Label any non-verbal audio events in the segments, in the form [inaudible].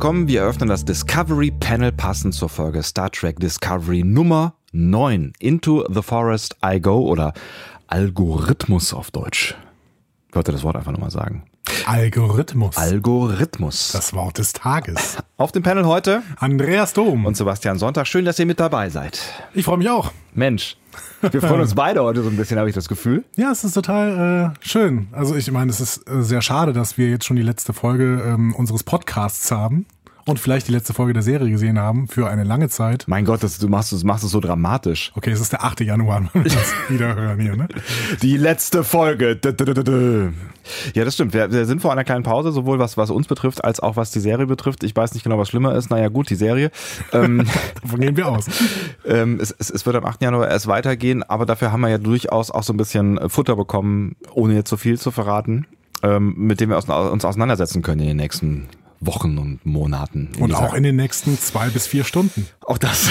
willkommen. Wir eröffnen das Discovery Panel passend zur Folge Star Trek Discovery Nummer 9. Into the Forest I Go oder Algorithmus auf Deutsch. Ich wollte das Wort einfach nochmal sagen. Algorithmus. Algorithmus. das Wort des Tages. [laughs] Auf dem Panel heute Andreas Dom. und Sebastian Sonntag. Schön, dass ihr mit dabei seid. ich freue mich auch. Mensch, wir freuen uns beide heute so ein bisschen, habe ich das Gefühl. Ja, es ist total äh, schön. Also ich meine, es ist äh, sehr schade, dass wir jetzt schon die letzte Folge ähm, unseres Podcasts haben und vielleicht die letzte Folge der Serie gesehen haben für eine lange Zeit. Mein Gott, das, du machst es machst es so dramatisch. Okay, es ist der 8. Januar, wenn wir das [laughs] wieder hören hier, ne? Die letzte Folge. Ja, das stimmt. Wir, wir sind vor einer kleinen Pause, sowohl was, was uns betrifft, als auch was die Serie betrifft. Ich weiß nicht genau, was schlimmer ist. Naja, gut, die Serie. ähm, [laughs] Davon gehen wir aus. ähm, es, es, es wird am 8. Januar erst weitergehen, aber dafür haben wir ja durchaus auch so ein bisschen Futter bekommen, ohne jetzt so viel zu verraten, ähm, mit dem wir uns auseinandersetzen können in den nächsten Wochen und Monaten. Und auch in den nächsten zwei bis vier Stunden. Auch das.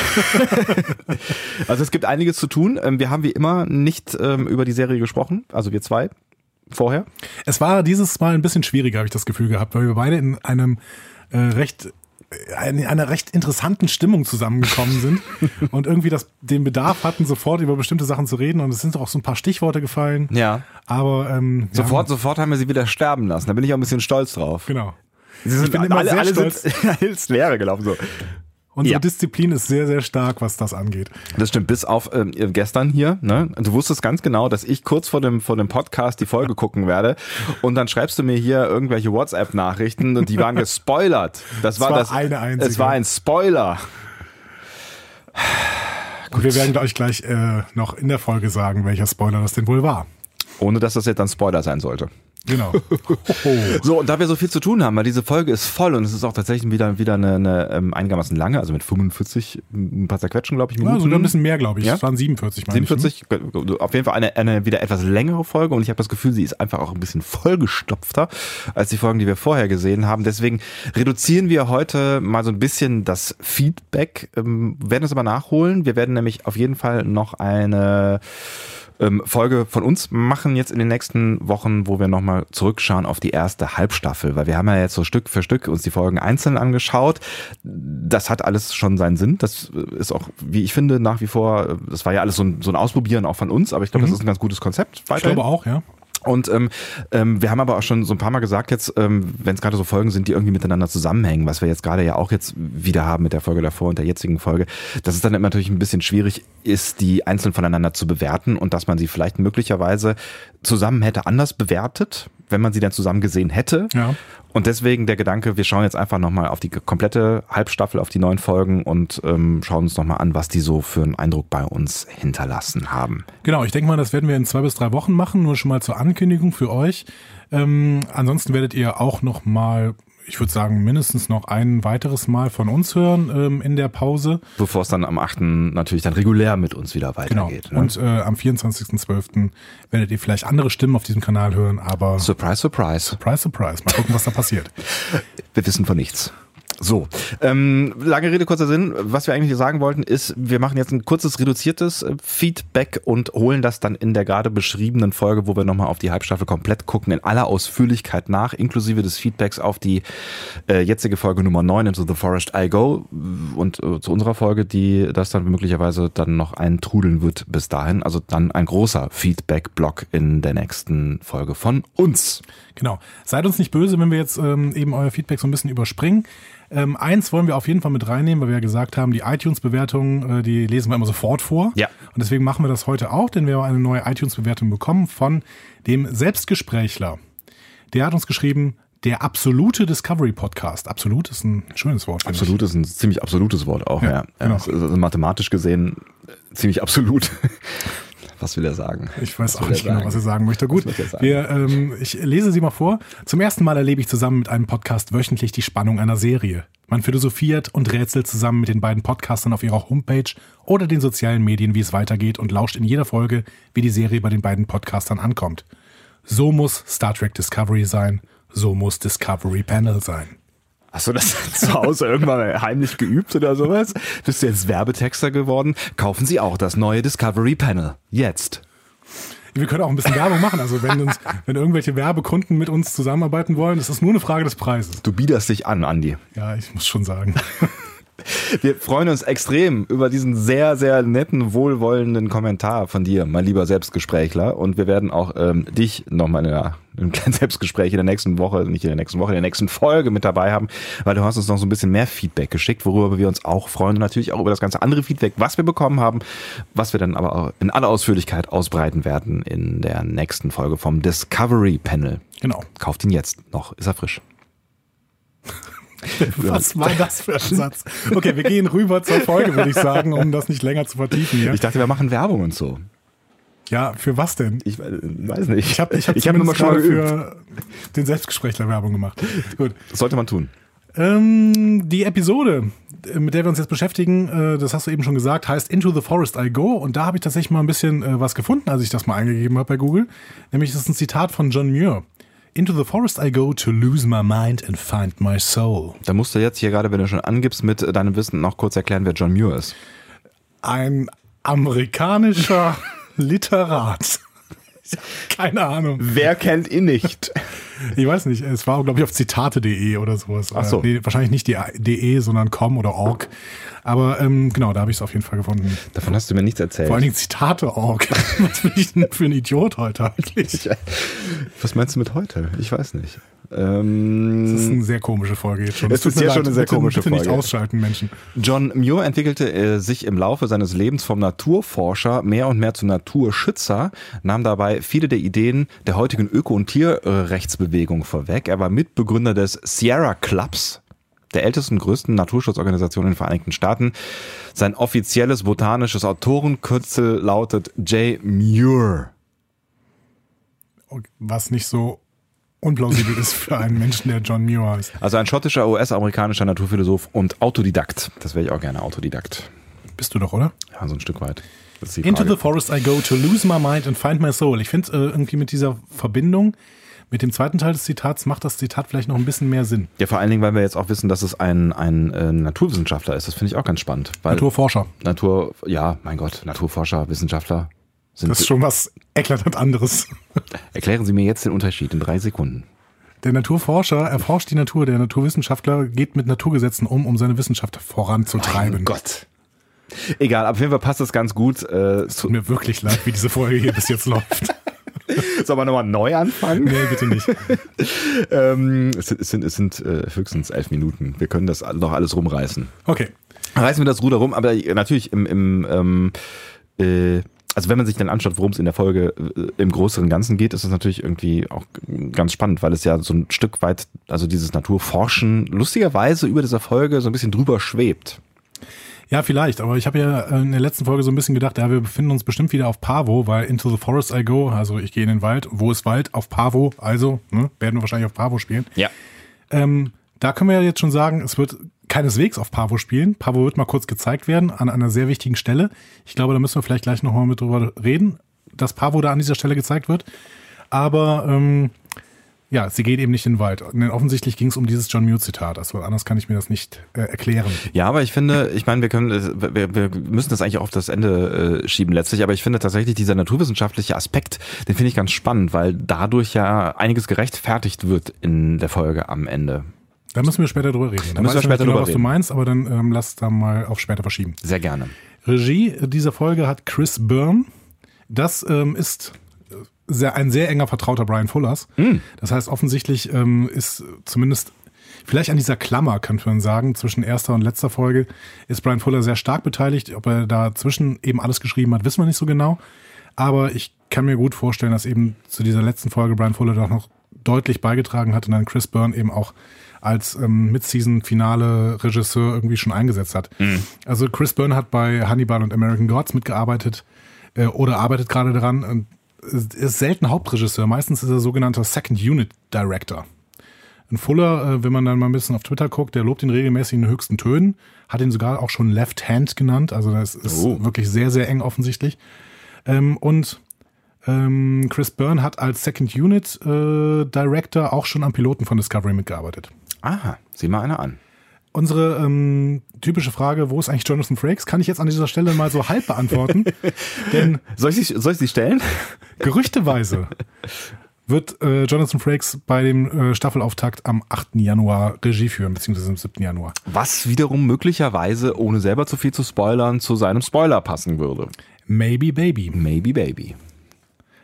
[laughs] also es gibt einiges zu tun. Ähm, Wir haben wie immer nicht ähm, über die Serie gesprochen, also wir zwei vorher. Es war dieses Mal ein bisschen schwieriger, habe ich das Gefühl gehabt, weil wir beide in einem äh, recht äh, in einer recht interessanten Stimmung zusammengekommen sind [laughs] und irgendwie das, den Bedarf hatten, sofort über bestimmte Sachen zu reden. Und es sind auch so ein paar Stichworte gefallen. Ja. Aber ähm, Sofort, sofort haben wir sie wieder sterben lassen. Da bin ich auch ein bisschen stolz drauf. Haben, genau. Sie sind Ich bin immer alle, sehr alle stolz. [laughs] sind ins Leere gelaufen. So. Unsere Ja. Disziplin ist sehr, sehr stark, was das angeht. Das stimmt, bis auf ähm, gestern hier. Ne? Du wusstest ganz genau, dass ich kurz vor dem, vor dem Podcast die Folge gucken werde. Und dann schreibst du mir hier irgendwelche WhatsApp-Nachrichten und die waren gespoilert. Das war, war das, eine einzige. Es war ein Spoiler. Und wir werden euch gleich äh, noch in der Folge sagen, welcher Spoiler das denn wohl war. Ohne dass das jetzt ein Spoiler sein sollte. Genau. [laughs] So, und da wir so viel zu tun haben, weil diese Folge ist voll und es ist auch tatsächlich wieder, wieder eine, eine ähm, einigermaßen lange, also mit 45, ein paar zerquetschen, glaube ich, Minuten. Ja, sogar ein bisschen mehr, glaube ich. Ja? Es waren 47, meine ich. ne? 47, auf jeden Fall eine, eine wieder etwas längere Folge und ich habe das Gefühl, sie ist einfach auch ein bisschen vollgestopfter als die Folgen, die wir vorher gesehen haben. Deswegen reduzieren wir heute mal so ein bisschen das Feedback, ähm, werden es aber nachholen. Wir werden nämlich auf jeden Fall noch eine ähm, Folge von uns machen jetzt in den nächsten Wochen, wo wir nochmal zurückschauen auf die erste Halbstaffel, weil wir haben ja jetzt so Stück für Stück uns die Folgen einzeln angeschaut. Das hat alles schon seinen Sinn. Das ist auch, wie ich finde, nach wie vor, das war ja alles so ein, so ein Ausprobieren auch von uns, aber ich glaube, das ist ein ganz gutes Konzept. Ich glaube auch, ja. Und ähm, ähm, wir haben aber auch schon so ein paar Mal gesagt jetzt, ähm, wenn es gerade so Folgen sind, die irgendwie miteinander zusammenhängen, was wir jetzt gerade ja auch jetzt wieder haben mit der Folge davor und der jetzigen Folge, dass es dann immer natürlich ein bisschen schwierig ist, die einzeln voneinander zu bewerten und dass man sie vielleicht möglicherweise zusammen hätte anders bewertet, wenn man sie dann zusammen gesehen hätte. Ja. Und deswegen der Gedanke, wir schauen jetzt einfach nochmal auf die komplette Halbstaffel, auf die neuen Folgen und ähm, schauen uns nochmal an, was die so für einen Eindruck bei uns hinterlassen haben. Genau, ich denke mal, das werden wir in zwei bis drei Wochen machen, nur schon mal zur Ankündigung für euch. Ähm, ansonsten werdet ihr auch noch mal, ich würde sagen, mindestens noch ein weiteres Mal von uns hören ähm, in der Pause. Bevor es dann am 8. natürlich dann regulär mit uns wieder Genau. weitergeht. Ne? Und äh, am 24.12. werdet ihr vielleicht andere Stimmen auf diesem Kanal hören, aber Surprise, surprise. surprise, surprise. Mal gucken, was da passiert. [laughs] Wir wissen von nichts. So, ähm, lange Rede, kurzer Sinn. Was wir eigentlich sagen wollten, ist, wir machen jetzt ein kurzes, reduziertes äh, Feedback und holen das dann in der gerade beschriebenen Folge, wo wir nochmal auf die Halbstaffel komplett gucken, in aller Ausführlichkeit nach, inklusive des Feedbacks auf die äh, jetzige Folge Nummer 9, Into the Forest I Go. Und äh, zu unserer Folge, die das dann möglicherweise dann noch eintrudeln wird bis dahin. Also dann ein großer Feedback-Block in der nächsten Folge von uns. Genau. Seid uns nicht böse, wenn wir jetzt ähm, eben euer Feedback so ein bisschen überspringen. Ähm, eins wollen wir auf jeden Fall mit reinnehmen, weil wir ja gesagt haben, die iTunes-Bewertungen, äh, die lesen wir immer sofort vor. Ja. Und deswegen machen wir das heute auch, denn wir haben eine neue iTunes-Bewertung bekommen von dem Selbstgesprächler. Der hat uns geschrieben, der absolute Discovery Podcast. Absolut ist ein schönes Wort. finde ich. Absolut ist ein ziemlich absolutes Wort auch, ja. Ja, genau. also mathematisch gesehen äh, ziemlich absolut. Was will er sagen? Ich weiß Was auch nicht genau, was er sagen möchte. Gut, sagen? wir, ähm, ich lese sie mal vor. Zum ersten Mal erlebe ich zusammen mit einem Podcast wöchentlich die Spannung einer Serie. Man philosophiert und rätselt zusammen mit den beiden Podcastern auf ihrer Homepage oder den sozialen Medien, wie es weitergeht und lauscht in jeder Folge, wie die Serie bei den beiden Podcastern ankommt. So muss Star Trek Discovery sein. So muss Discovery Panel sein. Hast du das [laughs] zu Hause irgendwann heimlich geübt oder sowas? Bist du jetzt Werbetexter geworden? Kaufen Sie auch das neue Discovery Panel. Jetzt. Wir können auch ein bisschen Werbung machen. Also wenn uns, wenn irgendwelche Werbekunden mit uns zusammenarbeiten wollen, das ist nur eine Frage des Preises. Du biederst dich an, Andi. Ja, ich muss schon sagen. [laughs] Wir freuen uns extrem über diesen sehr, sehr netten, wohlwollenden Kommentar von dir, mein lieber Selbstgesprächler. Und wir werden auch ähm, dich nochmal in [laughs] einem kleinen Selbstgespräch in der nächsten Woche, nicht in der nächsten Woche, in der nächsten Folge mit dabei haben, weil du hast uns noch so ein bisschen mehr Feedback geschickt, worüber wir uns auch freuen und natürlich auch über das ganze andere Feedback, was wir bekommen haben, was wir dann aber auch in aller Ausführlichkeit ausbreiten werden in der nächsten Folge vom Discovery Panel. Genau. Kauft ihn jetzt noch, ist er frisch. [laughs] Was war das für ein Satz? Okay, wir gehen rüber zur Folge, würde ich sagen, um das nicht länger zu vertiefen hier. Ich dachte, wir machen Werbung und so. Ja, für was denn? Ich weiß nicht. Ich habe ich hab ich hab zumindest nur mal schon mal für den Selbstgesprächler Werbung gemacht. Gut. Das sollte man tun. Ähm, die Episode, mit der wir uns jetzt beschäftigen, äh, das hast du eben schon gesagt, heißt Into the Forest I Go. Und da habe ich tatsächlich mal ein bisschen äh, was gefunden, als ich das mal eingegeben habe bei Google. Nämlich, das ist ein Zitat von John Muir. Into the forest I go to lose my mind and find my soul. Da musst du jetzt hier gerade, wenn du schon angibst, mit deinem Wissen noch kurz erklären, wer John Muir ist. Ein amerikanischer [laughs] Literat. Keine Ahnung. Wer kennt ihn nicht? Ich weiß nicht, es war, glaube ich, auf zitate.de oder sowas. Ach so. Nee, wahrscheinlich nicht die de, sondern com oder org. Aber ähm, genau, da habe ich es auf jeden Fall gefunden. Davon hast du mir nichts erzählt. Vor allen Dingen Zitate.org. [laughs] Was bin ich denn für ein Idiot heute eigentlich? Was meinst du mit heute? Ich weiß nicht. Das ist Ähm, eine sehr komische Folge jetzt schon. Es ist ja schon leid. eine sehr bitte, komische bitte nicht Folge. ausschalten, Menschen. John Muir entwickelte äh, sich im Laufe seines Lebens vom Naturforscher mehr und mehr zum Naturschützer, nahm dabei viele der Ideen der heutigen Öko- und Tierrechtsbewegung vorweg. Er war Mitbegründer des Sierra Clubs, der ältesten, größten Naturschutzorganisation in den Vereinigten Staaten. Sein offizielles botanisches Autorenkürzel lautet J. Muir. Was nicht so unplausibel ist für einen Menschen, der John Muir heißt. Also ein schottischer, US-amerikanischer Naturphilosoph und Autodidakt. Das wäre ich auch gerne, Autodidakt. Bist du doch, oder? Ja, so ein Stück weit. Into the forest I go to lose my mind and find my soul. Ich finde äh, irgendwie mit dieser Verbindung mit dem zweiten Teil des Zitats macht das Zitat vielleicht noch ein bisschen mehr Sinn. Ja, vor allen Dingen, weil wir jetzt auch wissen, dass es ein, ein äh, Naturwissenschaftler ist. Das finde ich auch ganz spannend. Naturforscher. Natur, ja, mein Gott, Naturforscher, Wissenschaftler. Sind, Das ist schon was eklatant anderes. [laughs] erklären Sie mir jetzt den Unterschied in drei Sekunden. Der Naturforscher erforscht die Natur, der Naturwissenschaftler geht mit Naturgesetzen um, um seine Wissenschaft voranzutreiben. Gott. Egal, auf jeden Fall passt das ganz gut. Äh, zu, Tut mir wirklich leid, wie diese Folge hier bis jetzt [laughs] läuft. sollen wir nochmal neu anfangen? Nee, bitte nicht. [laughs] Ähm, es sind, es sind, es sind äh, höchstens elf Minuten. Wir können das noch alles rumreißen. Okay. reißen wir das Ruder rum, aber natürlich im, im ähm, äh, also wenn man sich dann anschaut, worum es in der Folge äh, im größeren Ganzen geht, ist es natürlich irgendwie auch ganz spannend, weil es ja so ein Stück weit, also dieses Naturforschen lustigerweise über dieser Folge so ein bisschen drüber schwebt. Ja, vielleicht, aber ich habe ja äh, in der letzten Folge so ein bisschen gedacht, ja, wir befinden uns bestimmt wieder auf Pavo, weil Into the Forest I go, also ich gehe in den Wald, wo ist Wald? Auf Pavo, also ne, werden wir wahrscheinlich auf Pavo spielen. Ja. Ähm, da können wir ja jetzt schon sagen, es wird keineswegs auf Pavo spielen. Pavo wird mal kurz gezeigt werden an einer sehr wichtigen Stelle. Ich glaube, da müssen wir vielleicht gleich nochmal mit drüber reden, dass Pavo da an dieser Stelle gezeigt wird. Aber ähm, ja, sie geht eben nicht in den Wald. Denn offensichtlich ging es um dieses John Muir-Zitat. Also anders kann ich mir das nicht äh, erklären. Ja, aber ich finde, ich meine, wir können, äh, wir, wir müssen das eigentlich auch auf das Ende äh, schieben letztlich, aber ich finde tatsächlich dieser naturwissenschaftliche Aspekt, den finde ich ganz spannend, weil dadurch ja einiges gerechtfertigt wird in der Folge am Ende. Da müssen wir später drüber reden. Da müssen wir später genau, drüber was du meinst, aber dann ähm, lass da mal auf später verschieben. Sehr gerne. Regie dieser Folge hat Chris Byrne. Das ähm, ist äh, sehr, ein sehr enger Vertrauter Brian Fullers. Das heißt, offensichtlich ähm, ist zumindest vielleicht an dieser Klammer, kann man sagen, zwischen erster und letzter Folge ist Brian Fuller sehr stark beteiligt. Ob er dazwischen eben alles geschrieben hat, wissen wir nicht so genau. Aber ich kann mir gut vorstellen, dass eben zu dieser letzten Folge Brian Fuller doch noch deutlich beigetragen hat und dann Chris Byrne eben auch als ähm, Mid-Season-Finale-Regisseur irgendwie schon eingesetzt hat. Also Chris Byrne hat bei Hannibal und American Gods mitgearbeitet äh, oder arbeitet gerade daran und ist ist selten Hauptregisseur. Meistens ist er sogenannter Second Unit Director. Ein Fuller, äh, wenn man dann mal ein bisschen auf Twitter guckt, der lobt ihn regelmäßig in den höchsten Tönen, hat ihn sogar auch schon Left Hand genannt. Also das ist Oh. wirklich sehr, sehr eng offensichtlich. Ähm, und ähm, Chris Byrne hat als Second Unit äh, Director auch schon am Piloten von Discovery mitgearbeitet. Aha, sieh mal einer an. Unsere ähm, typische Frage, wo ist eigentlich Jonathan Frakes, kann ich jetzt an dieser Stelle mal so halb beantworten. [laughs] Denn Soll ich, sie- soll ich sie stellen? [laughs] gerüchteweise wird äh, Jonathan Frakes bei dem äh, Staffelauftakt am 8. Januar Regie führen, beziehungsweise am 7. Januar. Was wiederum möglicherweise, ohne selber zu viel zu spoilern, zu seinem Spoiler passen würde. Maybe Baby. Maybe Baby.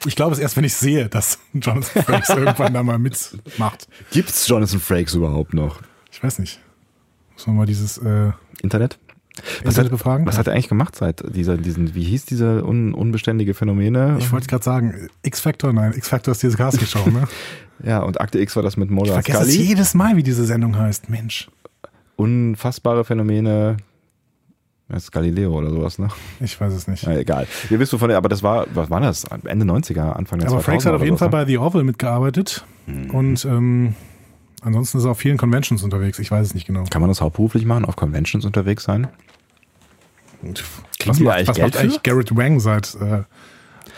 Ich glaube es erst, wenn ich sehe, dass [laughs] Jonathan Frakes irgendwann da mal mitmacht. Gibt's Jonathan Frakes überhaupt noch? Ich weiß nicht. Muss man mal dieses äh, Internet? Was hat, befragen? was hat er eigentlich gemacht seit dieser, diesen, wie hieß diese un, unbeständige Phänomene? Ich wollte gerade sagen, X-Factor, nein, X-Factor ist diese Casting-Show, ne? [laughs] ja, und Akte X war das mit Mulder Ich vergesse jedes Mal, wie diese Sendung heißt. Mensch, Unfassbare Phänomene. Das ist Galileo oder sowas, ne? ich weiß es nicht. Ja, egal. Wie bist du von der, aber das war, was war das? Ende 90er, Anfang der Aber 2000er Frakes hat auf jeden Fall ne? bei The Orville mitgearbeitet und ähm, ansonsten ist er auf vielen Conventions unterwegs. Ich weiß es nicht genau. Kann man das hauptberuflich machen, auf Conventions unterwegs sein? Was macht, eigentlich was macht eigentlich? Garrett Wang seit äh,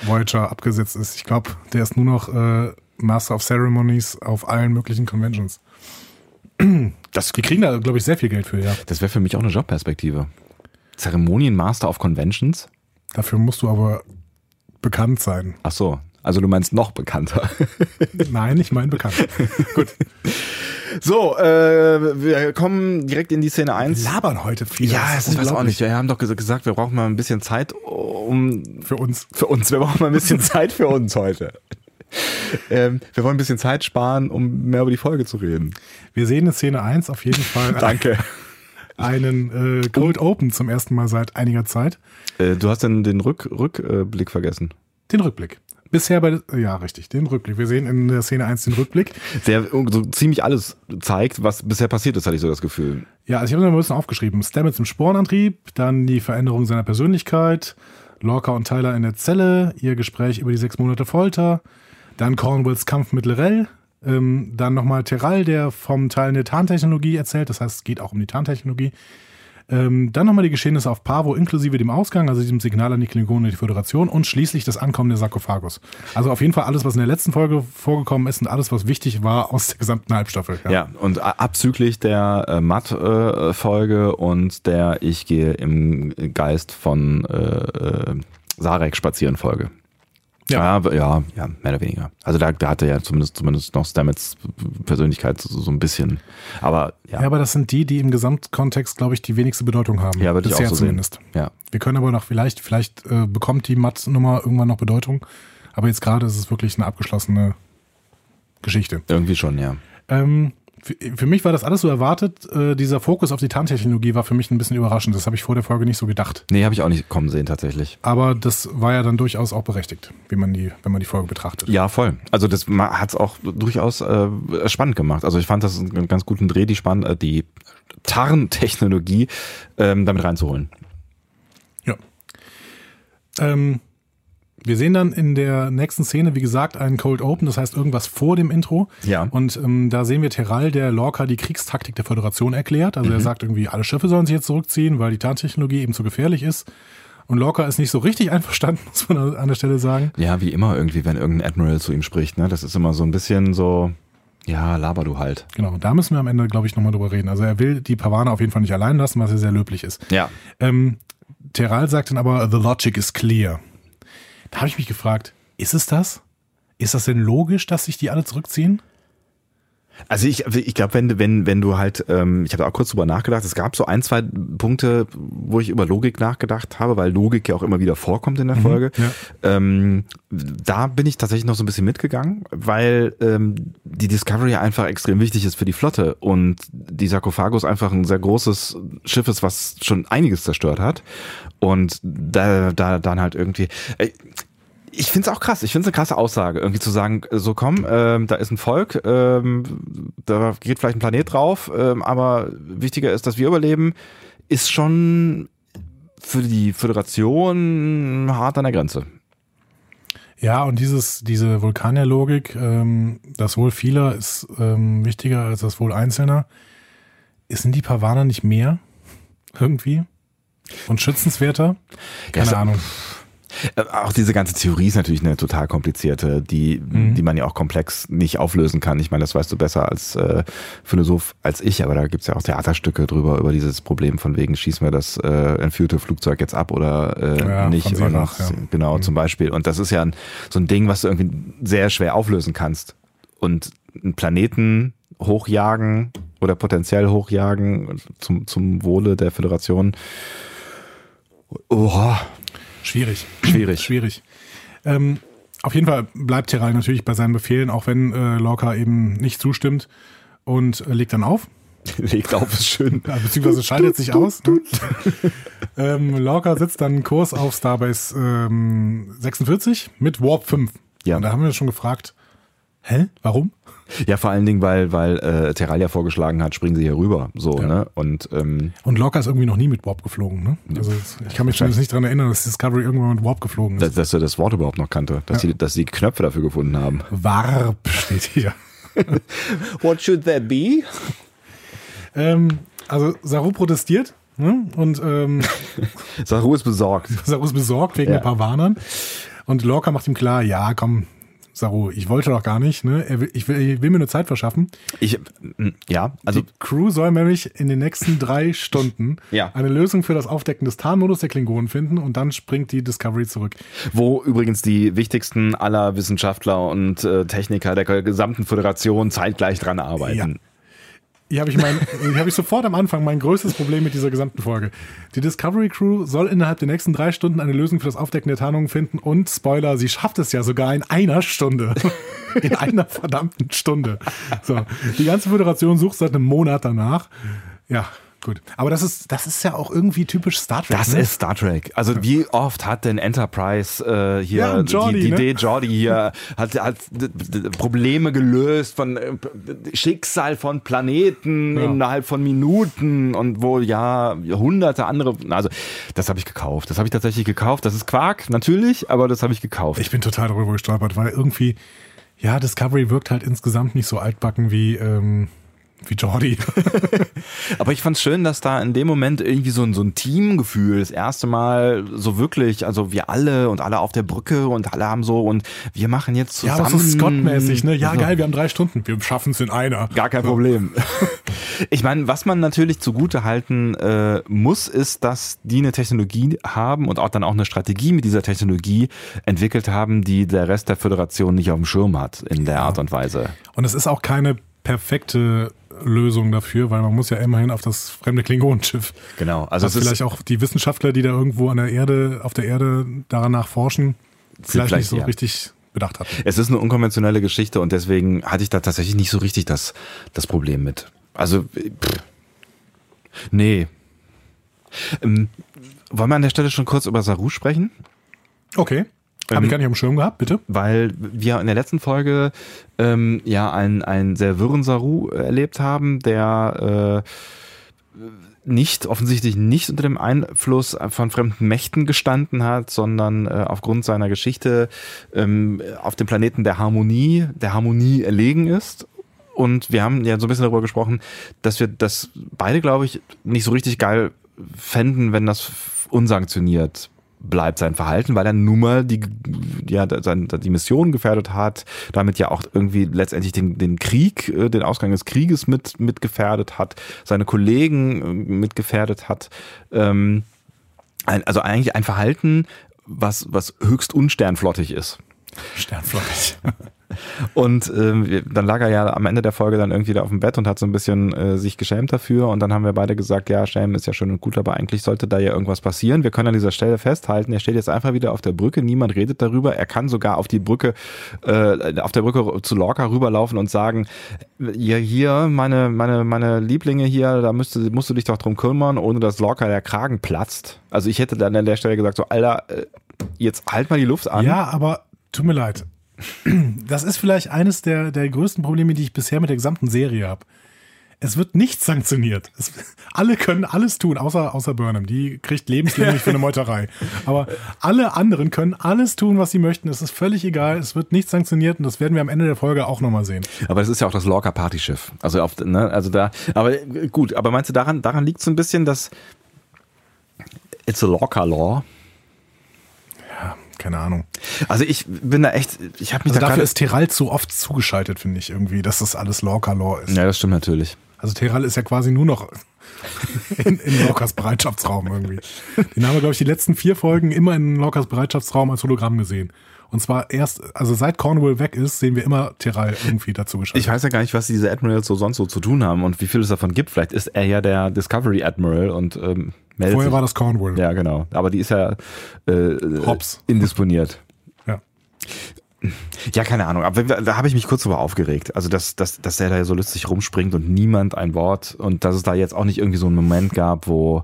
Voyager abgesetzt ist? Ich glaube, der ist nur noch äh, Master of Ceremonies auf allen möglichen Conventions. Das, Die kriegen da, glaube ich, sehr viel Geld für, ja. das wäre für mich auch eine Jobperspektive. Zeremonienmaster auf Conventions? Dafür musst du aber bekannt sein. Ach so. Also du meinst noch bekannter. [laughs] Nein, ich meine bekannt. [laughs] Gut. So, äh, wir kommen direkt in die Szene 1. Labern heute viel. Ja, Das ist weiß auch nicht. Wir haben doch ges- gesagt, wir brauchen mal ein bisschen Zeit um Für uns. für uns. Wir brauchen mal ein bisschen [laughs] Zeit für uns heute. Ähm, wir wollen ein bisschen Zeit sparen, um mehr über die Folge zu reden. Wir sehen in Szene 1 auf jeden Fall Danke. Einen äh, Cold Open zum ersten Mal seit einiger Zeit. Äh, du hast den, den Rück, Rückblick vergessen. Den Rückblick. Bisher bei, ja, richtig, den Rückblick. Wir sehen in der Szene 1 den Rückblick. Der so ziemlich alles zeigt, was bisher passiert ist, hatte ich so das Gefühl. Ja, also ich habe mir mal ein bisschen aufgeschrieben. Stamets im Sporenantrieb, dann die Veränderung seiner Persönlichkeit, Lorca und Tyler in der Zelle, ihr Gespräch über die sechs Monate Folter, dann Cornwalls Kampf mit Lorel, ähm, dann nochmal Terral, der vom Teil der Tarntechnologie erzählt, das heißt, es geht auch um die Tarntechnologie. Ähm, dann nochmal die Geschehnisse auf Pavo inklusive dem Ausgang, also diesem Signal an die Klingonen und die Föderation und schließlich das Ankommen der Sarkophagus. Also auf jeden Fall alles, was in der letzten Folge vorgekommen ist und alles, was wichtig war aus der gesamten Halbstaffel. Ja, und a- abzüglich der äh, Matt-Folge und der Ich gehe im Geist von äh, äh, Sarek spazieren Folge. Ja. Ja, aber- ja, ja, mehr oder weniger. Also da, da hatte ja zumindest, zumindest noch Stamets Persönlichkeit so, so ein bisschen. Aber ja, Ja, aber das sind die, die im Gesamtkontext, glaube ich, die wenigste Bedeutung haben. Ja, würde ich auch so sehen. zumindest. ja. Wir können aber noch vielleicht, vielleicht äh, bekommt die Matt-Nummer irgendwann noch Bedeutung. Aber jetzt gerade ist es wirklich eine abgeschlossene Geschichte. irgendwie schon, ja. Ähm, für, mich war das alles so erwartet. Äh, dieser Fokus auf die Tarntechnologie war für mich ein bisschen überraschend. Das habe ich vor der Folge nicht so gedacht. Nee, habe ich auch nicht kommen sehen tatsächlich. Aber das war ja dann durchaus auch berechtigt, wie man die, wenn man die Folge betrachtet. Ja, voll. Also das hat es auch durchaus äh, spannend gemacht. Also ich fand das einen ganz guten Dreh, die spann äh, die Tarntechnologie ähm, damit reinzuholen. Ja. Ähm, wir sehen dann in der nächsten Szene, wie gesagt, einen Cold Open, das heißt irgendwas vor dem Intro. Ja. Und ähm, da sehen wir Terral, der Lorca die Kriegstaktik der Föderation erklärt. Also er sagt irgendwie, alle Schiffe sollen sich jetzt zurückziehen, weil die Tarntechnologie eben zu gefährlich ist. Und Lorca ist nicht so richtig [laughs] einverstanden, muss man an der Stelle sagen. Ja, wie immer irgendwie, wenn irgendein Admiral zu ihm spricht, ne? Das ist immer so ein bisschen so, ja, laber du halt. Genau, da müssen wir am Ende, glaube ich, nochmal drüber reden. Also er will die Pavane auf jeden Fall nicht allein lassen, was ja sehr löblich ist. Ja. Ähm, Terral sagt dann aber, the logic is clear. Da habe ich mich gefragt, ist es das? Ist das denn logisch, dass sich die alle zurückziehen? Also ich, ich glaube, wenn, wenn, wenn du halt, ähm, ich habe auch kurz drüber nachgedacht, es gab so ein, zwei Punkte, wo ich über Logik nachgedacht habe, weil Logik ja auch immer wieder vorkommt in der Folge. ja. Ähm, da bin ich tatsächlich noch so ein bisschen mitgegangen, weil ähm, die Discovery einfach extrem wichtig ist für die Flotte und die Sarkophagus einfach ein sehr großes Schiff ist, was schon einiges zerstört hat. Und da, da dann halt irgendwie. Ich finde es auch krass. Ich finde es eine krasse Aussage, irgendwie zu sagen, so komm, ähm, da ist ein Volk, ähm, da geht vielleicht ein Planet drauf, ähm, aber wichtiger ist, dass wir überleben, ist schon für die Föderation hart an der Grenze. Ja, und dieses, diese Vulkanierlogik, ähm, das Wohl vieler ist ähm, wichtiger als das Wohl Einzelner. Sind die Pavaner nicht mehr? Irgendwie? Und schützenswerter? Keine Ja, Ahnung. Äh, Auch diese ganze Theorie ist natürlich eine total komplizierte, die, die man ja auch komplex nicht auflösen kann. Ich meine, das weißt du besser als äh, Philosoph als ich, aber da gibt's ja auch Theaterstücke drüber, über dieses Problem von wegen, schießen wir das äh, entführte Flugzeug jetzt ab oder äh, Ja, nicht. Und, Sirach, ja. Genau, zum Beispiel. Und das ist ja ein, so ein Ding, was du irgendwie sehr schwer auflösen kannst. Und einen Planeten hochjagen oder potenziell hochjagen zum, zum Wohle der Föderation. Oha, Schwierig. Schwierig. Schwierig. Ähm, auf jeden Fall bleibt Terral natürlich bei seinen Befehlen, auch wenn äh, Lorca eben nicht zustimmt und äh, legt dann auf. [laughs] legt auf, ist schön. Ja, beziehungsweise schaltet sich aus. Ne? [laughs] ähm, Lorca setzt dann Kurs auf Starbase ähm, 46 mit Warp 5. Ja. Und da haben wir schon gefragt, hä, warum? Ja, vor allen Dingen, weil, weil äh, Terralia vorgeschlagen hat, springen sie hier rüber. So, Ja. ne? Und ähm, Und Lorca ist irgendwie noch nie mit Warp geflogen. Ne? Also ich kann mich zumindest nicht daran erinnern, dass Discovery irgendwann mit Warp geflogen ist. dass, dass er das Wort überhaupt noch kannte, dass, sie, dass sie Knöpfe dafür gefunden haben. Warp steht hier. [laughs] What should that be? Ähm, also Saru protestiert ne? und ähm, [laughs] Saru ist besorgt. Saru ist besorgt wegen Ja. ein paar Warnern. Und Lorca macht ihm klar, ja, komm, Saru, ich wollte doch gar nicht. Ne? Ich, will, ich will mir nur Zeit verschaffen. Ich, mm, ja, also Die Crew soll nämlich in den nächsten drei Stunden [laughs] Ja. eine Lösung für das Aufdecken des Tarnmodus der Klingonen finden und dann springt die Discovery zurück. wo übrigens die wichtigsten aller Wissenschaftler und äh, Techniker der gesamten Föderation zeitgleich dran arbeiten. Hier habe ich, mein, hier hab ich sofort am Anfang mein größtes Problem mit dieser gesamten Folge. Die Discovery Crew soll innerhalb der nächsten drei Stunden eine Lösung für das Aufdecken der Tarnungen finden und Spoiler, sie schafft es ja sogar in einer Stunde. [laughs] In einer verdammten Stunde. So, die ganze Föderation sucht seit einem Monat danach. Ja, gut. Aber das ist, das ist ja auch irgendwie typisch Star Trek. Das ne? ist Star Trek. Also wie oft hat denn Enterprise äh, hier Ja, Geordi, die, die ne? Idee Jordi hier [laughs] hat, hat Probleme gelöst von äh, Schicksal von Planeten Ja. innerhalb von Minuten und wo ja hunderte andere. Also das habe ich gekauft. Das habe ich tatsächlich gekauft. Das ist Quark natürlich, aber das habe ich gekauft. Ich bin total darüber gestolpert, weil irgendwie, ja, Discovery wirkt halt insgesamt nicht so altbacken wie, ähm, wie Jordi. [laughs] Aber ich fand's schön, dass da in dem Moment irgendwie so ein, so ein Teamgefühl das erste Mal so wirklich, also wir alle und alle auf der Brücke und alle haben so und wir machen jetzt Ja, zusammen. aber so Scott-mäßig, ne? Ja, So. geil, wir haben drei Stunden. Wir schaffen es in einer. Gar kein Problem. [laughs] Ich meine, was man natürlich zugute halten äh, muss, ist, dass die eine Technologie haben und auch dann auch eine Strategie mit dieser Technologie entwickelt haben, die der Rest der Föderation nicht auf dem Schirm hat in der Art und Weise. Und es ist auch keine perfekte Lösung dafür, weil man muss ja immerhin auf das fremde Klingonenschiff. Genau. Also vielleicht auch die Wissenschaftler, die da irgendwo an der Erde, auf der Erde danach forschen, vielleicht, vielleicht, nicht so ja. richtig bedacht hatten. es ist eine unkonventionelle Geschichte und deswegen hatte ich da tatsächlich nicht so richtig das, das Problem mit. Also, pff, nee. Ähm, wollen wir an der Stelle schon kurz über Saru sprechen? Okay. Habe Ähm, ich gar nicht dem Schirm gehabt, bitte? weil wir in der letzten Folge ähm, ja einen, einen sehr wirren Saru erlebt haben, der äh, nicht, offensichtlich nicht unter dem Einfluss von fremden Mächten gestanden hat, sondern äh, aufgrund seiner Geschichte ähm, auf dem Planeten der Harmonie, der Harmonie erlegen ist. Und wir haben ja so ein bisschen darüber gesprochen, dass wir das beide, glaube ich, nicht so richtig geil fänden, wenn das unsanktioniert bleibt sein Verhalten, weil er nun mal die, ja, die Mission gefährdet hat, damit ja auch irgendwie letztendlich den, den Krieg, äh, den Ausgang des Krieges mit, mit gefährdet hat, seine Kollegen äh, mit gefährdet hat. Ähm, ein, also eigentlich ein Verhalten, was, was höchst unsternflottig ist. Sternflottig. Und ähm, dann lag er ja am Ende der Folge dann irgendwie da auf dem Bett und hat so ein bisschen äh, sich geschämt dafür. Und dann haben wir beide gesagt, ja, Schämen ist ja schön und gut, aber eigentlich sollte da ja irgendwas passieren. Wir können an dieser Stelle festhalten, er steht jetzt einfach wieder auf der Brücke, niemand redet darüber. Er kann sogar auf die Brücke, äh, auf der Brücke zu Lorca rüberlaufen und sagen, ja, hier, meine, meine, meine Lieblinge hier, da müsste, musst du dich doch drum kümmern, ohne dass Lorca der Kragen platzt. Also ich hätte dann an der Stelle gesagt, so, Alter, äh, jetzt halt mal die Luft an. Ja, aber tut mir leid. [clears throat] Das ist vielleicht eines der, der größten Probleme, die ich bisher mit der gesamten Serie habe. Es wird nichts sanktioniert. Es, [laughs] alle können alles tun, außer, außer Burnham. Die kriegt lebenslänglich für eine [laughs] Meuterei. Aber alle anderen können alles tun, was sie möchten. Es ist völlig egal. Es wird nichts sanktioniert und das werden wir am Ende der Folge auch nochmal sehen. Aber das ist ja auch das Lorca Partyschiff. Also auf, ne, also da, aber äh, gut, aber meinst du daran, daran liegt so ein bisschen, dass it's a Lorca Law? Keine Ahnung. Also ich bin da echt, ich habe mich Also da dafür ist Terral zu oft zugeschaltet, finde ich irgendwie, dass das alles Lorca-Lore ist. Ja, das stimmt natürlich. Also Terral ist ja quasi nur noch [laughs] in, in Lorcas Bereitschaftsraum irgendwie. Den haben wir, glaube ich, die letzten vier Folgen immer in Lorcas Bereitschaftsraum als Hologramm gesehen. Und zwar erst, also seit Cornwall weg ist, sehen wir immer Terral irgendwie dazu geschaltet. Ich weiß ja gar nicht, was diese Admirals so sonst so zu tun haben und wie viel es davon gibt. Vielleicht ist er ja der Discovery Admiral und ähm, meldet Vorher sich. war das Cornwall. Ja, genau. Aber die ist ja äh, Hobbs. indisponiert. Ja. Ja, keine Ahnung. Aber da habe ich mich kurz drüber aufgeregt. Also, dass, dass, dass der da so lustig rumspringt und niemand ein Wort und dass es da jetzt auch nicht irgendwie so einen Moment gab, wo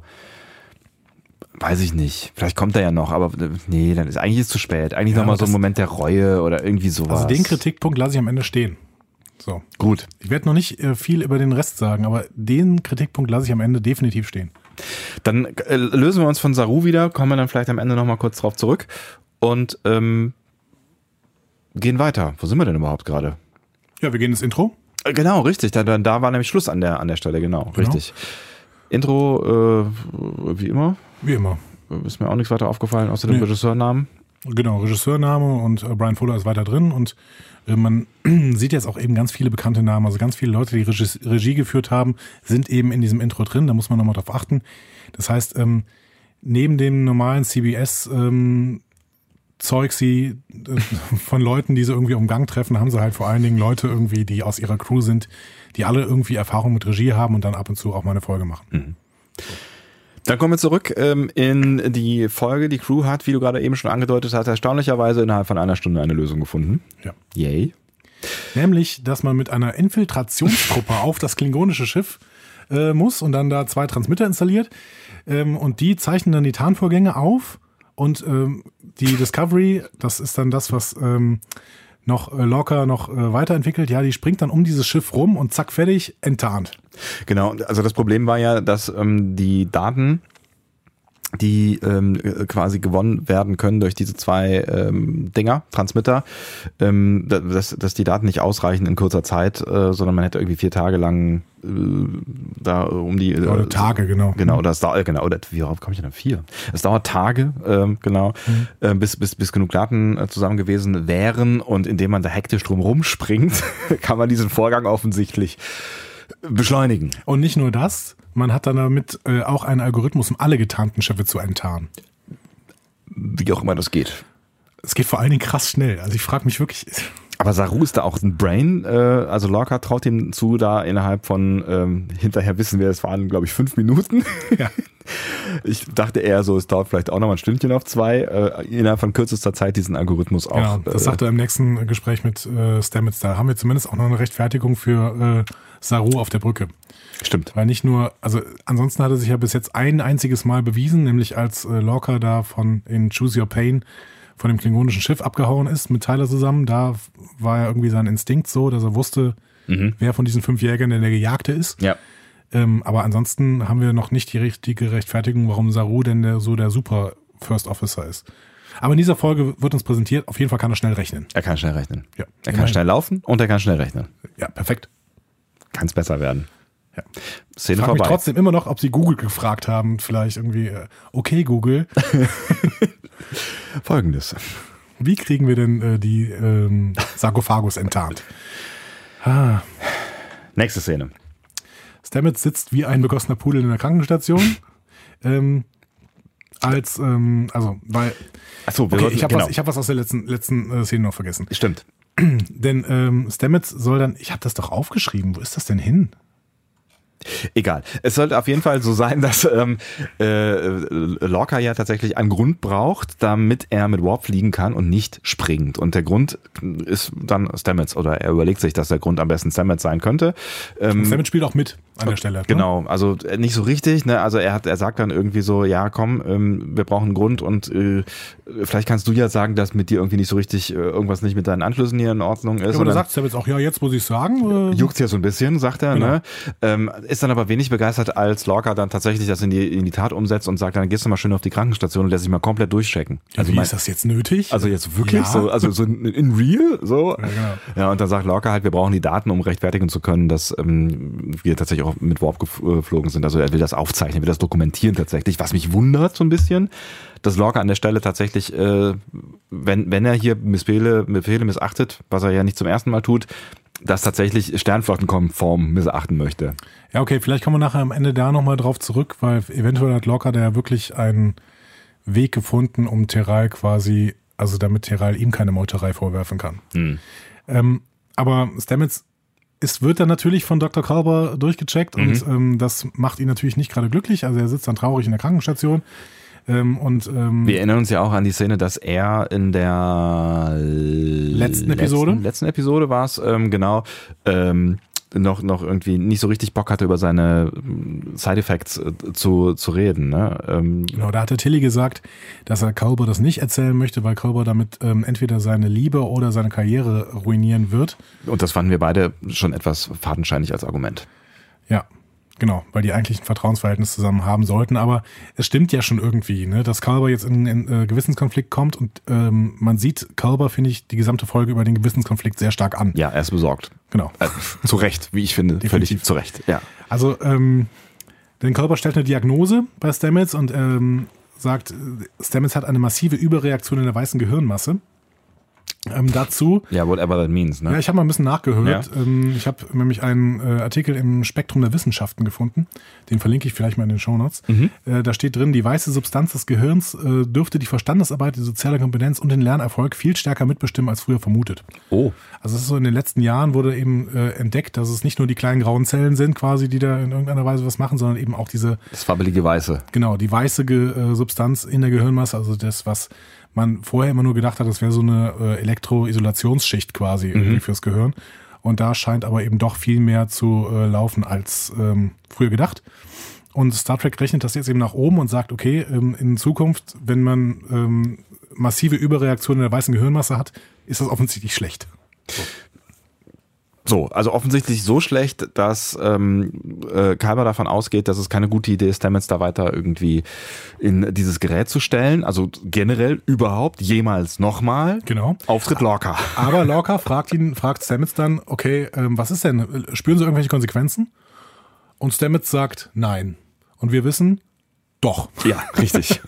weiß ich nicht. Vielleicht kommt er ja noch, aber äh, nee, dann ist eigentlich ist zu spät. Eigentlich Ja, noch mal aber so ein Moment der Reue oder irgendwie sowas. Also den Kritikpunkt lasse ich am Ende stehen. So. Gut. Ich werde noch nicht äh, viel über den Rest sagen, aber den Kritikpunkt lasse ich am Ende definitiv stehen. Dann äh, lösen wir uns von Saru wieder, kommen wir dann vielleicht am Ende noch mal kurz drauf zurück und ähm, gehen weiter. Wo sind wir denn überhaupt gerade? Ja, wir gehen ins Intro. Genau, richtig. Da, da, war nämlich Schluss an der, an der Stelle, genau, richtig. Intro, äh, wie immer, Wie immer. ist mir auch nichts weiter aufgefallen, außer dem Nee. Regisseurnamen. Genau, Regisseurname und äh, Brian Fuller ist weiter drin und äh, man [clears throat] sieht jetzt auch eben ganz viele bekannte Namen, also ganz viele Leute, die Regis Regie geführt haben, sind eben in diesem Intro drin, da muss man nochmal drauf achten. Das heißt, ähm, neben dem normalen CBS ähm, Zeug sie äh, [laughs] von Leuten, die sie irgendwie um Gang treffen, haben sie halt vor allen Dingen Leute irgendwie, die aus ihrer Crew sind, die alle irgendwie Erfahrung mit Regie haben und dann ab und zu auch mal eine Folge machen. Dann kommen wir zurück ähm, in die Folge. Die Crew hat, wie du gerade eben schon angedeutet hast, erstaunlicherweise innerhalb von einer Stunde eine Lösung gefunden. Ja. Yay. Nämlich, dass man mit einer Infiltrationstruppe [laughs] auf das klingonische Schiff äh, muss und dann da zwei Transmitter installiert. Ähm, und die zeichnen dann die Tarnvorgänge auf. Und ähm, die Discovery, das ist dann das, was ähm, noch äh, locker noch äh, weiterentwickelt, ja, die springt dann um dieses Schiff rum und zack, fertig, enttarnt. Genau, also das Problem war ja, dass ähm, die Daten, die ähm, äh, quasi gewonnen werden können durch diese zwei ähm, Dinger, Transmitter, ähm, da- dass, dass die Daten nicht ausreichen in kurzer Zeit, äh, sondern man hätte irgendwie vier Tage lang äh, da um die äh, Oder Tage, genau. Genau, das dauert, genau, oder wie worauf komme ich denn? Vier. Es dauert Tage, ähm, genau, äh, bis, bis, bis genug Daten äh, zusammen gewesen wären und indem man da hektisch drum rumspringt, [laughs] kann man diesen Vorgang offensichtlich beschleunigen. Und nicht nur das, man hat dann damit äh, auch einen Algorithmus, um alle getarnten Schiffe zu enttarnen. Wie auch immer das geht. Es geht vor allen Dingen krass schnell. Also ich frage mich wirklich, [laughs] Aber Saru ist da auch ein Brain, äh, also Lorca traut ihm zu, da innerhalb von, ähm, hinterher wissen wir, es waren, glaube ich, fünf Minuten. [laughs] ja, [laughs] Ich dachte eher so, es dauert vielleicht auch noch mal ein Stündchen auf zwei, äh, innerhalb von kürzester Zeit diesen Algorithmus auch. Genau, das äh, sagt er im nächsten Gespräch mit äh, Stamets. Da haben wir zumindest auch noch eine Rechtfertigung für äh, Saru auf der Brücke. Stimmt. Weil nicht nur, also ansonsten hat er sich ja bis jetzt ein einziges Mal bewiesen, nämlich als äh, Lorca da von in Choose Your Pain von dem klingonischen Schiff abgehauen ist mit Tyler zusammen. Da war ja irgendwie sein Instinkt so, dass er wusste, wer von diesen fünf Jägern denn der Gejagte ist. Ja. Ähm, aber ansonsten haben wir noch nicht die richtige Rechtfertigung, warum Saru denn der, so der Super First Officer ist. Aber in dieser Folge wird uns präsentiert, auf jeden Fall kann er schnell rechnen. Er kann schnell rechnen. Ja, Er kann immerhin. schnell laufen und er kann schnell rechnen. Ja, perfekt. Kann es besser werden. Ja. Szene Ich frage mich vorbei. trotzdem immer noch, ob sie Google gefragt haben, vielleicht irgendwie, äh, okay Google, [laughs] Folgendes. wie kriegen wir denn äh, die ähm, Sarkophagus enttarnt? Nächste Szene. Stamets sitzt wie ein begossener Pudel in der Krankenstation. [laughs] ähm, als, ähm, also, weil, Achso, okay, ich habe genau. was, ich hab was aus der letzten, letzten äh, Szene noch vergessen. Stimmt. Denn ähm, Stamets soll dann, ich habe das doch aufgeschrieben, wo ist das denn hin? Egal. Es sollte auf jeden Fall so sein, dass ähm, äh, Lorca ja tatsächlich einen Grund braucht, damit er mit Warp fliegen kann und nicht springt. Und der Grund ist dann Stamets oder er überlegt sich, dass der Grund am besten Stamets sein könnte. Ähm, Stamets spielt auch mit an der Stelle. Ne? Genau, also äh, nicht so richtig, ne? Also er hat, er sagt dann irgendwie so, ja, komm, ähm, wir brauchen einen Grund und äh, vielleicht kannst du ja sagen, dass mit dir irgendwie nicht so richtig äh, irgendwas nicht mit deinen Anschlüssen hier in Ordnung ist. Ja, aber dann sagt Stamets auch, ja, jetzt muss ich sagen. Äh, juckt's ja so ein bisschen, sagt er, Genau. ne? Ähm, ist dann aber wenig begeistert, als Lorca dann tatsächlich das in die, in die Tat umsetzt und sagt, dann gehst du mal schön auf die Krankenstation und lässt sich mal komplett durchchecken. Also Wie mein, ist das jetzt nötig? Also jetzt wirklich ja. so, also so in, in real, so. Ja, genau. ja, und dann sagt Lorca halt, wir brauchen die Daten, um rechtfertigen zu können, dass ähm, wir tatsächlich auch mit Warp geflogen sind. Also er will das aufzeichnen, will das dokumentieren tatsächlich, was mich wundert so ein bisschen dass Lorca an der Stelle tatsächlich, äh, wenn, wenn er hier Missbefehle, Befehle missachtet, was er ja nicht zum ersten Mal tut, das tatsächlich sternflottenkonform missachten möchte. Ja, okay, vielleicht kommen wir nachher am Ende da nochmal drauf zurück, weil eventuell hat Lorca da ja wirklich einen Weg gefunden, um Teral quasi, also damit Teral ihm keine Meuterei vorwerfen kann. Hm. Ähm, aber Stamets es wird dann natürlich von Dr. Kalber durchgecheckt mhm. und ähm, das macht ihn natürlich nicht gerade glücklich. Also er sitzt dann traurig in der Krankenstation. Ähm, und, ähm, Wir erinnern uns ja auch an die Szene, dass er in der letzten Episode, letzten, letzten Episode war es, ähm, genau, ähm, noch, noch irgendwie nicht so richtig Bock hatte, über seine ähm, Side Effects äh, zu, zu reden. Ne? Ähm, genau, da hatte Tilly gesagt, dass er Culber das nicht erzählen möchte, weil Culber damit ähm, entweder seine Liebe oder seine Karriere ruinieren wird. Und das fanden wir beide schon etwas fadenscheinig als Argument. Ja, Genau, weil die eigentlich ein Vertrauensverhältnis zusammen haben sollten. Aber es stimmt ja schon irgendwie, ne, dass Kalber jetzt in einen äh, Gewissenskonflikt kommt und ähm, man sieht Kalber, finde ich, die gesamte Folge über den Gewissenskonflikt sehr stark an. Ja, er ist besorgt. Genau. Äh, zu Recht, wie ich finde. Definitiv. Völlig zu Recht, ja. Also, ähm, denn Kalber stellt eine Diagnose bei Stamets und ähm, sagt, Stamets hat eine massive Überreaktion in der weißen Gehirnmasse. Ähm, dazu. Ja, whatever that means. Ne? Ja, ich habe mal ein bisschen nachgehört. Ja. Ähm, ich habe nämlich einen äh, Artikel im Spektrum der Wissenschaften gefunden. Den verlinke ich vielleicht mal in den Shownotes. Mhm. Äh, da steht drin, die weiße Substanz des Gehirns äh, dürfte die Verstandesarbeit, die soziale Kompetenz und den Lernerfolg viel stärker mitbestimmen als früher vermutet. Oh. Also es ist so in den letzten Jahren wurde eben äh, entdeckt, dass es nicht nur die kleinen grauen Zellen sind, quasi, die da in irgendeiner Weise was machen, sondern eben auch diese. Das fabbelige Weiße. Genau, die weiße Ge äh, Substanz in der Gehirnmasse, also das, was man vorher immer nur gedacht hat, das wäre so eine äh, Elektroisolationsschicht quasi mhm. irgendwie fürs Gehirn. Und da scheint aber eben doch viel mehr zu äh, laufen als ähm, früher gedacht. Und Star Trek rechnet das jetzt eben nach oben und sagt, okay, ähm, in Zukunft, wenn man ähm, massive Überreaktionen in der weißen Gehirnmasse hat, ist das offensichtlich schlecht. So. So, also offensichtlich so schlecht, dass ähm, äh, Kalber davon ausgeht, dass es keine gute Idee ist, Stamets da weiter irgendwie in dieses Gerät zu stellen. Also generell überhaupt jemals nochmal. Genau. Auftritt Lorca. Aber Lorca fragt ihn, fragt Stamets dann, okay, ähm, was ist denn? Spüren Sie irgendwelche Konsequenzen? Und Stamets sagt nein. Und wir wissen, doch. Ja, richtig.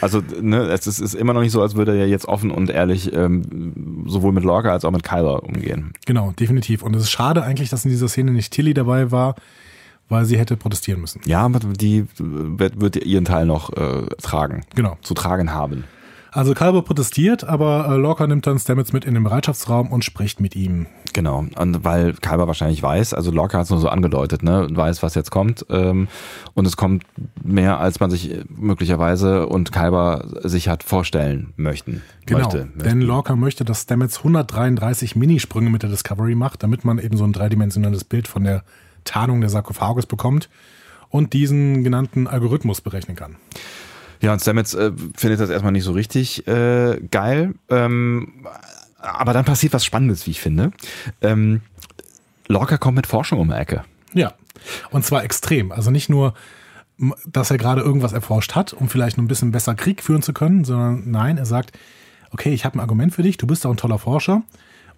Also ne, es ist, ist, immer noch nicht so, als würde er jetzt offen und ehrlich ähm, sowohl mit Lorca als auch mit Kyler umgehen. Genau, definitiv. Und es ist schade eigentlich, dass in dieser Szene nicht Tilly dabei war, weil sie hätte protestieren müssen. Ja, die wird, wird ihren Teil noch äh, tragen. Genau. Zu tragen haben. Also Kalber protestiert, aber äh, Lorca nimmt dann Stamets mit in den Bereitschaftsraum und spricht mit ihm. Genau, und weil Kalber wahrscheinlich weiß, also Lorca hat es nur so angedeutet, ne, weiß, was jetzt kommt, ähm, und es kommt mehr, als man sich möglicherweise und Kalber sich hat vorstellen möchten. Genau, möchte, denn Lorca möchte, dass Stamets 133 Minisprünge mit der Discovery macht, damit man eben so ein dreidimensionales Bild von der Tarnung der Sarkophagus bekommt und diesen genannten Algorithmus berechnen kann. Ja, und Stamets äh, findet das erstmal nicht so richtig äh, geil. Ähm, aber dann passiert was Spannendes, wie ich finde. Ähm, Lorca kommt mit Forschung um die Ecke. Ja, und zwar extrem. Also nicht nur, dass er gerade irgendwas erforscht hat, um vielleicht noch ein bisschen besser Krieg führen zu können, sondern nein, er sagt, okay, ich habe ein Argument für dich, du bist auch ein toller Forscher.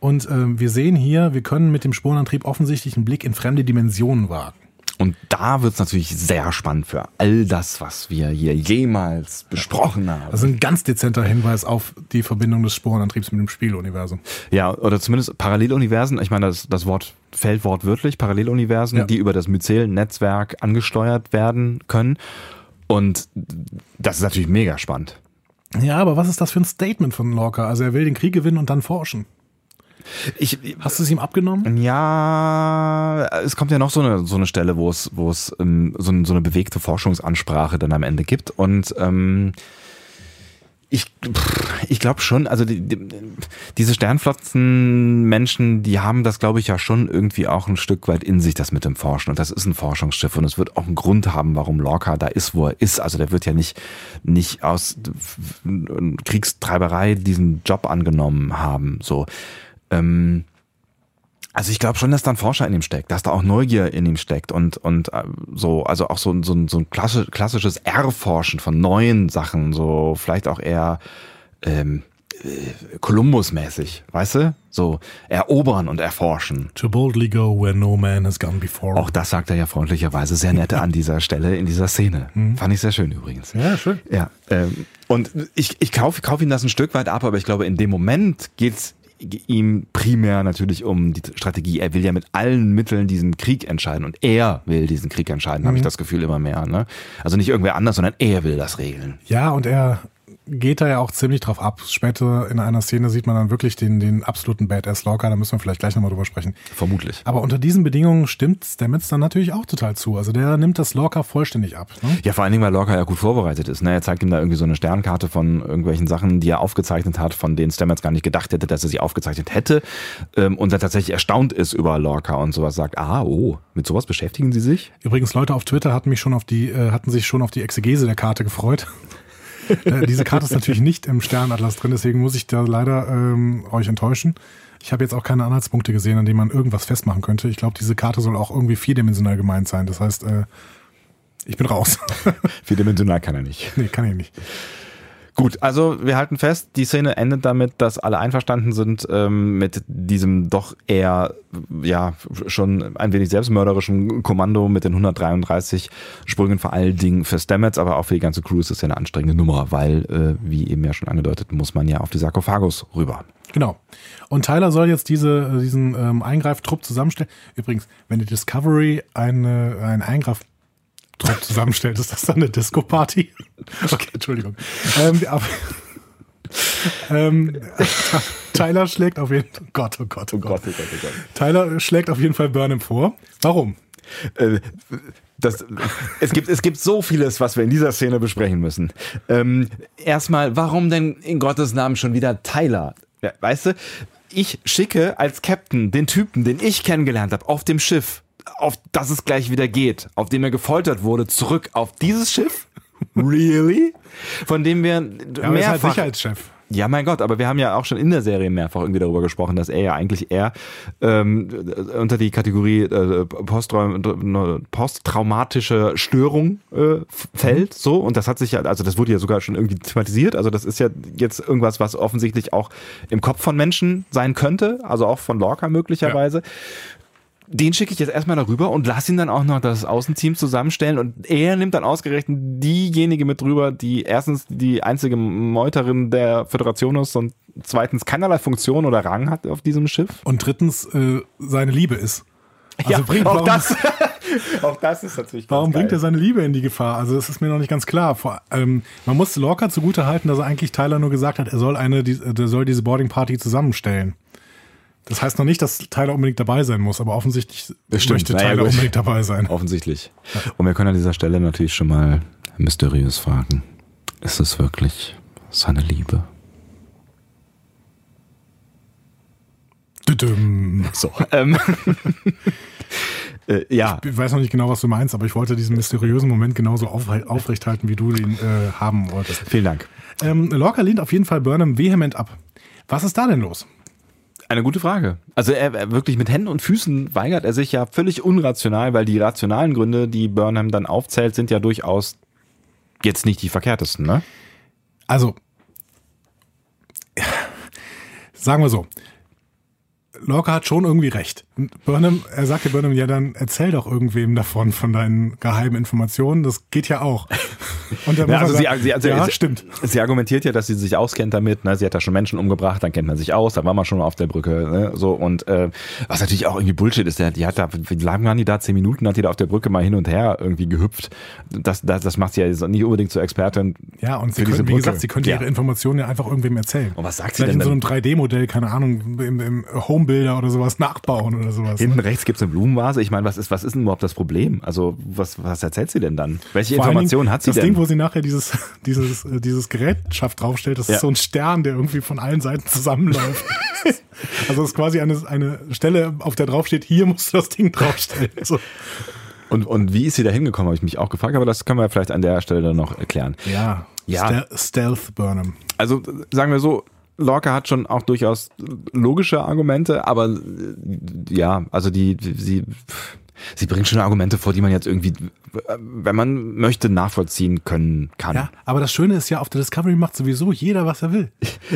Und äh, wir sehen hier, wir können mit dem Spurenantrieb offensichtlich einen Blick in fremde Dimensionen wagen. Und da wird es natürlich sehr spannend für all das, was wir hier jemals besprochen haben. Also ein ganz dezenter Hinweis auf die Verbindung des Sporenantriebs mit dem Spieluniversum. Ja, oder zumindest Paralleluniversen. Ich meine, das, das Wort fällt wortwörtlich. Paralleluniversen, ja. die über das Myzel-Netzwerk angesteuert werden können. Und das ist natürlich mega spannend. Ja, aber was ist das für ein Statement von Lorca? Also er will den Krieg gewinnen und dann forschen. Ich, Hast du es ihm abgenommen? Ja, es kommt ja noch so eine, so eine Stelle, wo es, wo es ähm, so, so, eine bewegte Forschungsansprache dann am Ende gibt. Und ähm, ich, ich glaube schon, also die, die, diese Sternflotzenmenschen, die haben das, glaube ich, ja schon irgendwie auch ein Stück weit in sich, das mit dem Forschen. Und das ist ein Forschungsschiff und es wird auch einen Grund haben, warum Lorca da ist, wo er ist. Also der wird ja nicht, nicht aus Kriegstreiberei diesen Job angenommen haben. So. Ähm, Also ich glaube schon, dass da ein Forscher in ihm steckt, dass da auch Neugier in ihm steckt und und äh, so, also auch so, so, so ein klassisch, klassisches Erforschen von neuen Sachen, so vielleicht auch eher ähm, Kolumbus-mäßig, weißt du? So erobern und erforschen. To boldly go where no man has gone before. Auch das sagt er ja freundlicherweise sehr nette an dieser Stelle in dieser Szene. Mhm. Fand ich sehr schön übrigens. Ja, schön. Ja. Ähm, und ich, ich kaufe kauf ihm das ein Stück weit ab, aber ich glaube, in dem Moment geht's ihm primär natürlich um die Strategie. Er will ja mit allen Mitteln diesen Krieg entscheiden und er will diesen Krieg entscheiden, mhm. habe ich das Gefühl immer mehr. Ne? Also nicht irgendwer anders, sondern er will das regeln. Ja, und er geht da ja auch ziemlich drauf ab. Später in einer Szene sieht man dann wirklich den, den absoluten Badass Lorca, da müssen wir vielleicht gleich nochmal drüber sprechen. Vermutlich. Aber unter diesen Bedingungen stimmt Stamets dann natürlich auch total zu. Also der nimmt das Lorca vollständig ab. Ne? Ja, vor allen Dingen, weil Lorca ja gut vorbereitet ist. Ne? Er zeigt ihm da irgendwie so eine Sternkarte von irgendwelchen Sachen, die er aufgezeichnet hat, von denen Stamets gar nicht gedacht hätte, dass er sie aufgezeichnet hätte. Ähm, und er tatsächlich erstaunt ist über Lorca und sowas sagt, ah, oh, mit sowas beschäftigen sie sich? Übrigens, Leute auf Twitter hatten mich schon auf die, äh, hatten sich schon auf die Exegese der Karte gefreut. Äh, diese Karte ist natürlich nicht im Sternatlas drin, deswegen muss ich da leider ähm, euch enttäuschen. Ich habe jetzt auch keine Anhaltspunkte gesehen, an denen man irgendwas festmachen könnte. Ich glaube, diese Karte soll auch irgendwie vierdimensional gemeint sein. Das heißt, äh, ich bin raus. [laughs] vierdimensional kann er nicht. Nee, kann er nicht. Gut, also wir halten fest, die Szene endet damit, dass alle einverstanden sind ähm, mit diesem doch eher, ja, schon ein wenig selbstmörderischen Kommando mit den 133 Sprüngen vor allen Dingen für Stamets, aber auch für die ganze Crew ist es ja eine anstrengende Nummer, weil, äh, wie eben ja schon angedeutet, muss man ja auf die Sarkophagus rüber. Genau. Und Tyler soll jetzt diese, diesen ähm, Eingreiftrupp zusammenstellen. Übrigens, wenn die Discovery eine, einen Eingreif Trupp zusammenstellt, ist das dann eine Disco-Party? Okay, Entschuldigung. Ähm, aber, ähm, Tyler schlägt auf jeden Fall. Gott, oh Gott, oh Gott. Oh Gott, oh Gott, oh Gott. Tyler schlägt auf jeden Fall Burnham vor. Warum? Äh, das, es, gibt, es gibt so vieles, was wir in dieser Szene besprechen müssen. Ähm, erstmal, warum denn in Gottes Namen schon wieder Tyler? Ja, weißt du, ich schicke als Captain den Typen, den ich kennengelernt habe, auf dem Schiff auf das es gleich wieder geht, auf dem er gefoltert wurde, zurück auf dieses Schiff? [laughs] Really? Von dem wir ja, mehrfach... Ist halt Sicherheitschef. Ja, mein Gott, aber wir haben ja auch schon in der Serie mehrfach irgendwie darüber gesprochen, dass er ja eigentlich eher ähm, unter die Kategorie äh, posttraumatische Störung äh, fällt, so und das hat sich ja, also das wurde ja sogar schon irgendwie thematisiert, also das ist ja jetzt irgendwas, was offensichtlich auch im Kopf von Menschen sein könnte, also auch von Lorca möglicherweise. Den schicke ich jetzt erstmal darüber und lass ihn dann auch noch das Außenteam zusammenstellen und er nimmt dann ausgerechnet diejenige mit drüber, die erstens die einzige Meuterin der Föderation ist und zweitens keinerlei Funktion oder Rang hat auf diesem Schiff. Und drittens äh, seine Liebe ist. Also ja, [laughs] bringt, auch warum, das. auch das ist natürlich Warum bringt er seine Liebe in die Gefahr? Also das ist mir noch nicht ganz klar. Vor, ähm, man muss Lorca zugute halten, dass er eigentlich Tyler nur gesagt hat, er soll eine, die, der soll diese Boarding Party zusammenstellen. Das heißt noch nicht, dass Tyler unbedingt dabei sein muss, aber offensichtlich möchte Tyler naja, unbedingt dabei sein. Offensichtlich. Und wir können an dieser Stelle natürlich schon mal mysteriös fragen. Ist es wirklich seine Liebe? So, ähm. [laughs] äh, ja. Ich weiß noch nicht genau, was du meinst, aber ich wollte diesen mysteriösen Moment genauso auf, aufrechthalten, wie du den äh, haben wolltest. Vielen Dank. Ähm, Lorca lehnt auf jeden Fall Burnham vehement ab. Was ist da denn los? Eine gute Frage. Also er, er, wirklich mit Händen und Füßen weigert er sich ja völlig unrational, weil die rationalen Gründe, die Burnham dann aufzählt, sind ja durchaus jetzt nicht die verkehrtesten, ne? Also sagen wir so, Lorca hat schon irgendwie recht. Burnham, er sagte Burnham, ja dann erzähl doch irgendwem davon, von deinen geheimen Informationen. Das geht ja auch. Und dann ja, also sie, sie, also ja, sie, stimmt. Sie argumentiert ja, dass sie sich auskennt damit. Ne? Sie hat da schon Menschen umgebracht, dann kennt man sich aus, da war man schon mal auf der Brücke. Ne? So und äh, was natürlich auch irgendwie Bullshit ist. Die hat da, wie lange waren die da? Zehn Minuten hat die da auf der Brücke mal hin und her irgendwie gehüpft. Das, das, das macht sie ja nicht unbedingt zur Expertin. Ja, und sie könnte, wie gesagt, sie könnte ja. ihre Informationen ja einfach irgendwem erzählen. Und was sagt sie Vielleicht denn? in so einem 3D-Modell, keine Ahnung, im, im Homebuilder oder sowas nachbauen oder sowas. Hinten ne? rechts gibt's eine Blumenvase. Ich meine, was ist, was ist denn überhaupt das Problem? Also, was, was erzählt sie denn dann? Welche Informationen hat sie das denn? Das Ding, wo sie nachher dieses, [laughs] dieses, äh, dieses Gerätschaft draufstellt, das ja. ist so ein Stern, der irgendwie von allen Seiten zusammenläuft. [laughs] also, das ist quasi eine, eine Stelle, auf der draufsteht, hier musst du das Ding draufstellen. So. Und, und wie ist sie da hingekommen, habe ich mich auch gefragt, aber das können wir vielleicht an der Stelle dann noch erklären. Ja, ja. Stealth Burnham. Also sagen wir so, Lorca hat schon auch durchaus logische Argumente, aber äh, ja, also die, sie, sie bringt schon Argumente vor, die man jetzt irgendwie, wenn man möchte, nachvollziehen können kann. Ja, aber das Schöne ist ja, auf der Discovery macht sowieso jeder, was er will.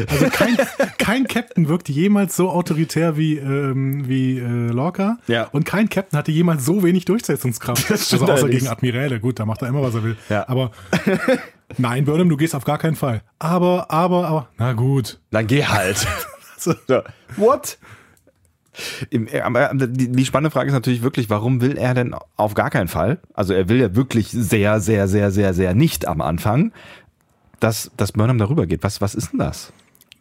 Also kein, [laughs] kein Captain wirkte jemals so autoritär wie, ähm, wie äh, Lorca. Ja. Und kein Captain hatte jemals so wenig Durchsetzungskraft. Das also außer gegen Admiräle. Gut, da macht er immer, was er will. Ja. Aber [laughs] nein, Burnham, du gehst auf gar keinen Fall. Aber, aber, aber, na gut. Dann geh halt. [laughs] What? Im, äh, aber die, die spannende Frage ist natürlich wirklich, warum will er denn auf gar keinen Fall? Also er will ja wirklich sehr, sehr, sehr, sehr, sehr nicht am Anfang, dass, dass Burnham darüber geht. Was, was ist denn das?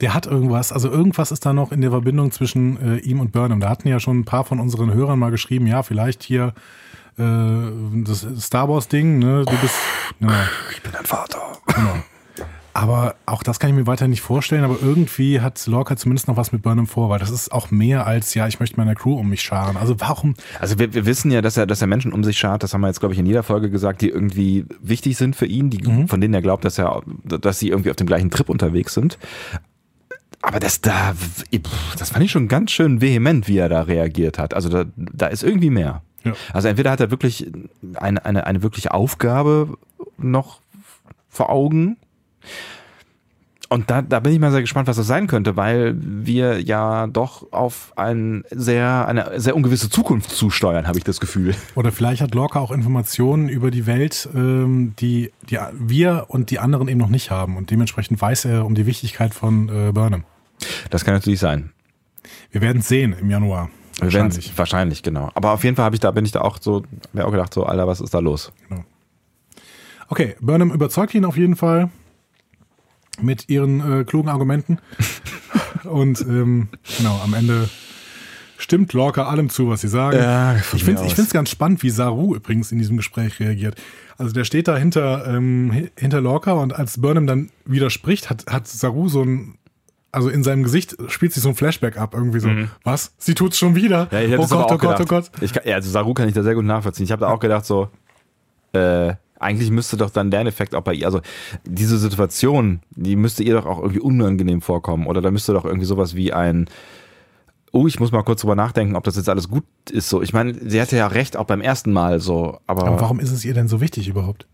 Der hat irgendwas, also irgendwas ist da noch in der Verbindung zwischen äh, ihm und Burnham. Da hatten ja schon ein paar von unseren Hörern mal geschrieben, ja, vielleicht hier äh, das Star Wars Ding, ne, du bist, ja, Ich bin dein Vater. genau. Aber auch das kann ich mir weiter nicht vorstellen, aber irgendwie hat Lorca zumindest noch was mit Burnham vor, weil das ist auch mehr als, ja, ich möchte meiner Crew um mich scharen. Also warum, Also wir, wir wissen ja, dass er, dass er Menschen um sich schart, das haben wir jetzt, glaube ich, in jeder Folge gesagt, die irgendwie wichtig sind für ihn, die, von denen er glaubt, dass er, dass sie irgendwie auf dem gleichen Trip unterwegs sind. Aber das da, das fand ich schon ganz schön vehement, wie er da reagiert hat. Also da, da ist irgendwie mehr. Ja. Also entweder hat er wirklich eine, eine, eine wirkliche Aufgabe noch vor Augen. Und da, da bin ich mal sehr gespannt, was das sein könnte, weil wir ja doch auf ein sehr, eine sehr ungewisse Zukunft zusteuern, habe ich das Gefühl. oder vielleicht hat Lorca auch Informationen über die Welt, ähm, die, die wir und die anderen eben noch nicht haben. Und dementsprechend weiß er um die Wichtigkeit von äh, Burnham. Das kann natürlich sein. Wir werden es sehen im Januar. Wir werden Wahrscheinlich. wahrscheinlich, genau. Aber auf jeden Fall habe ich da, bin ich da auch so, mir auch gedacht, so, Alter, was ist da los? Okay, Burnham überzeugt ihn auf jeden Fall mit ihren äh, klugen Argumenten. [laughs] Und ähm, genau, am Ende stimmt Lorca allem zu, was sie sagen. Ja, ich finde es ganz spannend, wie Saru übrigens in diesem Gespräch reagiert. Also der steht da hinter, ähm, hi- hinter Lorca und als Burnham dann widerspricht, hat, hat Saru so ein also in seinem Gesicht spielt sich so ein Flashback ab, irgendwie so, was? Sie tut's schon wieder? Mhm. Ja, ich oh aber Gott, oh Gott, oh. Gott. Ich kann, ja, also Saru kann ich da sehr gut nachvollziehen. Ich habe da auch gedacht, so, äh, eigentlich müsste doch dann der Effekt auch bei ihr, also diese Situation, die müsste ihr doch auch irgendwie unangenehm vorkommen. Oder da müsste doch irgendwie sowas wie ein, oh, ich muss mal kurz drüber nachdenken, ob das jetzt alles gut ist. So, ich meine, sie hatte ja recht, auch beim ersten Mal so, aber, Aber warum ist es ihr denn so wichtig überhaupt?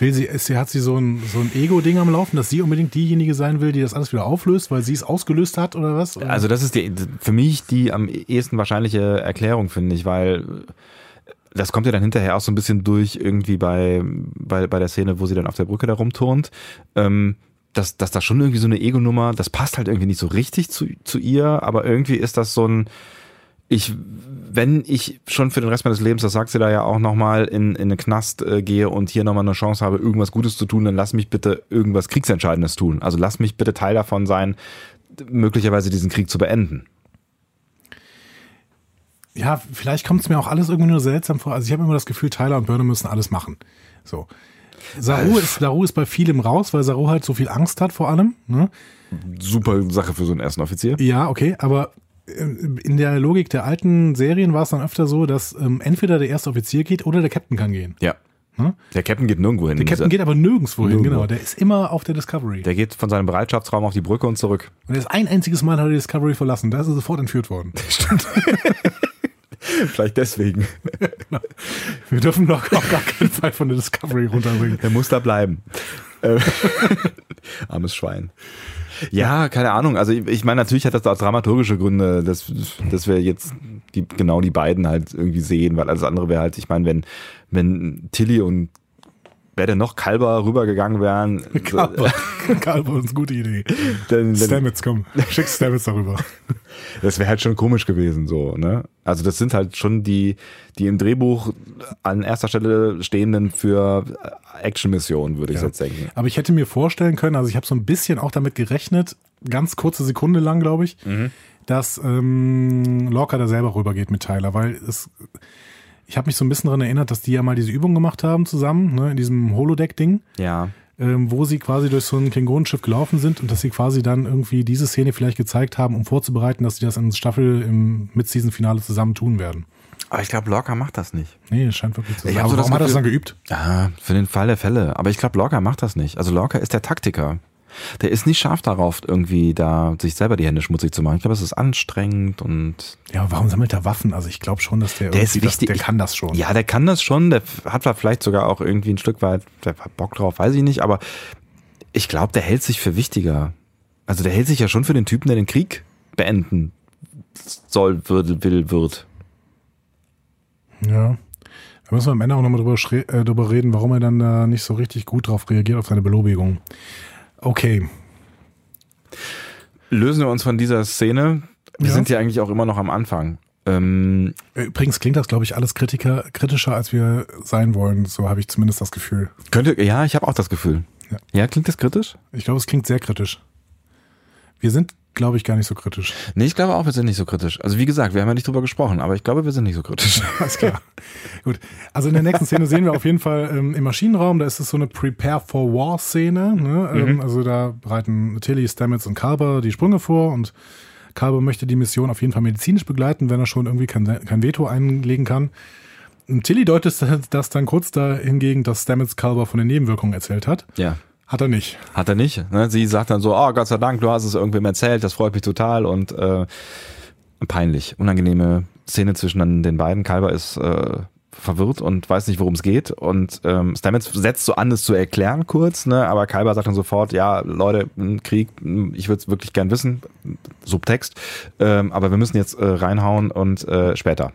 Will sie, sie, hat sie so ein, so ein Ego-Ding am Laufen, dass sie unbedingt diejenige sein will, die das alles wieder auflöst, weil sie es ausgelöst hat oder was? Oder? Also das ist die, für mich die am ehesten wahrscheinliche Erklärung, finde ich, weil das kommt ja dann hinterher auch so ein bisschen durch irgendwie bei, bei, bei der Szene, wo sie dann auf der Brücke da rumturnt. Ähm, dass, dass da schon irgendwie so eine Ego-Nummer, das passt halt irgendwie nicht so richtig zu, zu ihr, aber irgendwie ist das so ein, ich, wenn ich schon für den Rest meines Lebens, das sagt sie da ja auch nochmal, in, in einen Knast äh, gehe und hier nochmal eine Chance habe, irgendwas Gutes zu tun, dann lass mich bitte irgendwas Kriegsentscheidendes tun. Also lass mich bitte Teil davon sein, möglicherweise diesen Krieg zu beenden. ja, vielleicht kommt es mir auch alles irgendwie nur seltsam vor. Also ich habe immer das Gefühl, Tyler und Burnham müssen alles machen. So. Saru ist, Saru ist bei vielem raus, weil Saru halt so viel Angst hat vor allem. Ne? Super Sache für so einen ersten Offizier. Ja, okay, aber äh, in der Logik der alten Serien war es dann öfter so, dass ähm, entweder der erste Offizier geht oder der Captain kann gehen. Ja. Hm? Der Captain geht nirgendwo hin. Der Captain geht aber nirgendwo hin, Nirgendwo. genau. Der ist immer auf der Discovery. Der geht von seinem Bereitschaftsraum auf die Brücke und zurück. Und er ist ein einziges Mal hat er die Discovery verlassen. Da ist er sofort entführt worden. [laughs] [laughs] Vielleicht deswegen. Wir dürfen doch auf gar keinen Fall von der Discovery runterbringen. Er muss da bleiben. Äh, [laughs] Armes Schwein. Ja, keine Ahnung. Also ich, ich meine, natürlich hat das auch dramaturgische Gründe, dass, dass wir jetzt die, genau die beiden halt irgendwie sehen, weil alles andere wäre halt, ich meine, wenn, wenn Tilly und denn noch Kalber rübergegangen wären, [laughs] Kalber. Kalber ist eine gute Idee. [laughs] dann, dann, Stamets, komm. Schick Stamets darüber. [laughs] Das wäre halt schon komisch gewesen, so, ne? Also das sind halt schon die, die im Drehbuch an erster Stelle stehenden für Action-Missionen, würde ich Ja. jetzt denken. Aber ich hätte mir vorstellen können, also ich habe so ein bisschen auch damit gerechnet, ganz kurze Sekunde lang, glaube ich, dass ähm, Lorca da selber rübergeht mit Tyler, weil es, ich habe mich so ein bisschen daran erinnert, dass die ja mal diese Übung gemacht haben zusammen, ne, in diesem Holodeck-Ding, Ja. ähm, wo sie quasi durch so ein Klingonenschiff gelaufen sind und dass sie quasi dann irgendwie diese Szene vielleicht gezeigt haben, um vorzubereiten, dass sie das in Staffel im Mid-Season-Finale zusammen tun werden. Aber ich glaube, Locker macht das nicht. Nee, scheint wirklich zu Ich sein. so Aber das warum hat er das dann geübt? Ja, für den Fall der Fälle. Aber ich glaube, Locker macht das nicht. Also Locker ist der Taktiker. Der ist nicht scharf darauf, irgendwie da sich selber die Hände schmutzig zu machen. Ich glaube, es ist anstrengend und. Ja, warum sammelt er Waffen? Also ich glaube schon, dass der, Der ist wichtig. Das, der kann das schon. Ja, der kann das schon. Der hat vielleicht sogar auch irgendwie ein Stück weit der hat Bock drauf, weiß ich nicht. Aber ich glaube, der hält sich für wichtiger. Also der hält sich ja schon für den Typen, der den Krieg beenden soll, würde, will, wird. Ja. Da müssen wir am Ende auch nochmal drüber, äh, drüber reden, warum er dann da nicht so richtig gut drauf reagiert, auf seine Belobigung. Okay. Lösen wir uns von dieser Szene. Wir Ja. sind ja eigentlich auch immer noch am Anfang. Ähm, Äh, Übrigens klingt das, glaube ich, alles Kritiker, kritischer, als wir sein wollen. So habe ich zumindest das Gefühl. könnte, ja, ich habe auch das Gefühl. Ja. Ja. klingt das kritisch? Ich glaube, es klingt sehr kritisch. Wir sind, glaube ich, gar nicht so kritisch. Nee, ich glaube auch, wir sind nicht so kritisch. Also wie gesagt, wir haben ja nicht drüber gesprochen, aber ich glaube, wir sind nicht so kritisch. [laughs] Alles klar. Gut. Also in der nächsten Szene sehen wir auf jeden Fall ähm, im Maschinenraum, da ist es so eine Prepare for War Szene. Ne? Ähm, also da bereiten Tilly, Stamets und Carver die Sprünge vor und Carver möchte die Mission auf jeden Fall medizinisch begleiten, wenn er schon irgendwie kein, kein Veto einlegen kann. Und Tilly deutet das dann kurz da hingegen, dass Stamets Carver von den Nebenwirkungen erzählt hat. Ja. Hat er nicht. Hat er nicht. Ne? Sie sagt dann so, oh Gott sei Dank, du hast es irgendwem erzählt, das freut mich total und äh, peinlich, unangenehme Szene zwischen den beiden. Kalber ist äh, verwirrt und weiß nicht, worum es geht und ähm, Stamets setzt so an, es zu erklären kurz, ne? aber Kalber sagt dann sofort, ja Leute, ein Krieg, ich würde es wirklich gern wissen, Subtext, ähm, aber wir müssen jetzt äh, reinhauen und äh, später.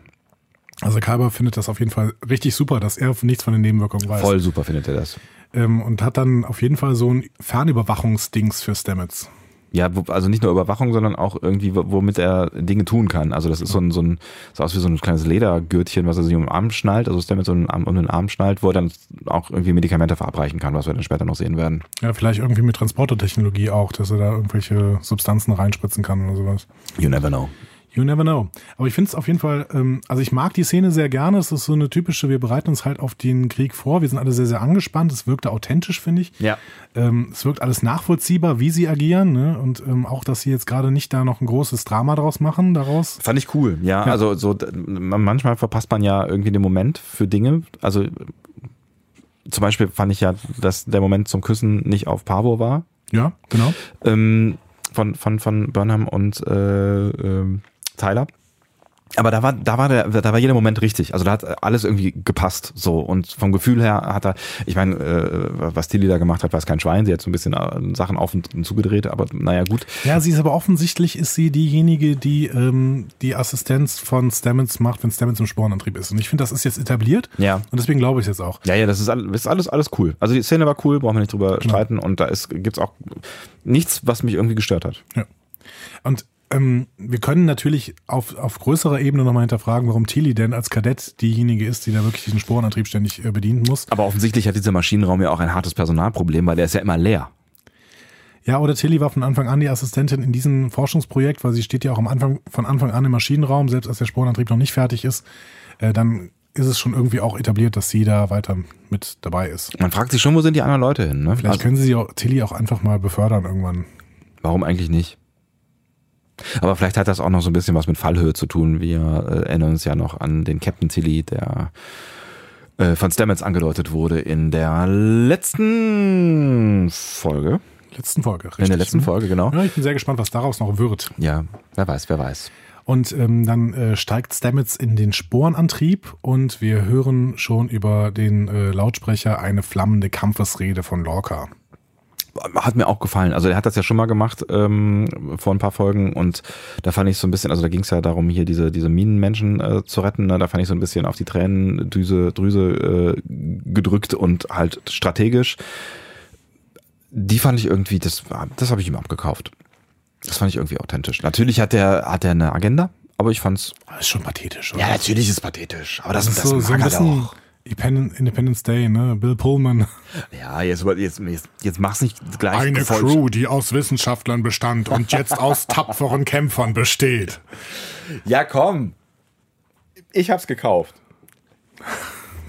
Also Carver findet das auf jeden Fall richtig super, dass er nichts von den Nebenwirkungen weiß. Voll super findet er das. Ähm, und hat dann auf jeden Fall so ein Fernüberwachungsdings für Stamets. Ja, also nicht nur Überwachung, sondern auch irgendwie, wo- womit er Dinge tun kann. Also das ist so ein, so ein, so aus wie so ein kleines Ledergürtchen, was er sich um den Arm schnallt, also Stamets Arm, um den Arm schnallt, wo er dann auch irgendwie Medikamente verabreichen kann, was wir dann später noch sehen werden. Ja, vielleicht irgendwie mit Transportertechnologie auch, dass er da irgendwelche Substanzen reinspritzen kann oder sowas. You never know. You never know. Aber ich finde es auf jeden Fall, ähm, also ich mag die Szene sehr gerne. Es ist so eine typische, wir bereiten uns halt auf den Krieg vor. Wir sind alle sehr, sehr angespannt. Es wirkte authentisch, finde ich. Ja. Ähm, es wirkt alles nachvollziehbar, wie sie agieren. Ne? Und ähm, auch, dass sie jetzt gerade nicht da noch ein großes Drama draus machen, daraus. Fand ich cool, ja. Also so manchmal verpasst man ja irgendwie den Moment für Dinge. Also zum Beispiel fand ich ja, dass der Moment zum Küssen nicht auf Pavo war. Ja, genau. ähm, von, von, von Burnham und äh, ähm, Tyler. Aber da war, da war der, da war jeder Moment richtig. Also da hat alles irgendwie gepasst. So und vom Gefühl her hat er, ich meine, äh, was Tilly da gemacht hat, war es kein Schwein. Sie hat so ein bisschen äh, Sachen auf und, zugedreht, aber naja gut. Ja, sie ist aber offensichtlich ist sie diejenige, die ähm, die Assistenz von Stamets macht, wenn Stamets im Sporenantrieb ist. Und ich finde, das ist jetzt etabliert. Ja. Und deswegen glaube ich es jetzt auch. Ja, ja, das ist alles, ist alles, alles cool. Also die Szene war cool, brauchen wir nicht drüber streiten. Und da ist, gibt's auch nichts, was mich irgendwie gestört hat. Ja. Und ähm, wir können natürlich auf, auf größerer Ebene nochmal hinterfragen, warum Tilly denn als Kadett diejenige ist, die da wirklich diesen Sporenantrieb ständig äh, bedienen muss. Aber offensichtlich hat dieser Maschinenraum ja auch ein hartes Personalproblem, weil der ist ja immer leer. Ja, oder Tilly war von Anfang an die Assistentin in diesem Forschungsprojekt, weil sie steht ja auch am Anfang, von Anfang an im Maschinenraum, selbst als der Sporenantrieb noch nicht fertig ist. Äh, dann ist es schon irgendwie auch etabliert, dass sie da weiter mit dabei ist. Man fragt sich schon, wo sind die anderen Leute hin? Ne? Vielleicht Also, können sie sie auch, Tilly auch einfach mal befördern irgendwann. warum eigentlich nicht? Aber vielleicht hat das auch noch so ein bisschen was mit Fallhöhe zu tun. Wir äh, erinnern uns ja noch an den Captain Tilly, der äh, von Stamets angedeutet wurde in der letzten Folge. Letzten Folge, richtig. In der letzten Folge, genau. Ja, ich bin sehr gespannt, was daraus noch wird. Ja, wer weiß, wer weiß. Und ähm, dann äh, steigt Stamets in den Sporenantrieb und wir hören schon über den äh, Lautsprecher eine flammende Kampfesrede von Lorca. Hat mir auch gefallen. Also er hat das ja schon mal gemacht ähm, vor ein paar Folgen und da fand ich so ein bisschen, also da ging es ja darum, hier diese, diese Minenmenschen äh, zu retten. Ne? Da fand ich so ein bisschen auf die Tränendüse Drüse äh, gedrückt und halt strategisch. Die fand ich irgendwie, das, das habe ich ihm abgekauft. Das fand ich irgendwie authentisch. Natürlich hat er hat er eine Agenda, aber ich fand's. Das ist schon pathetisch, oder? Ja, natürlich ist es pathetisch, aber das, das, das, ist so, so ein mag er bisschen doch. Independence, Day, ne? Bill Pullman. Ja, jetzt, jetzt, jetzt, jetzt mach's nicht gleich. Eine voll- Crew, die aus Wissenschaftlern bestand und jetzt aus [laughs] tapferen Kämpfern besteht. Ja, komm. Ich hab's gekauft.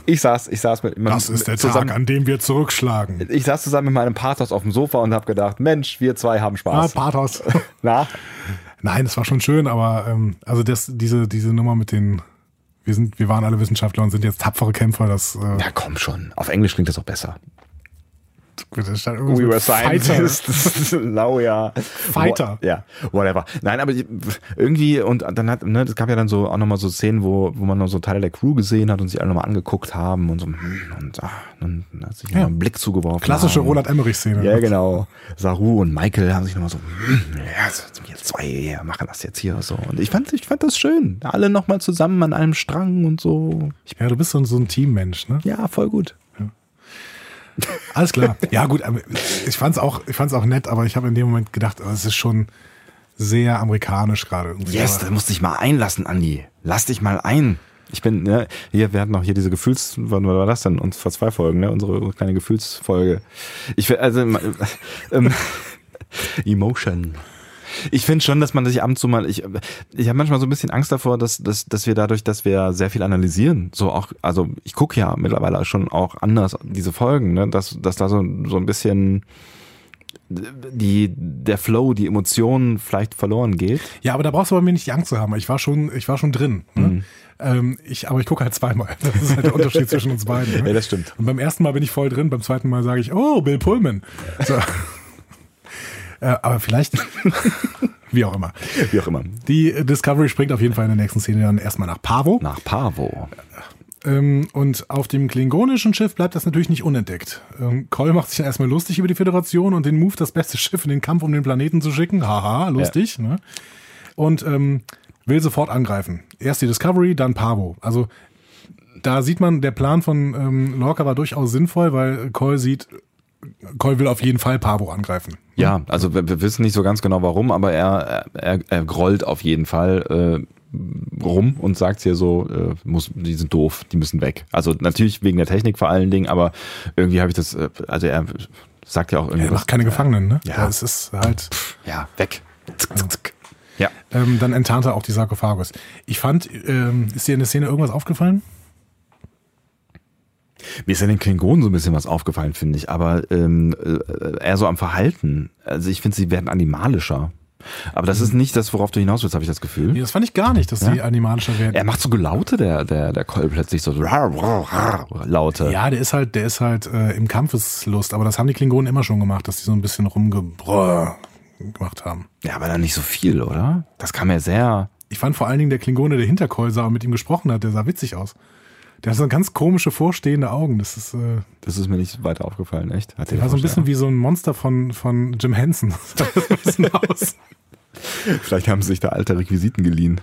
Ich saß, ich saß mit, Das ist der zusammen, Tag, an dem wir zurückschlagen. Ich saß zusammen mit meinem Pathos auf dem Sofa und hab gedacht, Mensch, wir zwei haben Ah, Spaß. Pathos. [laughs] Na? Nein, das war schon schön, aber ähm, also das, diese, diese Nummer mit den, wir sind, wir waren alle Wissenschaftler und sind jetzt tapfere Kämpfer, das äh, Ja, komm schon. Auf Englisch klingt das auch besser. Gut, da stand irgendwas We were scientists. Now, [laughs] ja. Fighter. Ja, whatever. Nein, aber irgendwie, und dann hat, ne, es gab ja dann so auch nochmal so Szenen, wo, wo man noch so Teile der Crew gesehen hat und sich alle nochmal angeguckt haben und so, hm, und ach, dann hat sich Ja. einen Blick zugeworfen. Klassische haben. Roland Emmerich-Szene. Ja, genau. Saru und Michael haben sich nochmal so, hm, ja, wir zwei machen das jetzt hier so. Und ich fand, ich fand das schön. Alle nochmal zusammen an einem Strang und so. Ich, Ja, du bist so ein, so ein Teammensch, ne? ja, voll gut. Alles klar. Ja, gut, ich fand's auch, ich fand's auch nett, aber ich habe in dem Moment gedacht, oh, es ist schon sehr amerikanisch gerade. Yes, da musst dich mal einlassen, Andi. Lass dich mal ein. Ich bin, ne, hier, wir hatten auch hier diese Gefühls, wann war das denn? Uns vor zwei Folgen, ne? Unsere kleine Gefühlsfolge. Ich will, also, äh, ähm, [laughs] Emotion. Ich finde schon, dass man sich ab und zu mal, ich, ich habe manchmal so ein bisschen Angst davor, dass, dass, dass wir dadurch, dass wir sehr viel analysieren, so auch, also ich gucke ja mittlerweile schon auch anders diese Folgen, ne, dass, dass da so, so ein bisschen die, der Flow, die Emotionen vielleicht verloren geht. Ja, aber da brauchst du bei mir nicht die Angst zu haben. Ich war schon, ich war schon drin. Ne? Mhm. Ähm, ich, aber ich gucke halt zweimal. [laughs] Das ist halt der Unterschied zwischen uns beiden. Ne? Ja, das stimmt. Und beim ersten Mal bin ich voll drin, beim zweiten Mal sage ich, oh, Bill Pullman. So. [laughs] äh, aber vielleicht, [laughs] wie auch immer. Wie auch immer. Die Discovery springt auf jeden Fall in der nächsten Szene dann erstmal nach Pavo. Nach Pavo. Ähm, und auf dem klingonischen Schiff bleibt das natürlich nicht unentdeckt. Ähm, Cole macht sich dann erstmal lustig über die Föderation und den Move, das beste [laughs] Schiff in den Kampf um den Planeten zu schicken. Haha, lustig. Ne? Und ähm, will sofort angreifen. Erst die Discovery, dann Pavo. Also da sieht man, der Plan von ähm, Lorca war durchaus sinnvoll, weil Cole sieht, Cole will auf jeden Fall Pavo angreifen. Ja, also wir, wir wissen nicht so ganz genau warum, aber er, er, er grollt auf jeden Fall äh, rum und sagt hier so, äh, muss, die sind doof, die müssen weg. Also natürlich wegen der Technik vor allen Dingen, aber irgendwie habe ich das, äh, also er sagt ja auch irgendwie Er macht keine Gefangenen, ne? Ja. Es ist halt. Ja, weg. Zick, zick, zick. Ja. Ähm, dann enttarnt er auch die Sarkophagus. Ich fand, ähm, ist dir in der Szene irgendwas aufgefallen? Mir ist an den Klingonen so ein bisschen was aufgefallen, finde ich, aber ähm, äh, eher so am Verhalten. Also ich finde, sie werden animalischer. Aber das ist nicht das, worauf du hinaus willst, habe ich das Gefühl. Nee, das fand ich gar nicht, dass Ja? die animalischer werden. Er macht so Gelaute, der, der, der Cole plötzlich so Laute. Ja, der ist halt, der ist halt äh, im Kampfeslust, aber das haben die Klingonen immer schon gemacht, dass die so ein bisschen rumgebrrr gemacht haben. Ja, aber dann nicht so viel, oder? Das kam ja sehr. Ich fand vor allen Dingen der Klingone, der hinter Cole sah und mit ihm gesprochen hat, der sah witzig aus. Der hat so ganz komische vorstehende Augen. Das ist, äh, Das ist mir nicht weiter aufgefallen, echt? Hat der war so ein bisschen wie so ein Monster von, von Jim Henson. [laughs] Das. Vielleicht haben sie sich da alte Requisiten geliehen.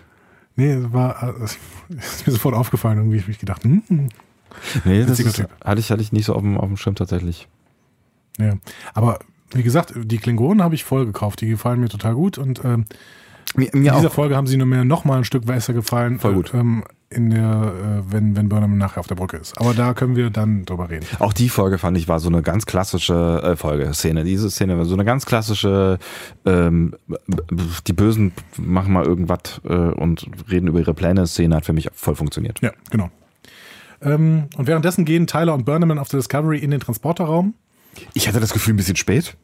Nee, es war, äh, ist mir sofort aufgefallen irgendwie. Ich hab ich gedacht, hm, hm. Nee, das ist, Typ. hatte ich, hatte ich nicht so auf dem, auf dem Schirm tatsächlich. Ja. Aber wie gesagt, die Klingonen habe ich voll gekauft. Die gefallen mir total gut und ähm, Mir, In mir dieser auch. Folge haben sie nur mehr noch mal ein Stück besser gefallen. Voll gut. äh, Ähm, in der, äh, wenn, wenn Burnham nachher auf der Brücke ist. Aber da können wir dann drüber reden. Auch die Folge fand ich war so eine ganz klassische äh, Folge, Szene. Diese Szene war so eine ganz klassische, ähm, die Bösen machen mal irgendwas äh, und reden über ihre Pläne. Szene hat für mich voll funktioniert. Ja, genau. Ähm, und währenddessen gehen Tyler und Burnham auf der Discovery in den Transporterraum. Ich hatte das Gefühl ein bisschen spät.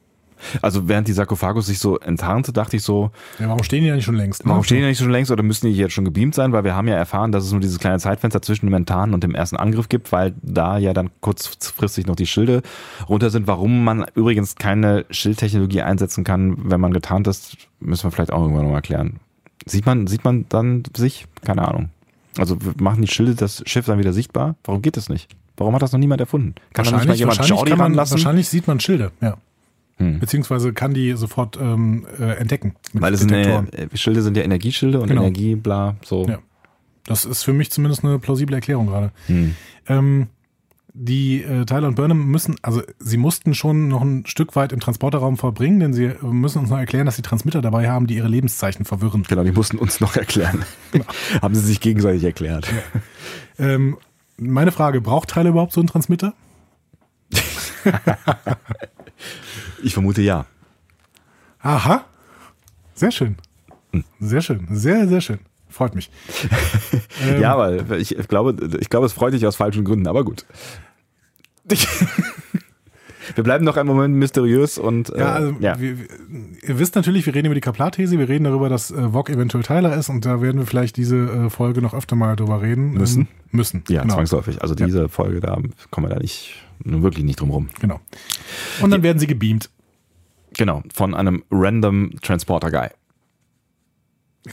Also während die Sarkophagus sich so enttarnte, dachte ich so, Ja, warum stehen die ja nicht schon längst? ne? warum stehen die nicht schon längst oder müssen die jetzt schon gebeamt sein? Weil wir haben ja erfahren, dass es nur dieses kleine Zeitfenster zwischen dem Enttarnen und dem ersten Angriff gibt, weil da ja dann kurzfristig noch die Schilde runter sind. Warum man übrigens keine Schildtechnologie einsetzen kann, wenn man getarnt ist, müssen wir vielleicht auch irgendwann noch erklären. Sieht man, sieht man dann sich? Keine Ahnung. Also machen die Schilde das Schiff dann wieder sichtbar? Warum geht das nicht? Warum hat das noch niemand erfunden? Kann da nicht mal jemand Jordi man, ranlassen? wahrscheinlich sieht man Schilde, ja. Hm. Beziehungsweise kann die sofort ähm, äh, entdecken. Weil es sind, äh, Schilde sind ja Energieschilde und Genau. Energie, bla, so. Ja. Das ist für mich zumindest eine plausible Erklärung gerade. Hm. Ähm, die äh, Tyler und Burnham müssen, also sie mussten schon noch ein Stück weit im Transporterraum verbringen, denn sie äh, müssen uns noch erklären, dass sie Transmitter dabei haben, die ihre Lebenszeichen verwirren. Genau, die mussten uns noch erklären. [laughs] Haben sie sich gegenseitig erklärt. Ähm, meine Frage, braucht Tyler überhaupt so einen Transmitter? [laughs] Ich vermute ja. Aha. Sehr schön. Hm. Sehr schön. Sehr, sehr schön. Freut mich. [laughs] Ähm, Ja, weil ich glaube, ich glaube, es freut dich aus falschen Gründen, aber gut. [laughs] wir bleiben noch einen Moment mysteriös und äh, Ja, also ja. Wir, wir, ihr wisst natürlich, wir reden über die Kaplar-These, wir reden darüber, dass äh, Vogue eventuell Tyler ist und da werden wir vielleicht diese äh, Folge noch öfter mal drüber reden. Müssen. Ähm, müssen. ja, genau. zwangsläufig. Also Ja. diese Folge, da kommen wir da nicht, wirklich nicht drum rum. genau. Und dann werden sie gebeamt. Genau, von einem random Transporter Guy.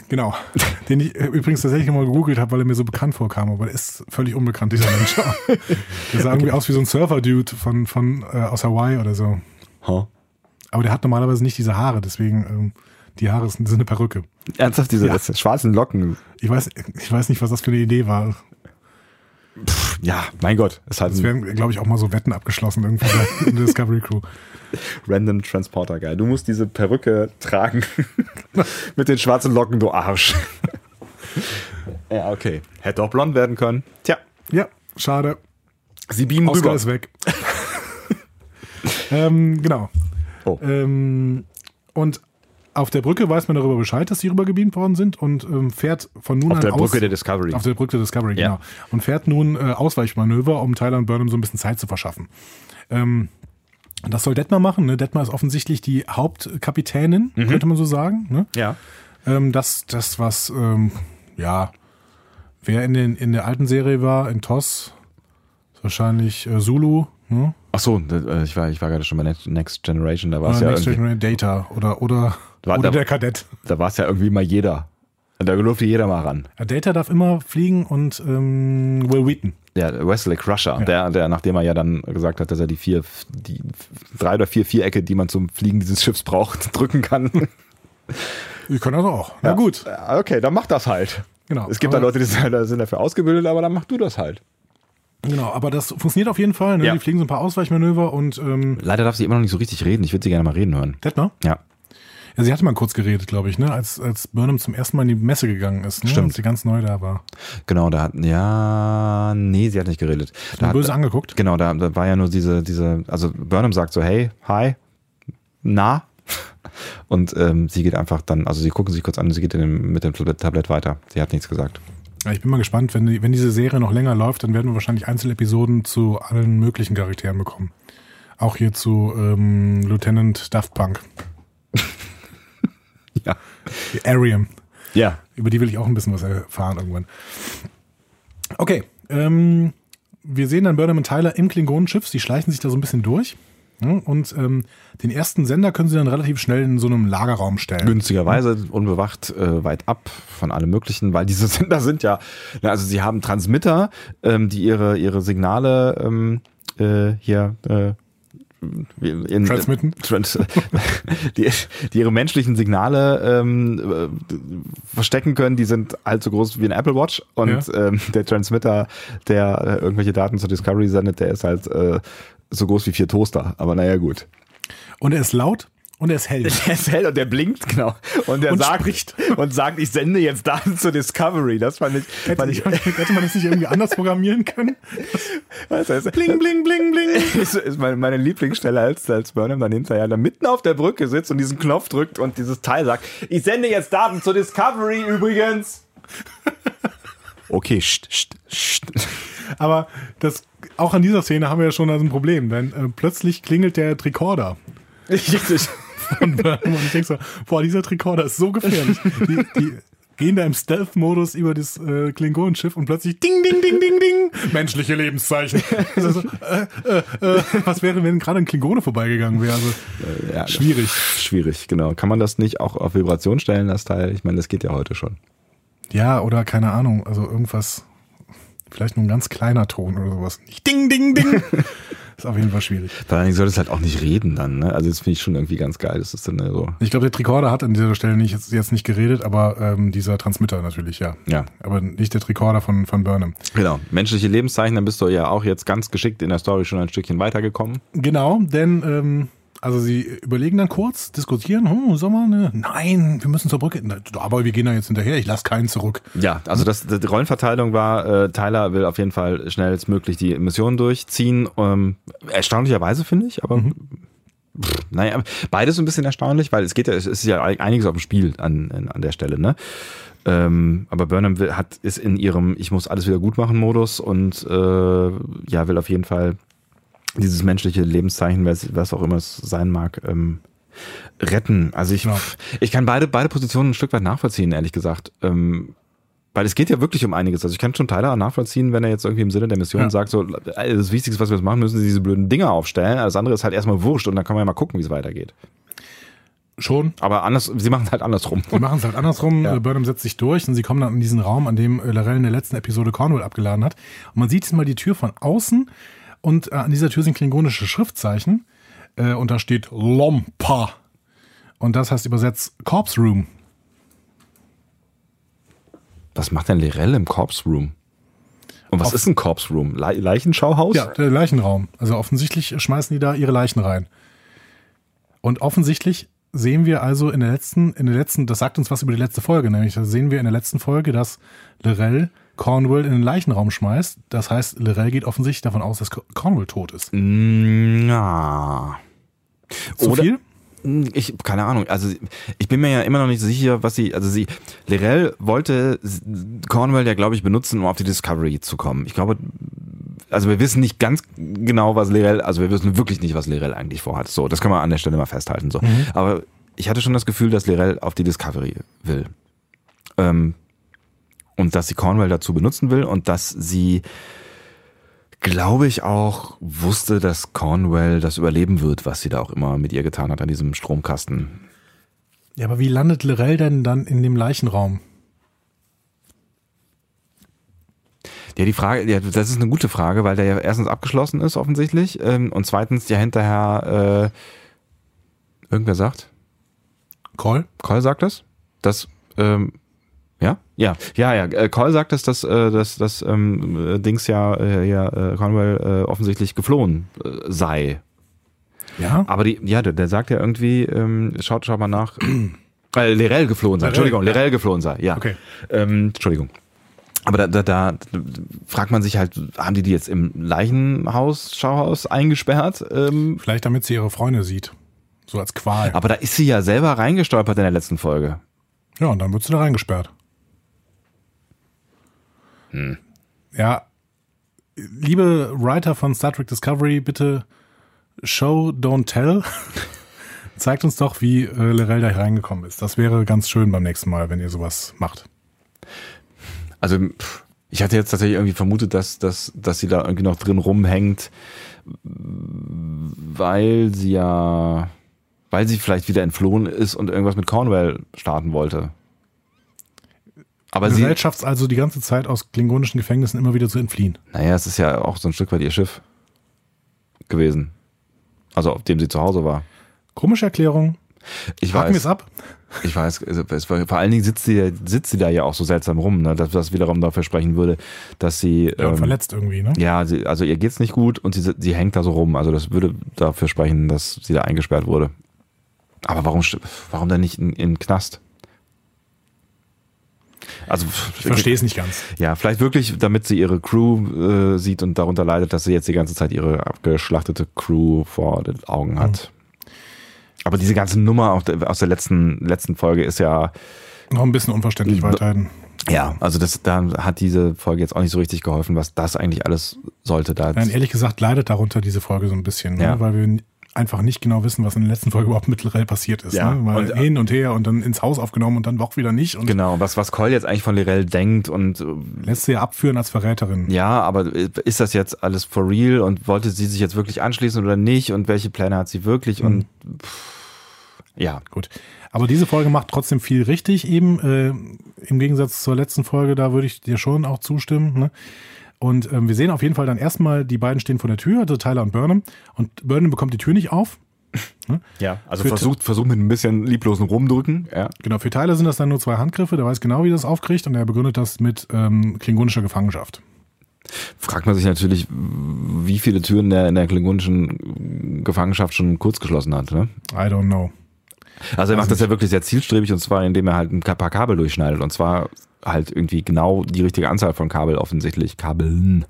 Genau. [laughs] Den ich äh, übrigens tatsächlich mal gegoogelt habe, weil er mir so bekannt vorkam, aber der ist völlig unbekannt, dieser Mensch. [laughs] der sah irgendwie aus wie so ein Surfer-Dude von, von äh, aus Hawaii oder so. Huh? Aber der hat normalerweise nicht diese Haare, deswegen ähm, die Haare sind, sind eine Perücke. Ernsthaft, diese Ja. schwarzen Locken. Ich weiß, ich weiß nicht, was das für eine Idee war. Ja, mein Gott, ist halt Es werden, glaube ich, auch mal so Wetten abgeschlossen irgendwie bei- in der [laughs] Discovery Crew. random Transporter Guy. Du musst diese Perücke tragen [laughs] mit den schwarzen Locken, du Arsch. [laughs] ja, okay. Hätte auch blond werden können. Tja, Ja, schade. sie beamen Oscar rüber. ist weg. ähm, genau. Oh. Ähm, und auf der Brücke weiß man darüber Bescheid, dass sie rübergebeamt worden sind und ähm, fährt von nun Auf an der aus, Brücke der Discovery. Auf der Brücke der Discovery, Ja. genau. Und fährt nun äh, Ausweichmanöver, um Tyler und Burnham so ein bisschen Zeit zu verschaffen. Ähm, das soll Detmar machen. Ne? Detmar ist offensichtlich die Hauptkapitänin, Mhm. könnte man so sagen. Ne? Ja. Ähm, das, das, was, ähm, ja, wer in, den, in der alten Serie war, in TOS, wahrscheinlich äh, Zulu, ne? Ach so, äh, ich war, ich war gerade schon bei Next- Generation, da war es ja Next irgendwie, Generation Data oder, oder, War- oder da- der Kadett. da war es ja irgendwie mal jeder. Da durfte jeder mal ran. Ja, Data darf immer fliegen und ähm, Will Wheaton. Der Wesley Crusher, der, der, nachdem er ja dann gesagt hat, dass er die vier, die drei oder vier Vierecke, die man zum Fliegen dieses Schiffs braucht, [laughs] drücken kann. [laughs] Ich kann das auch. Na gut, Ja, Okay, dann mach das halt. genau. Es gibt da Leute, die sind, da sind dafür ausgebildet, aber dann mach du das halt. Genau, aber das funktioniert auf jeden Fall. Ne? Ja. Die fliegen so ein paar Ausweichmanöver und ähm, Leider darf sie immer noch nicht so richtig reden. Ich würde sie gerne mal reden hören. Detmar? Ja. Ja, sie hatte mal kurz geredet, glaube ich, ne? als, als Burnham zum ersten Mal in die Messe gegangen ist. Ne? Stimmt. Als sie ganz neu da war. Genau, da hat, ja, nee, sie hat nicht geredet. Da hat, Böse angeguckt. Genau, da, da war ja nur diese, diese, also Burnham sagt so, hey, hi, na? [laughs] Und ähm, sie geht einfach dann, also sie gucken sich kurz an sie geht dem, mit dem Tablett weiter. Sie hat nichts gesagt. Ja, ich bin mal gespannt, wenn, die, wenn diese Serie noch länger läuft, dann werden wir wahrscheinlich Einzelepisoden zu allen möglichen Charakteren bekommen. Auch hier zu ähm, Lieutenant Daft Punk. [laughs] Ja. Die Ariam. Ja. Über die will ich auch ein bisschen was erfahren irgendwann. Okay, ähm, wir sehen dann Burnham und Tyler im Klingonenschiff. Sie schleichen sich da so ein bisschen durch. Ja, und ähm, den ersten Sender können sie dann relativ schnell in so einem Lagerraum stellen. Günstigerweise, unbewacht, äh, weit ab von allem Möglichen, weil diese [laughs] Sender sind ja, na, also sie haben Transmitter, ähm, die ihre, ihre Signale ähm, äh, hier äh, in, Transmitten? Trans, [laughs] die, die ihre menschlichen Signale ähm, äh, verstecken können, die sind halt so groß wie ein Apple Watch und ähm, der Transmitter, der äh, irgendwelche Daten zur Discovery sendet, der ist halt äh, so groß wie vier Toaster. Aber naja, gut. Und er ist laut und er ist hell. Der [laughs] ist hell und der blinkt, genau. Und Und sagt, spricht. und sagt, ich sende jetzt Daten zur Discovery. Das fand ich, Hätte, fand ich, hätte man das nicht irgendwie anders programmieren können? was heißt, Bling, bling, bling, bling. [laughs] ist, ist meine, meine Lieblingsstelle, als, als Burnham dann hinterher da mitten auf der Brücke sitzt und diesen Knopf drückt und dieses Teil sagt, ich sende jetzt Daten zur Discovery übrigens. Okay, st, st, st. Aber das, auch an dieser Szene haben wir ja schon also ein Problem, denn äh, plötzlich klingelt der Tricorder [laughs] Richtig. Von Burnham und ich denke so, boah, dieser Tricorder ist so gefährlich. Die, die gehen da im Stealth-Modus über das äh, Klingonenschiff und plötzlich ding, ding, ding, ding, ding, menschliche Lebenszeichen. [laughs] Also, so, äh, äh, äh, was wäre, wenn gerade ein Klingone vorbeigegangen wäre? Also, Ja, Schwierig. Schwierig, genau. Kann man das nicht auch auf Vibration stellen, das Teil? Ich meine, das geht ja heute schon. ja, oder keine Ahnung, also irgendwas, vielleicht nur ein ganz kleiner Ton oder sowas. Nicht ding, ding, ding. [laughs] ist auf jeden Fall schwierig. Vor allen Dingen soll es halt auch nicht reden dann, ne? Also das finde ich schon irgendwie ganz geil. Das ist dann so. Ich glaube, der Tricorder hat an dieser Stelle nicht, jetzt, jetzt nicht geredet, aber ähm, dieser Transmitter natürlich, ja. Ja. Aber nicht der Tricorder von, von Burnham. Genau. Menschliche Lebenszeichen, dann bist du ja auch jetzt ganz geschickt in der Story schon ein Stückchen weitergekommen. Genau, denn ähm, also sie überlegen dann kurz, diskutieren, hm, Sommer, ne? Nein, wir müssen zur Brücke. Aber wir gehen da jetzt hinterher, ich lasse keinen zurück. Ja, also das, die Rollenverteilung war, äh, Tyler will auf jeden Fall schnellstmöglich die Mission durchziehen. Ähm, erstaunlicherweise finde ich, aber pff, naja, beides so ein bisschen erstaunlich, weil es geht ja, es ist ja einiges auf dem Spiel an, an, an der Stelle, ne? Ähm, aber Burnham will, hat, ist in ihrem Ich muss alles wieder gut machen Modus und äh, ja, will auf jeden Fall dieses menschliche Lebenszeichen, was, was auch immer es sein mag, ähm, retten. Also ich, Ja. ich kann beide, beide Positionen ein Stück weit nachvollziehen, ehrlich gesagt. Ähm, weil es geht ja wirklich um einiges. Also ich kann schon Tyler nachvollziehen, wenn er jetzt irgendwie im Sinne der Mission Ja. sagt, so äh, das Wichtigste, was wir jetzt machen müssen, ist diese blöden Dinger aufstellen. Alles andere ist halt erstmal wurscht und dann kann man ja mal gucken, wie es weitergeht. Schon. Aber anders, sie machen es halt andersrum. Sie machen es halt andersrum. Ja. Äh, Burnham setzt sich durch und sie kommen dann in diesen Raum, an dem äh, Larell in der letzten Episode Cornwall abgeladen hat. Und man sieht jetzt mal die Tür von außen und äh, an dieser Tür sind klingonische Schriftzeichen äh, und da steht Lompa. Und das heißt übersetzt Corpse Room. Was macht denn Lirel im Corpse Room? Und was Auf- ist ein Corpse Room? Le Leichenschauhaus? Ja, der Leichenraum. Also offensichtlich schmeißen die da ihre Leichen rein. Und offensichtlich sehen wir also in der letzten, in der letzten, das sagt uns was über die letzte Folge, nämlich da sehen wir in der letzten Folge, dass Lorel Cornwall in den Leichenraum schmeißt. Das heißt, Lorel geht offensichtlich davon aus, dass Cornwall tot ist. Na. Zu Oder- viel? Hm, Ich, keine Ahnung. Also ich bin mir ja immer noch nicht sicher, was sie, also sie, Lirel wollte Cornwall ja, glaube ich, benutzen, um auf die Discovery zu kommen. Ich glaube, also wir wissen nicht ganz genau, was Lirel, also wir wissen wirklich nicht, was Lirel eigentlich vorhat. So, das kann man an der Stelle mal festhalten. So. Aber ich hatte schon das Gefühl, dass Lirel auf die Discovery will. Ähm, und dass sie Cornwall dazu benutzen will und dass sie glaube ich auch wusste, dass Cornwell das überleben wird, was sie da auch immer mit ihr getan hat an diesem Stromkasten. Ja, aber wie landet Lorel denn dann in dem Leichenraum? Ja, die Frage, ja, das ist eine gute Frage, weil der ja erstens abgeschlossen ist offensichtlich ähm, und zweitens ja hinterher äh, irgendwer sagt, Call? Cole sagt das, dass ähm, ja, ja, ja, ja. äh, Cole sagt es, dass äh, dass das ähm, äh, Dings ja, äh, ja äh, Cornwell äh, offensichtlich geflohen äh, sei. Ja. Aber die, ja, der, der sagt ja irgendwie, ähm, schaut, schaut mal nach, [clears throat] äh, Lerell geflohen sei. Lerell, Entschuldigung, ja. Lerell geflohen sei. Ja. Okay. Ähm, Entschuldigung. Aber da, da, da fragt man sich halt, haben die die jetzt im Leichenhaus, Schauhaus eingesperrt? Ähm, Vielleicht damit sie ihre Freunde sieht. So als Qual. aber da ist sie ja selber reingestolpert in der letzten Folge. Ja, und dann wird sie da reingesperrt. Ja, liebe Writer von Star Trek Discovery, bitte Show, don't tell. [laughs] Zeigt uns doch, wie äh, Lorel da reingekommen ist. Das wäre ganz schön beim nächsten Mal, wenn ihr sowas macht. Also ich hatte jetzt tatsächlich irgendwie vermutet, dass, dass, dass sie da irgendwie noch drin rumhängt, weil sie ja, weil sie vielleicht wieder entflohen ist und irgendwas mit Cornwell starten wollte. Aber sie, es also die ganze Zeit aus klingonischen Gefängnissen immer wieder zu entfliehen. naja, es ist ja auch so ein Stück weit ihr Schiff gewesen. Also auf dem sie zu Hause war. Komische Erklärung. Ich Haken wir weiß, es ab. ich weiß, also vor allen Dingen sitzt sie, sitzt sie da ja auch so seltsam rum, ne, dass das wiederum dafür sprechen würde, dass sie Ja, ähm, verletzt irgendwie, ne? Ja, sie, also ihr geht's nicht gut und sie, sie hängt da so rum. Also das würde dafür sprechen, dass sie da eingesperrt wurde. Aber warum, warum denn nicht in, in den Knast? Also Ich verstehe es nicht ganz. Ja, vielleicht wirklich, damit sie ihre Crew äh, sieht und darunter leidet, dass sie jetzt die ganze Zeit ihre abgeschlachtete Crew vor den Augen hat. Aber diese ganze Nummer der, aus der letzten, letzten Folge ist ja, Noch ein bisschen unverständlich Mhm. weiterhin. ja, also das, da hat diese Folge jetzt auch nicht so richtig geholfen, was das eigentlich alles sollte. Da Nein, ehrlich gesagt leidet darunter diese Folge so ein bisschen, ne? Ja. weil wir einfach nicht genau wissen, was in der letzten Folge [laughs] überhaupt mit Lorel passiert ist. Ja, Ne? Mal und- hin und her und dann ins Haus aufgenommen und dann doch wieder nicht und Genau, was, was Cole jetzt eigentlich von Lirel denkt und äh, lässt sie ja abführen als Verräterin. ja, aber ist das jetzt alles for real und wollte sie sich jetzt wirklich anschließen oder nicht und welche Pläne hat sie wirklich und pff, ja, Gut. Aber diese Folge macht trotzdem viel richtig eben. Äh, Im Gegensatz zur letzten Folge, da würde ich dir schon auch zustimmen. Ne? Und ähm, wir sehen auf jeden Fall dann erstmal, die beiden stehen vor der Tür, also Tyler und Burnham. Und Burnham bekommt die Tür nicht auf. [laughs] ja, also Für- versucht, versucht mit ein bisschen lieblosen Rumdrücken, ja. Genau, für Tyler sind das dann nur zwei Handgriffe. Der weiß genau, wie er das aufkriegt. Und er begründet das mit ähm, klingonischer Gefangenschaft. Fragt man sich natürlich, wie viele Türen der in der klingonischen Gefangenschaft schon kurz geschlossen hat, ne? I don't know. Also er macht das ja wirklich sehr zielstrebig und zwar indem er halt ein paar Kabel durchschneidet und zwar halt irgendwie genau die richtige Anzahl von Kabel offensichtlich, Kabeln.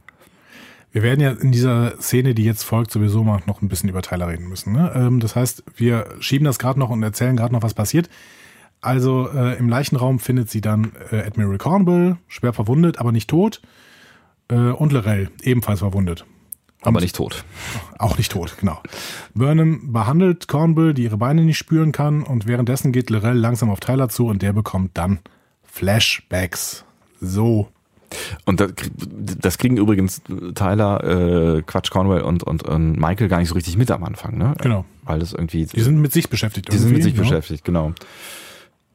Wir werden ja in dieser Szene, die jetzt folgt, sowieso mal noch ein bisschen über Tyler reden müssen. Ne? Ähm, das heißt, wir schieben das gerade noch und erzählen gerade noch, was passiert. Also äh, im Leichenraum findet sie dann äh, Admiral Cornwall, schwer verwundet, aber nicht tot. Äh, und Lorel, ebenfalls verwundet. Aber nicht tot. Auch nicht tot, genau. Burnham behandelt Cornwall, die ihre Beine nicht spüren kann, und währenddessen geht Lorel langsam auf Tyler zu und der bekommt dann Flashbacks. So. Und das, das kriegen übrigens Tyler, äh, Quatsch, Cornwell und, und, und Michael gar nicht so richtig mit am Anfang, ne? Genau. Weil das irgendwie. Die sind mit sich beschäftigt. die sind mit irgendwie, sich ja. beschäftigt, genau.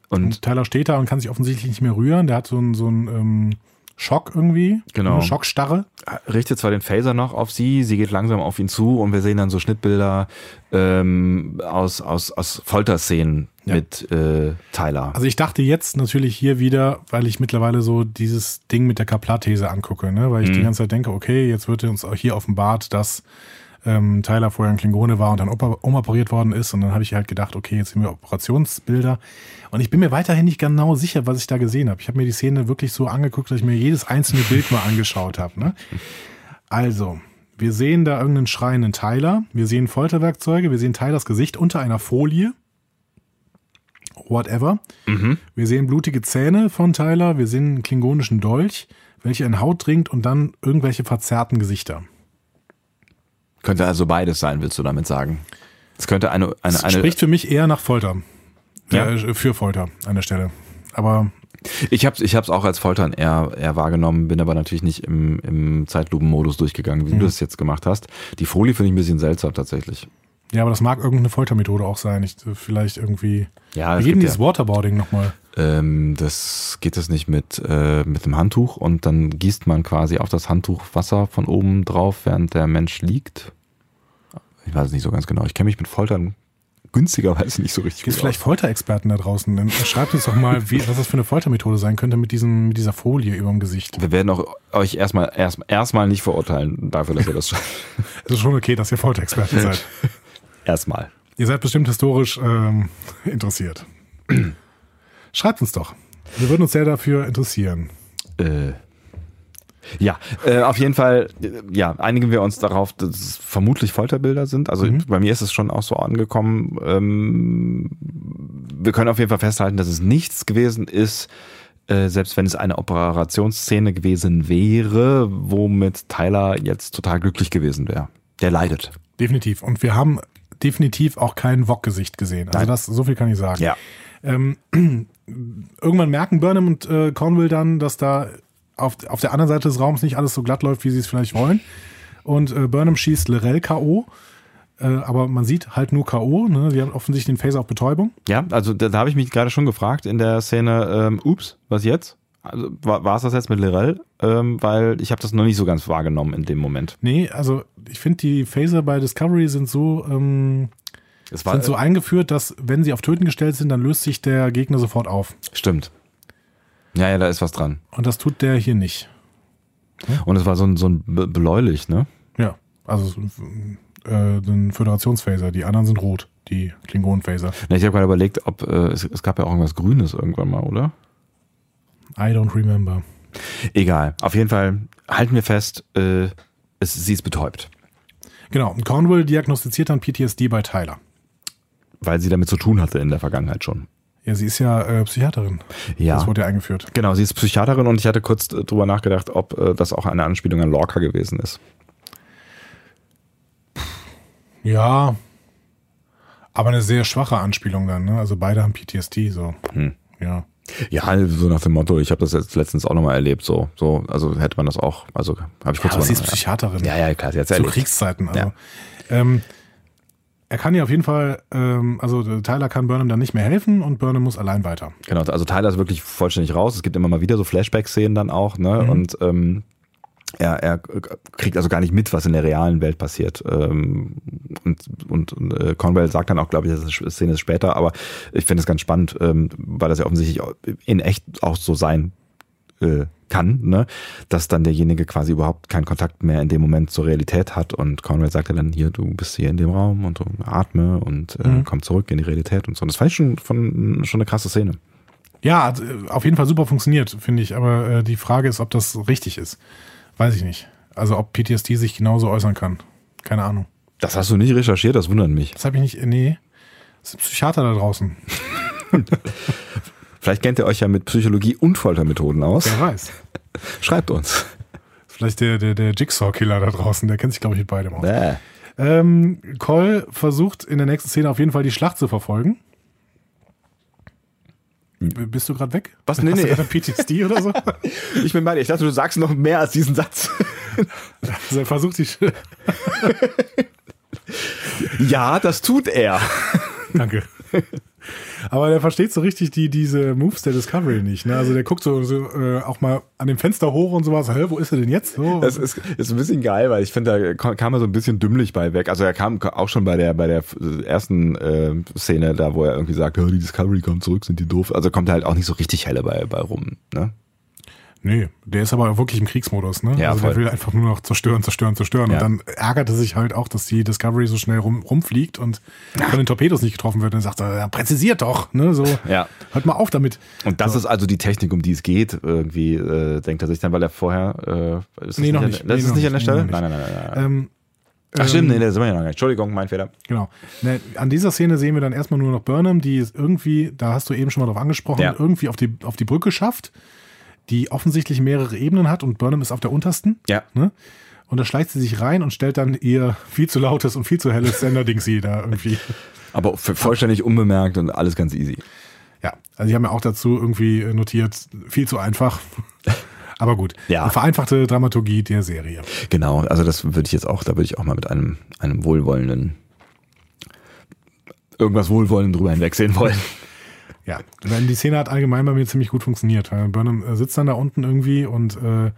Und Und Tyler steht da und kann sich offensichtlich nicht mehr rühren. Der hat so einen, so einen ähm, Schock irgendwie. Genau. Schockstarre. richtet zwar den Phaser noch auf sie, sie geht langsam auf ihn zu und wir sehen dann so Schnittbilder ähm, aus, aus, aus Folterszenen Ja. mit äh, Tyler. Also ich dachte jetzt natürlich hier wieder, weil ich mittlerweile so dieses Ding mit der Kaplat-These angucke, ne? weil ich Mhm. die ganze Zeit denke, okay, jetzt wird uns auch hier offenbart, dass ähm, Tyler vorher ein Klingone war und dann oper- umoperiert worden ist. Und dann habe ich halt gedacht, okay, jetzt sehen wir Operationsbilder. Und ich bin mir weiterhin nicht genau sicher, was ich da gesehen habe. Ich habe mir die Szene wirklich so angeguckt, dass ich mir jedes einzelne Bild mal angeschaut habe. Ne? Also, wir sehen da irgendeinen schreienden Tyler. Wir sehen Folterwerkzeuge. Wir sehen Tylers Gesicht unter einer Folie. Whatever. Wir sehen blutige Zähne von Tyler. Wir sehen einen klingonischen Dolch, welcher in Haut dringt und dann irgendwelche verzerrten Gesichter. Könnte also beides sein, willst du damit sagen? Es könnte eine, eine, Das eine spricht für mich eher nach Folter. Ja. Äh, für Folter an der Stelle. Aber ich habe ich hab's auch als Foltern eher, eher wahrgenommen, bin aber natürlich nicht im, im Zeitlupenmodus durchgegangen, wie Mhm. du das jetzt gemacht hast. Die Folie finde ich ein bisschen seltsam tatsächlich. ja, aber das mag irgendeine Foltermethode auch sein. Ich, vielleicht irgendwie. Ja, Wir es geben dieses Waterboarding nochmal. Ähm, das geht es nicht mit, äh, mit dem Handtuch und dann gießt man quasi auf das Handtuch Wasser von oben drauf, während der Mensch liegt. Ich weiß es nicht so ganz genau. Ich kenne mich mit Foltern günstigerweise nicht so richtig Gibt vielleicht Folterexperten da draußen? Dann schreibt uns doch mal, wie, was das für eine Foltermethode sein könnte mit, diesem, mit dieser Folie über dem Gesicht. Wir werden auch euch erstmal erst, erstmal nicht verurteilen dafür, dass ihr das schreibt. Es ist schon okay, dass ihr Folterexperten seid. [laughs] erstmal. Ihr seid bestimmt historisch ähm, interessiert. Schreibt uns doch. Wir würden uns sehr dafür interessieren. Äh, ja, äh, auf jeden Fall, äh, ja, einigen wir uns darauf, dass es vermutlich Folterbilder sind. Also bei mir ist es schon auch so angekommen. Ähm, wir können auf jeden Fall festhalten, dass es nichts gewesen ist, äh, selbst wenn es eine Operationsszene gewesen wäre, womit Tyler jetzt total glücklich gewesen wäre. Der leidet. Definitiv. Und wir haben definitiv auch kein Wok-Gesicht gesehen. Also Nein. das, so viel kann ich sagen. Ja. Ähm, irgendwann merken Burnham und äh, Cornwall dann, dass da auf, auf der anderen Seite des Raums nicht alles so glatt läuft, wie sie es vielleicht wollen. Und äh, Burnham schießt Lorel K.O., äh, aber man sieht halt nur K.O., ne? Sie haben offensichtlich den Phaser auf Betäubung. Ja, also da, da habe ich mich gerade schon gefragt in der Szene, ähm, ups, was jetzt? Also, war, es das jetzt mit Lirel? Ähm, weil ich habe das noch nicht so ganz wahrgenommen in dem Moment. Nee, also ich finde, die Phaser bei Discovery sind so, ähm, Es war, sind so eingeführt, dass wenn sie auf Töten gestellt sind, dann löst sich der Gegner sofort auf. Stimmt. Ja, ja, da ist was dran. Und das tut der hier nicht. Und es war so ein, so ein Bläulich, ne? Ja, also äh, den Föderationsphaser, die anderen sind rot, die Klingonen-Phaser. Na, Ich habe gerade überlegt, ob äh, es, es gab ja auch irgendwas Grünes irgendwann mal, oder? I don't remember. Egal. Auf jeden Fall halten wir fest, äh, es, sie ist betäubt, Genau, und Cornwall diagnostiziert dann PTSD bei Tyler. Weil sie damit zu tun hatte in der Vergangenheit schon. Ja, sie ist ja äh, Psychiaterin. Ja. Das wurde ja eingeführt. Genau, sie ist Psychiaterin und ich hatte kurz äh, drüber nachgedacht, ob äh, das auch eine Anspielung an Lorca gewesen ist. Ja, aber eine sehr schwache Anspielung dann, ne? Also beide haben PTSD, so. Hm. Ja. Ja, so nach dem Motto, ich habe das jetzt letztens auch nochmal erlebt, so, so, also hätte man das auch, also habe ich kurz Ja, aber sie ist Psychiaterin. Ja, ja, klar, sie hat's Zu erlebt. Kriegszeiten. Also. Ja. Ähm, er kann ihr auf jeden Fall, ähm, also Tyler kann Burnham dann nicht mehr helfen und Burnham muss allein weiter. Genau, also Tyler ist wirklich vollständig raus. Es gibt immer mal wieder so Flashback-Szenen dann auch, ne? Und ähm, er, er kriegt also gar nicht mit, was in der realen Welt passiert. Ähm, und und, und äh, Conwell sagt dann auch, glaube ich, das ist Szene ist später, aber ich finde es ganz spannend, ähm, weil das ja offensichtlich in echt auch so sein äh, kann, ne? dass dann derjenige quasi überhaupt keinen Kontakt mehr in dem Moment zur Realität hat und Conwell sagt dann hier, du bist hier in dem Raum und atme und äh, Mhm. komm zurück in die Realität und so. Und das fand ich schon, von, schon eine krasse Szene. Ja, äh, auf jeden Fall super funktioniert, finde ich. Aber äh, die Frage ist, ob das richtig ist. Weiß ich nicht. Also ob PTSD sich genauso äußern kann. Keine Ahnung. Das hast du nicht recherchiert, das wundert mich. Das habe ich nicht. Nee. Das sind Psychiater da draußen. [laughs] Vielleicht kennt ihr euch ja mit Psychologie und Foltermethoden aus. Wer weiß. [laughs] Schreibt uns. Vielleicht der, der, der Jigsaw-Killer da draußen, der kennt sich, glaube ich, mit beidem aus. Ähm, Cole versucht in der nächsten Szene auf jeden Fall die Schlacht zu verfolgen. B- Bist du gerade weg? Was? Nee, Hast nee. du PTSD oder so? [laughs] Ich bin bei dir. Ich dachte, du sagst noch mehr als diesen Satz. Also er versucht die. [laughs] Ja, das tut er. Danke. Aber der versteht so richtig die, diese Moves der Discovery nicht. Ne? Also der guckt so, so äh, auch mal an dem Fenster hoch und sowas. Hä, wo ist er denn jetzt? So. Das ist, ist ein bisschen geil, weil ich finde, da kam er so ein bisschen dümmlich bei weg. Also er kam auch schon bei der bei der ersten äh, Szene, da wo er irgendwie sagt, die Discovery kommt zurück, sind die doof. Also kommt er halt auch nicht so richtig helle bei, bei rum. Ne? Nee, der ist aber wirklich im Kriegsmodus, ne? Ja, also voll. der will einfach nur noch zerstören, zerstören, zerstören. Ja. Und dann ärgert er sich halt auch, dass die Discovery so schnell rum, rumfliegt und von den Torpedos nicht getroffen wird. Und dann sagt er, ja, präzisiert doch, ne? So, Ja. hört mal auf damit. Und das ist also die Technik, um die es geht. Irgendwie äh, denkt er sich dann, weil er vorher. Äh, ist Nee, noch an- nicht. Das Nee, ist nicht an der. Stelle? Nee, Nein, nein, nein, nein. nein. Ähm, Ach stimmt, ähm, nee, da sind wir ja noch nicht. Entschuldigung, mein Fehler. Genau. Ne, an dieser Szene sehen wir dann erstmal nur noch Burnham, die es irgendwie, da hast du eben schon mal drauf angesprochen, Ja. irgendwie auf die, auf die Brücke schafft, die offensichtlich mehrere Ebenen hat und Burnham ist auf der untersten. Ja. Ne? Und da schleicht sie sich rein und stellt dann ihr viel zu lautes und viel zu helles Sender-Ding da irgendwie. [laughs] Aber vollständig unbemerkt und alles ganz easy. Ja, also ich habe mir auch dazu irgendwie notiert, viel zu einfach. [laughs] Aber gut, Ja. eine vereinfachte Dramaturgie der Serie. Genau, also das würde ich jetzt auch, da würde ich auch mal mit einem, einem wohlwollenden, irgendwas Wohlwollenden drüber hinwegsehen wollen. Ja, die Szene hat allgemein bei mir ziemlich gut funktioniert. weil Burnham äh, sitzt dann da unten irgendwie und äh,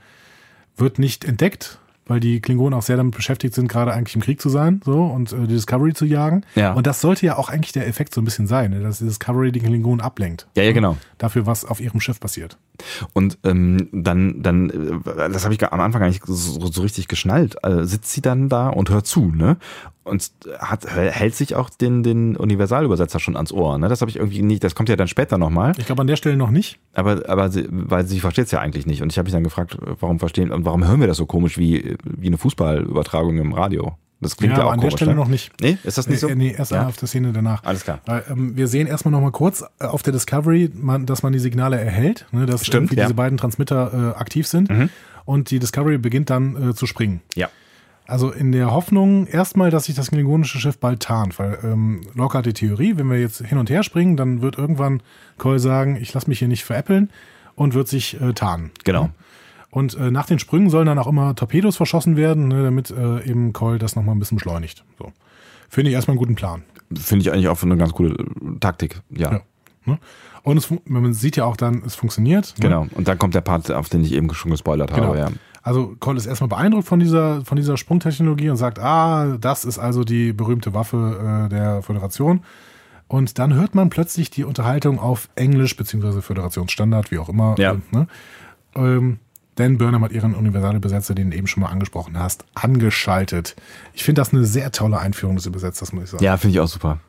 wird nicht entdeckt, weil die Klingonen auch sehr damit beschäftigt sind, gerade eigentlich im Krieg zu sein so und äh, die Discovery zu jagen. Ja. Und das sollte ja auch eigentlich der Effekt so ein bisschen sein, ne, dass die Discovery die Klingonen ablenkt. Ja, ja, genau. Dafür, was auf ihrem Schiff passiert. Und ähm, dann, dann, äh, das habe ich am Anfang gar nicht so, so richtig geschnallt. Äh, sitzt sie dann da und hört zu, ne? Und hat, hält sich auch den, den Universalübersetzer schon ans Ohr, ne? Das habe ich irgendwie nicht, das kommt ja dann später nochmal. Ich glaube an der Stelle noch nicht. Aber, aber sie, weil sie versteht es ja eigentlich nicht. Und ich habe mich dann gefragt, warum verstehen und warum hören wir das so komisch wie, wie eine Fußballübertragung im Radio? Das klingt ja, aber auch an komisch. der Stelle ne? noch nicht. Nee, ist das nicht so? Äh, nee, erst Ja. auf der Szene danach. Alles klar. Weil, ähm, wir sehen erstmal noch mal kurz äh, auf der Discovery, man, dass man die Signale erhält, ne, dass Stimmt, ja. Mhm. diese beiden Transmitter äh, aktiv sind. Und die Discovery beginnt dann äh, zu springen. Ja. Also in der Hoffnung erstmal, dass sich das klingonische Schiff bald tarnt, weil ähm, Locke hat die Theorie, wenn wir jetzt hin und her springen, dann wird irgendwann Cole sagen, ich lasse mich hier nicht veräppeln und wird sich äh, tarnen. Genau. Und äh, nach den Sprüngen sollen dann auch immer Torpedos verschossen werden, ne, damit äh, eben Cole das nochmal ein bisschen beschleunigt. So. Finde ich erstmal einen guten Plan. Finde ich eigentlich auch eine ganz coole äh, Taktik. Ja. Ja. Ne? Und es, man sieht ja auch dann, es funktioniert. Ne? Genau. Und dann kommt der Part, auf den ich eben schon gespoilert Genau. habe. Ja. Also Cole ist erstmal beeindruckt von dieser, von dieser Sprungtechnologie und sagt, ah, das ist also die berühmte Waffe äh, der Föderation. Und dann hört man plötzlich die Unterhaltung auf Englisch, beziehungsweise Föderationsstandard, wie auch immer. Ja. Äh, ne? ähm, denn Burnham hat ihren Universalübersetzer, den du eben schon mal angesprochen hast, angeschaltet. Ich finde das eine sehr tolle Einführung des Übersetzers, muss ich sagen. Ja, finde ich auch super.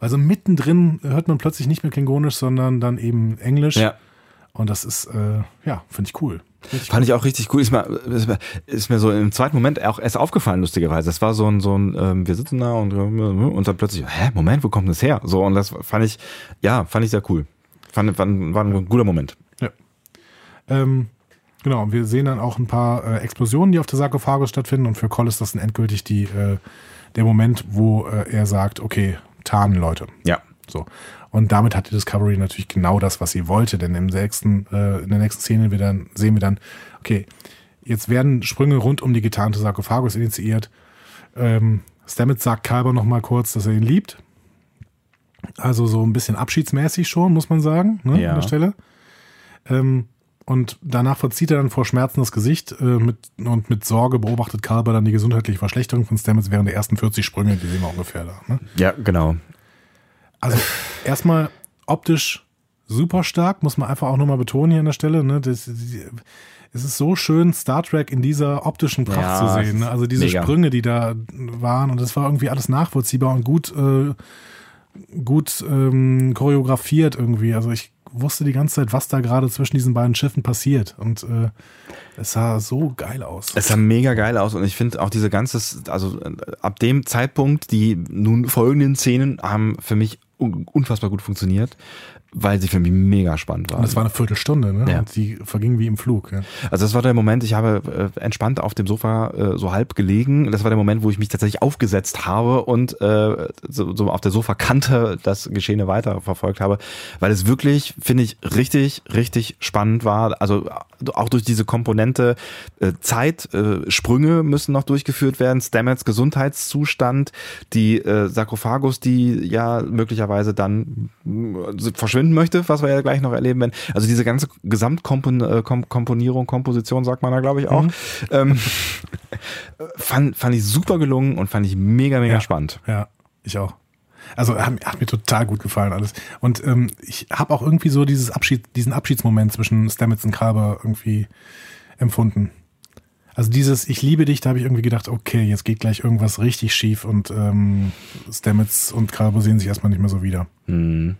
Also mittendrin hört man plötzlich nicht mehr Klingonisch, sondern dann eben Englisch. Ja. Und das ist, äh, ja, finde ich cool. Richtig Fand ich auch richtig cool. Ist mir, ist mir, ist mir so im zweiten Moment auch erst aufgefallen, lustigerweise. Das war so ein, so ein, ähm, wir sitzen da und, und dann plötzlich, hä, Moment, wo kommt das her? So, und das fand ich, ja, fand ich sehr cool. Fand, fand, war ein guter Moment. Ja. Ähm, genau, wir sehen dann auch ein paar äh, Explosionen, die auf der Sarkophagus stattfinden und für Cole ist das dann endgültig die, äh, der Moment, wo äh, er sagt, okay, tarnen Leute. Ja. So. Und damit hat die Discovery natürlich genau das, was sie wollte, denn im nächsten, äh, in der nächsten Szene wir dann, sehen wir dann, okay, jetzt werden Sprünge rund um die getarnte Sarkophagus initiiert. Ähm, Stamets sagt Kalber noch mal kurz, dass er ihn liebt. Also so ein bisschen abschiedsmäßig schon, muss man sagen, ne, Ja. an der Stelle. Ähm, und danach verzieht er dann vor Schmerzen das Gesicht äh, mit, und mit Sorge beobachtet Kalber dann die gesundheitliche Verschlechterung von Stamets während der ersten 40 Sprünge, die sehen wir ungefähr da. Ne? Ja, genau. Also erstmal optisch super stark, muss man einfach auch nochmal betonen hier an der Stelle. Ne? Das, die, es ist so schön, Star Trek in dieser optischen Pracht Ja, zu sehen. Ne? Also diese mega. Sprünge, die da waren und das war irgendwie alles nachvollziehbar und gut, äh, gut ähm, choreografiert irgendwie. Also ich wusste die ganze Zeit, was da gerade zwischen diesen beiden Schiffen passiert und äh, es sah so geil aus. Es sah mega geil aus und ich finde auch diese ganze, also äh, ab dem Zeitpunkt, die nun folgenden Szenen haben für mich un- unfassbar gut funktioniert. Weil sie für mich mega spannend war. Und das war eine Viertelstunde, ne? Ja. Und die verging wie im Flug. Ja. Also das war der Moment, ich habe äh, entspannt auf dem Sofa äh, so halb gelegen. Das war der Moment, wo ich mich tatsächlich aufgesetzt habe und äh, so, so auf der Sofakante das Geschehene weiter verfolgt habe, weil es wirklich, finde ich, richtig, richtig spannend war. Also auch durch diese Komponente äh, Zeit, äh, Sprünge müssen noch durchgeführt werden, Stamets Gesundheitszustand, die äh, Sarkophagus, die ja möglicherweise dann äh, verschwinden möchte, was wir ja gleich noch erleben werden. Also diese ganze Gesamtkomponierung, Komposition sagt man da, glaube ich, auch. Ähm, fand, fand ich super gelungen und fand ich mega, mega Ja. spannend. Ja, ich auch. Also hat, hat mir total gut gefallen alles. Und ähm, ich habe auch irgendwie so dieses Abschied, diesen Abschiedsmoment zwischen Stamets und Carver irgendwie empfunden. Also dieses Ich liebe dich, da habe ich irgendwie gedacht, okay, jetzt geht gleich irgendwas richtig schief und ähm, Stamets und Carver sehen sich erstmal nicht mehr so wieder. Hm.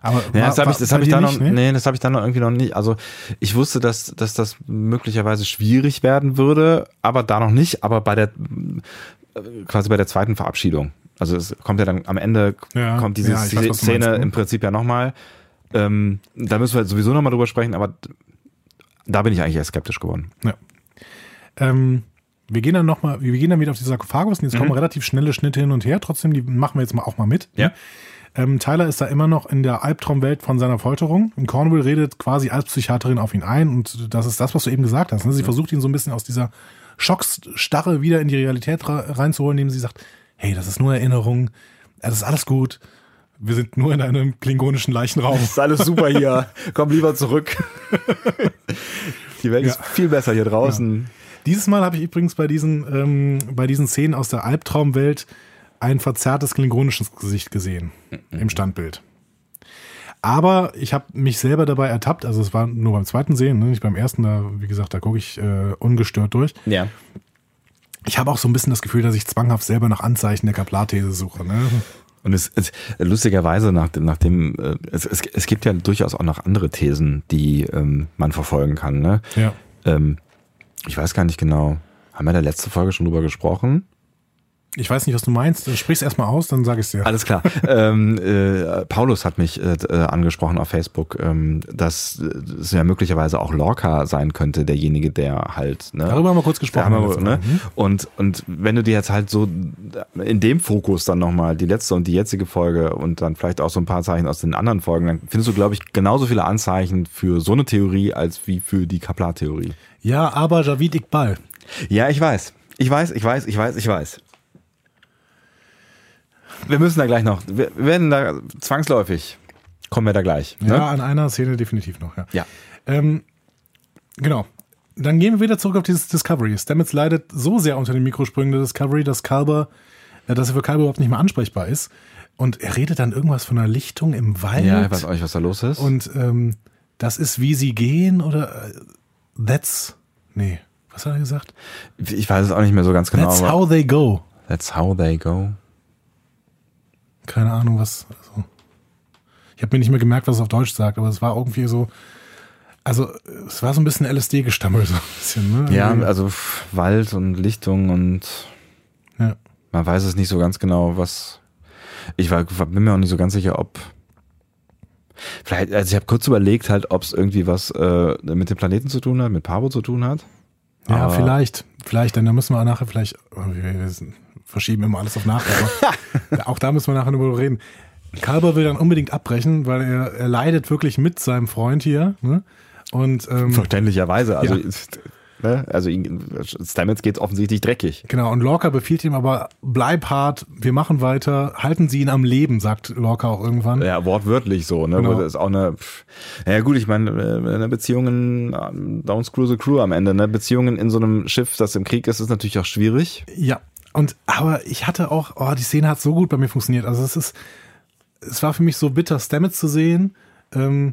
Aber Ja, war- das habe ich, das hab ich dir dann noch, nicht, ne? nee, das habe ich dann noch irgendwie noch nicht. Also ich wusste, dass, dass das möglicherweise schwierig werden würde, aber da noch nicht. Aber bei der äh, quasi bei der zweiten Verabschiedung. Also es kommt ja dann am Ende Ja, kommt diese ja, weiß, Szene meinst, ne? im Prinzip ja nochmal. Ähm, da müssen wir sowieso nochmal drüber sprechen, aber da bin ich eigentlich eher skeptisch geworden. Ja. Ähm, wir gehen dann noch mal, wir gehen dann wieder auf die Sarkophagus und jetzt Mhm. kommen relativ schnelle Schnitte hin und her. Trotzdem, die machen wir jetzt mal auch mal mit. Ja. Ähm, Tyler ist da immer noch in der Albtraumwelt von seiner Folterung. Und Cornwall redet quasi als Psychiaterin auf ihn ein. Und das ist das, was du eben gesagt hast. Ne? Sie versucht ihn so ein bisschen aus dieser Schocksstarre wieder in die Realität reinzuholen, indem sie sagt, hey, das ist nur Erinnerung. Ja, das ist alles gut. Wir sind nur in einem klingonischen Leichenraum. ist alles super hier. [laughs] Komm lieber zurück. Die Welt ist Ja. viel besser hier draußen. Dieses Mal habe ich übrigens bei diesen, ähm, bei diesen Szenen aus der Albtraumwelt ein verzerrtes klingonisches Gesicht gesehen im Standbild. Aber ich habe mich selber dabei ertappt, also es war nur beim zweiten Sehen, ne, nicht beim ersten, da, wie gesagt, da gucke ich äh, ungestört durch. Ja. Ich habe auch so ein bisschen das Gefühl, dass ich zwanghaft selber nach Anzeichen der Kaplarthese suche. Ne? Und es, es lustigerweise nach, dem- nach dem, äh, es, es, es gibt ja durchaus auch noch andere Thesen, die ähm, man verfolgen kann. Ne? Ja. Ähm, ich weiß gar nicht genau. Haben wir in der letzten Folge schon drüber gesprochen? Ich weiß nicht, was du meinst. Sprich's erstmal aus, dann sage ich dir. Alles klar. [laughs] ähm, äh, Paulus hat mich äh, äh, angesprochen auf Facebook, ähm, dass äh, es ja möglicherweise auch Lorca sein könnte, derjenige, der halt. Ne, Darüber haben wir kurz gesprochen. wir, ne? Mhm. und, und wenn du dir jetzt halt so in dem Fokus dann nochmal die letzte und die jetzige Folge und dann vielleicht auch so ein paar Zeichen aus den anderen Folgen, dann findest du, glaube ich, genauso viele Anzeichen für so eine Theorie als wie für die Kaplar-Theorie. Ja, aber Javid Iqbal. Ja, ich weiß. Ich weiß, ich weiß, ich weiß, ich weiß. Wir müssen da gleich noch, wir werden da zwangsläufig, kommen wir da gleich. Ne? Ja, an einer Szene definitiv noch, ja. Ja. Ähm, genau. Dann gehen wir wieder zurück auf dieses Discovery. Stamets leidet so sehr unter den Mikrosprüngen der Discovery, dass Kalber, äh, dass er für Kalber überhaupt nicht mehr ansprechbar ist. Und er redet dann irgendwas von einer Lichtung im Wald. Ja, ich weiß auch nicht, was da los ist. Und ähm, das ist, wie sie gehen oder äh, that's. Nee, was hat er gesagt? ich weiß es auch nicht mehr so ganz genau. That's how they go. that's how they go. Keine Ahnung, was. Also, ich habe mir nicht mehr gemerkt, was es auf Deutsch sagt, aber es war irgendwie so. Also, es war so ein bisschen LSD-Gestammel, [laughs] so ein bisschen, ne? Ja, also Wald und Lichtung und ja. man weiß es nicht so ganz genau, was. Ich war, bin mir auch nicht so ganz sicher, ob. Vielleicht, also ich habe kurz überlegt, halt, ob es irgendwie was äh, mit dem Planeten zu tun hat, mit Pavo zu tun hat. Ja, Aber- vielleicht. Vielleicht, denn da müssen wir nachher vielleicht, oh, wir, wir verschieben immer alles auf nachher, [laughs] auch da müssen wir nachher drüber reden. Kalber will dann unbedingt abbrechen, weil er, er leidet wirklich mit seinem Freund hier. Ne? Und ähm, Verständlicherweise. Also, Ja. ist, ne? also Stamets geht offensichtlich dreckig. genau, und Lorca befiehlt ihm aber, bleib hart, wir machen weiter, halten Sie ihn am Leben, sagt Lorca auch irgendwann. Ja, wortwörtlich so, ne? Genau. Das ist auch eine. pff, Ja gut, ich meine, äh, eine Beziehungen, ähm, don't screw the crew am Ende, ne? Beziehungen in so einem Schiff, das im Krieg ist, ist natürlich auch schwierig. Ja, und aber ich hatte auch, oh, die Szene hat so gut bei mir funktioniert. Also es ist, es war für mich so bitter, Stamets zu sehen. Ähm,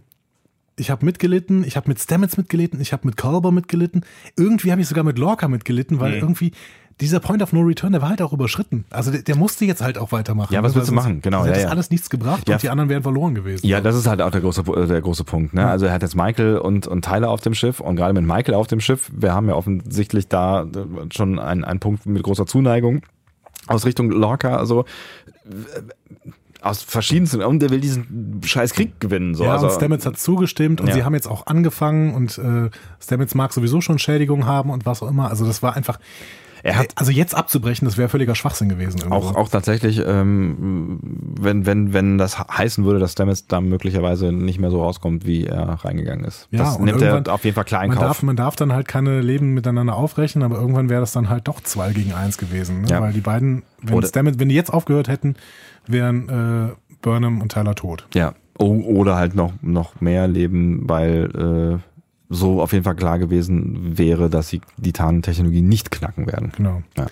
ich habe mitgelitten, ich habe mit Stamets mitgelitten, ich habe mit Culber mitgelitten. Irgendwie habe ich sogar mit Lorca mitgelitten, weil irgendwie dieser Point of No Return, der war halt auch überschritten. Also der, der musste jetzt halt auch weitermachen. Ja, was Also willst du sonst- machen? Genau, Also ja, hätte ja. das alles nichts gebracht Ja. und die anderen wären verloren gewesen. Ja, das ist halt auch der große, äh, der große Punkt. Ne? Also er hat jetzt Michael und, und Tyler auf dem Schiff und gerade mit Michael auf dem Schiff, wir haben ja offensichtlich da äh, schon einen, einen Punkt mit großer Zuneigung aus Richtung Lorca. Also äh, aus verschiedensten, und der will diesen scheiß Krieg gewinnen. So. ja, also, und Stamets hat zugestimmt und Ja. sie haben jetzt auch angefangen und äh, Stamets mag sowieso schon Schädigungen haben und was auch immer. Also das war einfach, er hat also jetzt abzubrechen, das wäre völliger Schwachsinn gewesen. Irgendwo. auch, auch tatsächlich, ähm, wenn, wenn, wenn das heißen würde, dass Stamets da möglicherweise nicht mehr so rauskommt, wie er reingegangen ist. Ja, das nimmt er auf jeden Fall klar in man Kauf. darf, man darf dann halt keine Leben miteinander aufrechnen, aber irgendwann wäre das dann halt doch zwei gegen eins gewesen. Ne? Ja. Weil die beiden, wenn Oder- Stamets, wenn die jetzt aufgehört hätten, wären äh, Burnham und Tyler tot. Ja. Oder halt noch, noch mehr leben, weil äh, so auf jeden Fall klar gewesen wäre, dass sie die Tarntechnologie nicht knacken werden. Genau. Ja.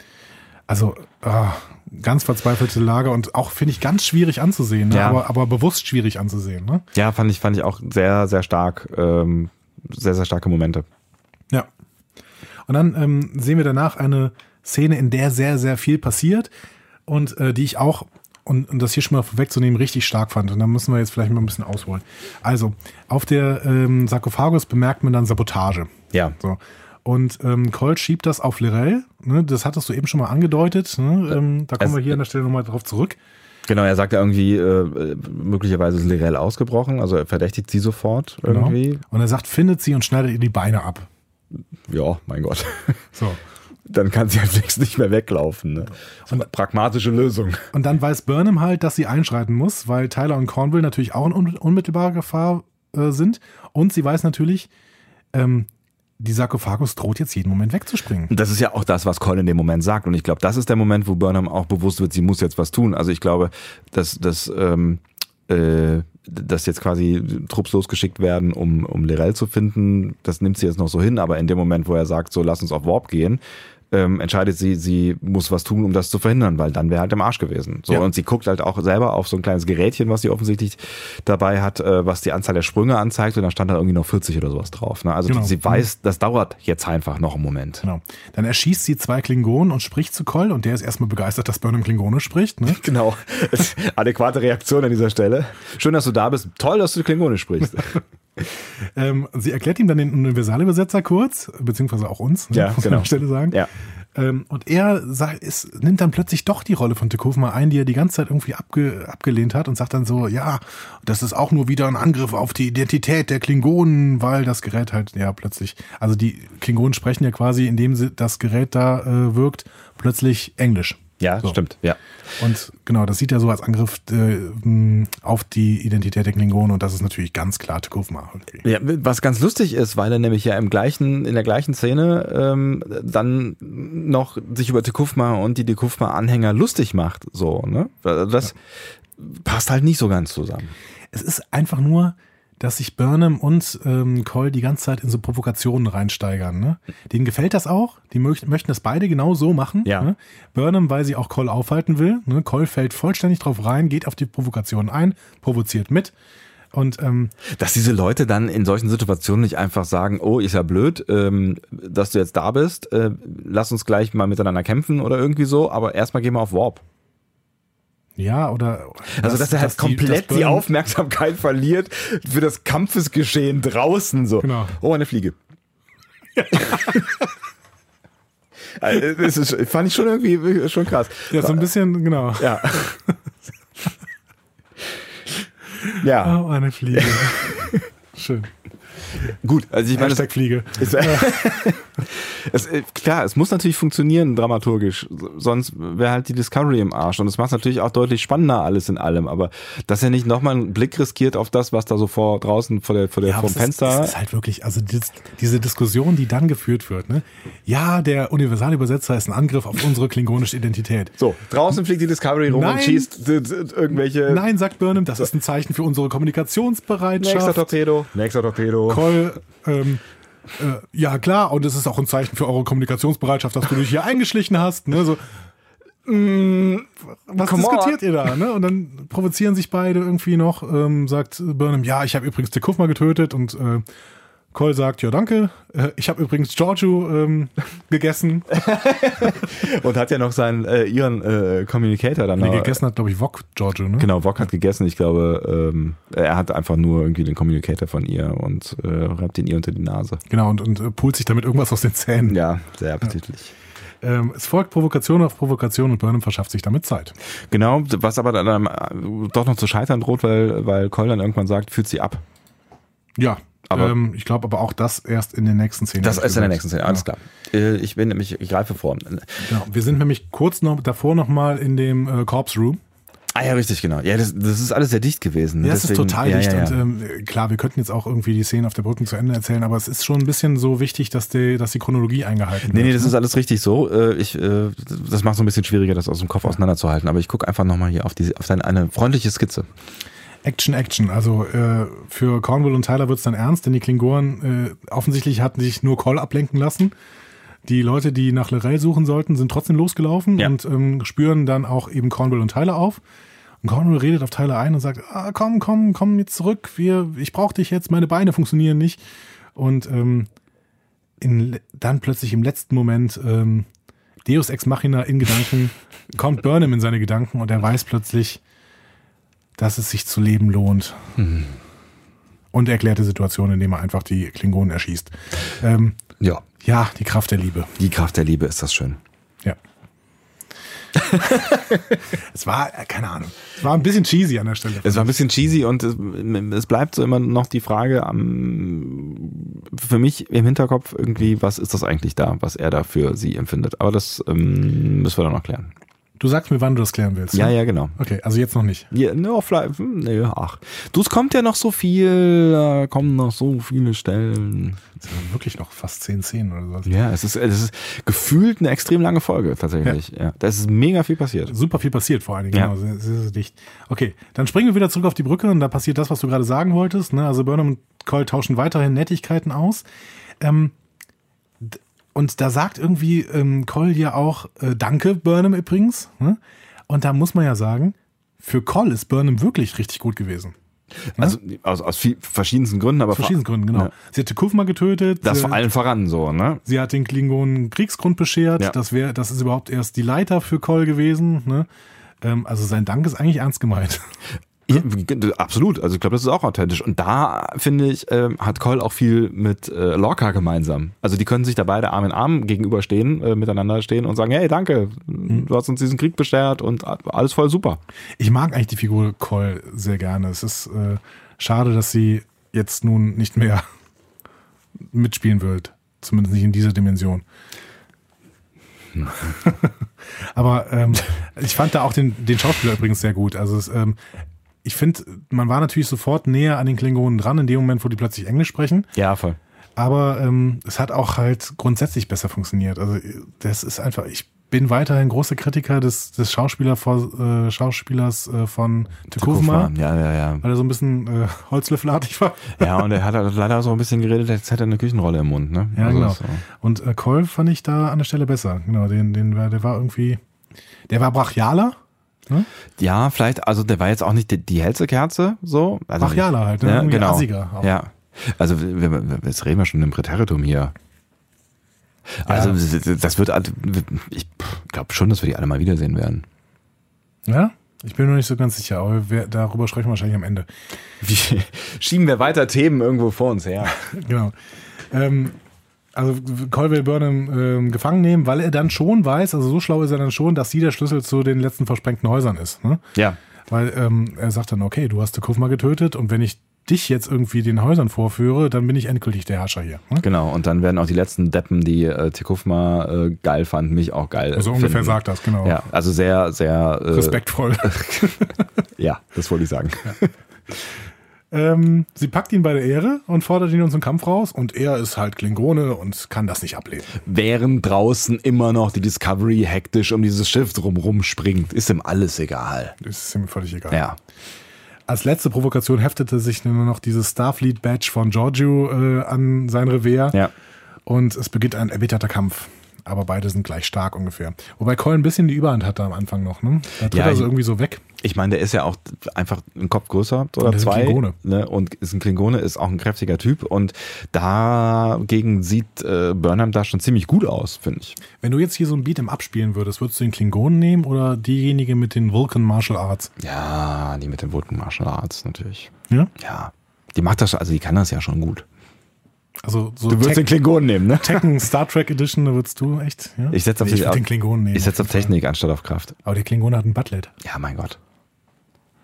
Also ah, ganz verzweifelte Lage und auch finde ich ganz schwierig anzusehen, ne? Ja. aber, aber bewusst schwierig anzusehen. Ne? Ja, fand ich, fand ich auch sehr, sehr stark, ähm, sehr, sehr starke Momente. Ja. Und dann ähm, sehen wir danach eine Szene, in der sehr, sehr viel passiert und äh, die ich auch, und, und das hier schon mal vorwegzunehmen, richtig stark fand. Und da müssen wir jetzt vielleicht mal ein bisschen ausholen. Also, auf der ähm, Sarkophagus bemerkt man dann Sabotage. Ja. So. Und ähm, Colt schiebt das auf Lirel. Ne? Das hattest du eben schon mal angedeutet. Ne? Ähm, da kommen Es- wir hier an der Stelle nochmal drauf zurück. Genau, er sagt ja irgendwie, äh, möglicherweise ist Lirel ausgebrochen, also er verdächtigt sie sofort Genau. irgendwie. Und er sagt, findet sie und schneidet ihr die Beine ab. Ja, mein Gott. So. [laughs] Dann kann sie halt [laughs] nicht mehr weglaufen. Ne? Pragmatische Lösung. Und dann weiß Burnham halt, dass sie einschreiten muss, weil Tyler und Cornwall natürlich auch in un unmittelbarer Gefahr äh, sind. Und sie weiß natürlich, ähm, die Sarkophagus droht jetzt jeden Moment wegzuspringen. Und das ist ja auch das, was Cole in dem Moment sagt. Und ich glaube, das ist der Moment, wo Burnham auch bewusst wird, sie muss jetzt was tun. Also ich glaube, dass, dass, ähm, äh, dass jetzt quasi Trupps losgeschickt werden, um, um Lirel zu finden, das nimmt sie jetzt noch so hin. Aber in dem Moment, wo er sagt, so lass uns auf Warp gehen, ähm, entscheidet sie, sie muss was tun, um das zu verhindern, weil dann wäre halt im Arsch gewesen. So Ja. und sie guckt halt auch selber auf so ein kleines Gerätchen, was sie offensichtlich dabei hat, äh, was die Anzahl der Sprünge anzeigt und da stand da irgendwie noch 40 oder sowas drauf. Ne? Also Genau. sie weiß, das dauert jetzt einfach noch einen Moment. Genau. Dann erschießt sie zwei Klingonen und spricht zu Coll und der ist erstmal begeistert, dass Burnham Klingonisch spricht. Ne? [laughs] Genau. [laughs] Adäquate Reaktion an dieser Stelle. Schön, dass du da bist. Toll, dass du Klingonisch sprichst. [laughs] Ähm, sie erklärt ihm dann den Universalübersetzer kurz, beziehungsweise auch uns, ne, Ja, muss man genau. an der Stelle sagen. Ja. Ähm, und er sagt, ist, nimmt dann plötzlich doch die Rolle von Tekufma ein, die er die ganze Zeit irgendwie abge, abgelehnt hat und sagt dann so, ja, das ist auch nur wieder ein Angriff auf die Identität der Klingonen, weil das Gerät halt, ja, plötzlich, also die Klingonen sprechen ja quasi, indem sie das Gerät da äh, wirkt, plötzlich Englisch. Ja, So. stimmt. Ja. Und genau, das sieht er so als Angriff äh, auf die Identität der Klingonen und das ist natürlich ganz klar Tekufma. ja. Was ganz lustig ist, weil er nämlich ja im gleichen, in der gleichen Szene ähm, dann noch sich über Tekufma und die Tekufma-Anhänger lustig macht. So, ne? Das passt halt nicht so ganz zusammen. Es ist einfach nur, dass sich Burnham und ähm, Cole die ganze Zeit in so Provokationen reinsteigern. Ne? Denen gefällt das auch. Die möcht möchten das beide genau so machen. Ja. Ne? Burnham, weil sie auch Cole aufhalten will. Ne? Cole fällt vollständig drauf rein, geht auf die Provokation ein, provoziert mit. Und ähm, Dass diese Leute dann in solchen Situationen nicht einfach sagen, oh, ist ja blöd, ähm, dass du jetzt da bist, äh, lass uns gleich mal miteinander kämpfen oder irgendwie so, aber erstmal gehen wir auf Warp. Ja, oder. Also, dass, er halt die- komplett dass die Burnham- Aufmerksamkeit verliert für das Kampfesgeschehen draußen so. Genau. Oh, eine Fliege. [laughs] Also, das ist, fand ich schon irgendwie schon krass. Ja, so ein bisschen, genau. Ja. [laughs] ja, Oh, eine Fliege. [laughs] Schön. Gut. Also ich meine, Hashtag Fliege. Es, [laughs] es, äh, klar, es muss natürlich funktionieren dramaturgisch, sonst wäre halt die Discovery im Arsch. Und es macht natürlich auch deutlich spannender alles in allem. Aber dass er nicht nochmal einen Blick riskiert auf das, was da so vor draußen vor der, vor der Ja, vom Fenster. Ist, es ist halt wirklich, also dis, diese Diskussion, die dann geführt wird, ne? Ja, der Universalübersetzer ist ein Angriff auf unsere klingonische Identität. so, draußen fliegt die Discovery rum Nein. und schießt irgendwelche. Nein, sagt Burnham, das ist ein Zeichen für unsere Nächster Kommunikationsbereitschaft. Torpedo. Nächster Torpedo. Cole, ähm, äh, ja klar, und es ist auch ein Zeichen für eure Kommunikationsbereitschaft, dass du dich hier eingeschlichen hast. Ne? So, mm, was come diskutiert ihr da? Ne? Und dann provozieren sich beide irgendwie noch. Ähm, sagt Burnham, ja, ich habe übrigens Tekuf mal getötet und äh, Cole sagt, ja danke, äh, ich habe übrigens Giorgio ähm, [laughs] gegessen. [laughs] Und hat ja noch seinen, äh, ihren äh, Communicator dann Nee, noch. gegessen hat, glaube ich, Wok Giorgio, ne? Genau, Wok hat gegessen. Ich glaube, ähm, er hat einfach nur irgendwie den Communicator von ihr und äh, reibt ihn ihr unter die Nase. Genau, und, und äh, pult sich damit irgendwas aus den Zähnen. Ja, sehr appetitlich. Ähm, es folgt Provokation auf Provokation und Burnham verschafft sich damit Zeit. Genau, was aber dann ähm, doch noch zu scheitern droht, weil, weil Cole dann irgendwann sagt, führt sie ab. Ja, Aber- ähm, ich glaube aber auch das erst in den nächsten Szenen. Das ist in der nächsten Szene, alles klar. Äh, Ich bin nämlich, ich greife vor. Genau. Wir sind nämlich kurz noch davor noch mal in dem äh, Corpse Room. Ah ja, richtig, genau. Ja, das, das ist alles sehr dicht gewesen. Ja, es ist total ja, dicht ja, ja. und ähm, klar, wir könnten jetzt auch irgendwie die Szenen auf der Brücke zu Ende erzählen, aber es ist schon ein bisschen so wichtig, dass die, dass die Chronologie eingehalten wird. Nee, nee, das ist alles richtig so. Äh, Ich, äh, das macht so ein bisschen schwieriger, das aus dem Kopf auseinanderzuhalten. Aber ich gucke einfach nochmal hier auf, die, auf deine, eine freundliche Skizze. Action, Action. Also äh, für Cornwall und Tyler wird es dann ernst, denn die Klingonen äh, offensichtlich hatten sich nur Call ablenken lassen. Die Leute, die nach Lorel suchen sollten, sind trotzdem losgelaufen Ja. und ähm, spüren dann auch eben Cornwall und Tyler auf. Und Cornwall redet auf Tyler ein und sagt, ah, komm, komm, komm jetzt zurück, wir, ich brauche dich jetzt, meine Beine funktionieren nicht. Und ähm, in, dann plötzlich im letzten Moment ähm, Deus Ex Machina in Gedanken, kommt Burnham in seine Gedanken und er weiß plötzlich, dass es sich zu leben lohnt. Und erklärt die Situation, indem er einfach die Klingonen erschießt. Ähm, Ja. ja, die Kraft der Liebe. Die Kraft der Liebe ist das schön. Ja. [laughs] es war, äh, keine Ahnung, es war ein bisschen cheesy an der Stelle. Es war ein bisschen cheesy und es, es bleibt so immer noch die Frage am, für mich im Hinterkopf irgendwie, was ist das eigentlich da, was er da für sie empfindet. Aber das ähm, müssen wir dann noch klären. Du sagst mir, wann du das klären willst. Ja, ne? ja, genau. Okay, also jetzt noch nicht. Ja, no, vielleicht, hm, nee, ach. Du, es kommt ja noch so viel, da kommen noch so viele Stellen. Es sind wirklich noch fast zehn Szenen oder sowas. Ja, es ist, es ist gefühlt eine extrem lange Folge tatsächlich. Ja. Da ist mega viel passiert. Super viel passiert vor allen Dingen, Ja. genau, sehr, sehr dicht. Okay, dann springen wir wieder zurück auf die Brücke und da passiert das, was du gerade sagen wolltest. Ne? Also Burnham und Cole tauschen weiterhin Nettigkeiten aus. Ähm, und da sagt irgendwie ähm, Cole ja auch, äh, danke Burnham übrigens. Ne? Und da muss man ja sagen, für Cole ist Burnham wirklich richtig gut gewesen. Also aus, aus viel, verschiedensten Gründen, aber Aus verschiedenen Gründen, genau. Ja. Sie hat Tekufma getötet. das vor allen voran so, ne? Sie hat den Klingonen Kriegsgrund beschert. Ja. Das wäre, das ist überhaupt erst die Leiter für Cole gewesen. Ne? Ähm, also sein Dank ist eigentlich ernst gemeint. [laughs] Ja, absolut. Also ich glaube, das ist auch authentisch. Und da finde ich, ähm, hat Cole auch viel mit äh, Lorca gemeinsam. Also die können sich da beide Arm in Arm gegenüberstehen, äh, miteinander stehen und sagen, hey, danke, Mhm. du hast uns diesen Krieg beschert und alles voll super. Ich mag eigentlich die Figur Cole sehr gerne. Es ist äh, schade, dass sie jetzt nun nicht mehr [laughs] mitspielen wird. Zumindest nicht in dieser Dimension. [laughs] Aber ähm, ich fand da auch den, den Schauspieler übrigens sehr gut. Also es, ähm, ich finde, man war natürlich sofort näher an den Klingonen dran, in dem Moment, wo die plötzlich Englisch sprechen. Ja, voll. Aber ähm, es hat auch halt grundsätzlich besser funktioniert. Also das ist einfach, ich bin weiterhin großer Kritiker des, des Schauspieler vor, äh, Schauspielers äh, von Tekufma, Ja, ja, ja. weil er so ein bisschen äh, holzlöffelartig war. Ja, und er hat halt leider so ein bisschen geredet, als hätte er eine Küchenrolle im Mund, ne? Ja, Also genau. so. Und äh, Cole fand ich da an der Stelle besser. Genau, den, den war, der war irgendwie, der war brachialer. Ne? Ja, vielleicht, also der war jetzt auch nicht die, die hellste Kerze, so. Also, Brachialer halt, ne? Ja, genau. assiger. Ja. Also, wir, jetzt reden wir schon im Präteritum hier. Also, das wird, halt- ich glaube schon, dass wir die alle mal wiedersehen werden. ja? Ich bin mir nicht so ganz sicher, aber wir, darüber sprechen wir wahrscheinlich am Ende. Wie, [laughs] schieben wir weiter Themen irgendwo vor uns her. [laughs] Genau. Ähm, also Cole will Burnham ähm, gefangen nehmen, weil er dann schon weiß, also so schlau ist er dann schon, dass sie der Schlüssel zu den letzten versprengten Häusern ist. Ne? Ja. Weil ähm, er sagt dann, okay, du hast Tekufma getötet und wenn ich dich jetzt irgendwie den Häusern vorführe, dann bin ich endgültig der Herrscher hier. Ne? Genau, und dann werden auch die letzten Deppen, die äh, Tekufma äh, geil fanden, mich auch geil. Also finden. ungefähr sagt das, genau. Ja, also sehr, sehr. Äh, Respektvoll. [laughs] Ja, das wollte ich sagen. Ähm, sie packt ihn bei der Ehre und fordert ihn uns im Kampf raus und er ist halt Klingone und kann das nicht ablehnen. Während draußen immer noch die Discovery hektisch um dieses Schiff drumrum springt, ist ihm alles egal. Ist ihm völlig egal. Ja. Als letzte Provokation heftete sich nur noch dieses Starfleet-Badge von Giorgio äh, an sein Revier. Ja. Und es beginnt ein erbitterter Kampf. Aber beide sind gleich stark ungefähr. Wobei Cole ein bisschen die Überhand hatte am Anfang noch. Ne? Da tritt Ja, er so ich- irgendwie so weg. Ich meine, der ist ja auch einfach ein Kopf größer oder er ist ein zwei. Klingone. Ne? Und ist ein Klingone, ist auch ein kräftiger Typ. Und dagegen sieht äh, Burnham da schon ziemlich gut aus, finde ich. Wenn du jetzt hier so ein Beat im Abspielen würdest, würdest du den Klingonen nehmen oder diejenige mit den Vulcan Martial Arts? Ja, die mit den Vulcan Martial Arts natürlich. Ja? Ja. Die macht das, also die kann das ja schon gut. Also so Du würdest den Klingonen nehmen, ne? Tekken Star Trek Edition, da würdest du echt, ja? Ich setze auf, Nee, ich würd den Klingonen nehmen. ich setz auf. Technik anstatt auf Kraft. Aber der Klingon hat ein Butlet. Ja, mein Gott.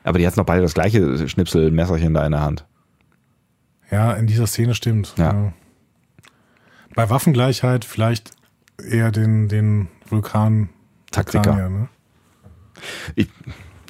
Aber die hat noch beide das gleiche Schnipselmesserchen da in der Hand. Ja, in dieser Szene stimmt. Ja. Bei Waffengleichheit vielleicht eher den, den Vulkan Taktiker. Vulkanier, ne? Ich,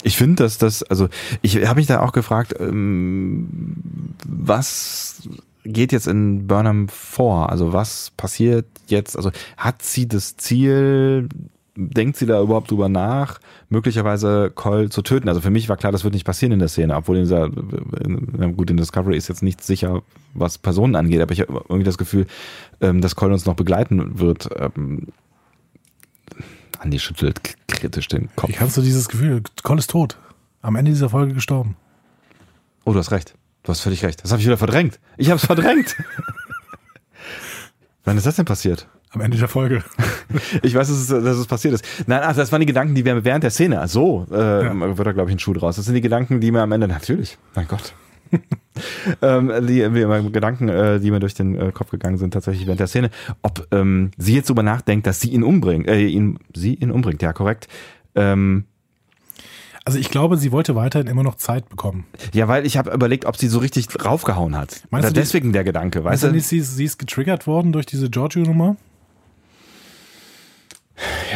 ich finde, dass das, also ich habe mich da auch gefragt, ähm, was geht jetzt in Burnham vor? Also was passiert jetzt? Also hat sie das Ziel, denkt sie da überhaupt drüber nach, möglicherweise Cole zu töten? Also für mich war klar, das wird nicht passieren in der Szene, obwohl in dieser, na gut, in Discovery ist jetzt nicht sicher, was Personen angeht, aber ich habe irgendwie das Gefühl, ähm, dass Cole uns noch begleiten wird. Ähm, Andi schüttelt kritisch den Kopf. Wie kannst du dieses Gefühl? Cole ist tot. Am Ende dieser Folge gestorben. Oh, du hast recht. Du hast völlig recht. Das habe ich wieder verdrängt. Ich habe es verdrängt. [laughs] Wann ist das denn passiert? Am Ende der Folge. [laughs] Ich weiß, dass es, dass es passiert ist. Nein, ach, das waren die Gedanken, die wir während der Szene. So äh, Ja. wird da, glaube ich, ein Schuh draus. Das sind die Gedanken, die mir am Ende, natürlich, mein Gott. [laughs] ähm, die, die Gedanken, äh, die mir durch den äh, Kopf gegangen sind, tatsächlich während der Szene. Ob ähm, sie jetzt drüber nachdenkt, dass sie ihn umbringt, äh, ihn, sie ihn umbringt, ja, korrekt. Ähm, Also ich glaube, sie wollte weiterhin immer noch Zeit bekommen. ja, weil ich habe überlegt, ob sie so richtig raufgehauen hat. Meinst Oder du, deswegen der Gedanke, weißt du nicht, sie, sie ist getriggert worden durch diese Giorgio-Nummer?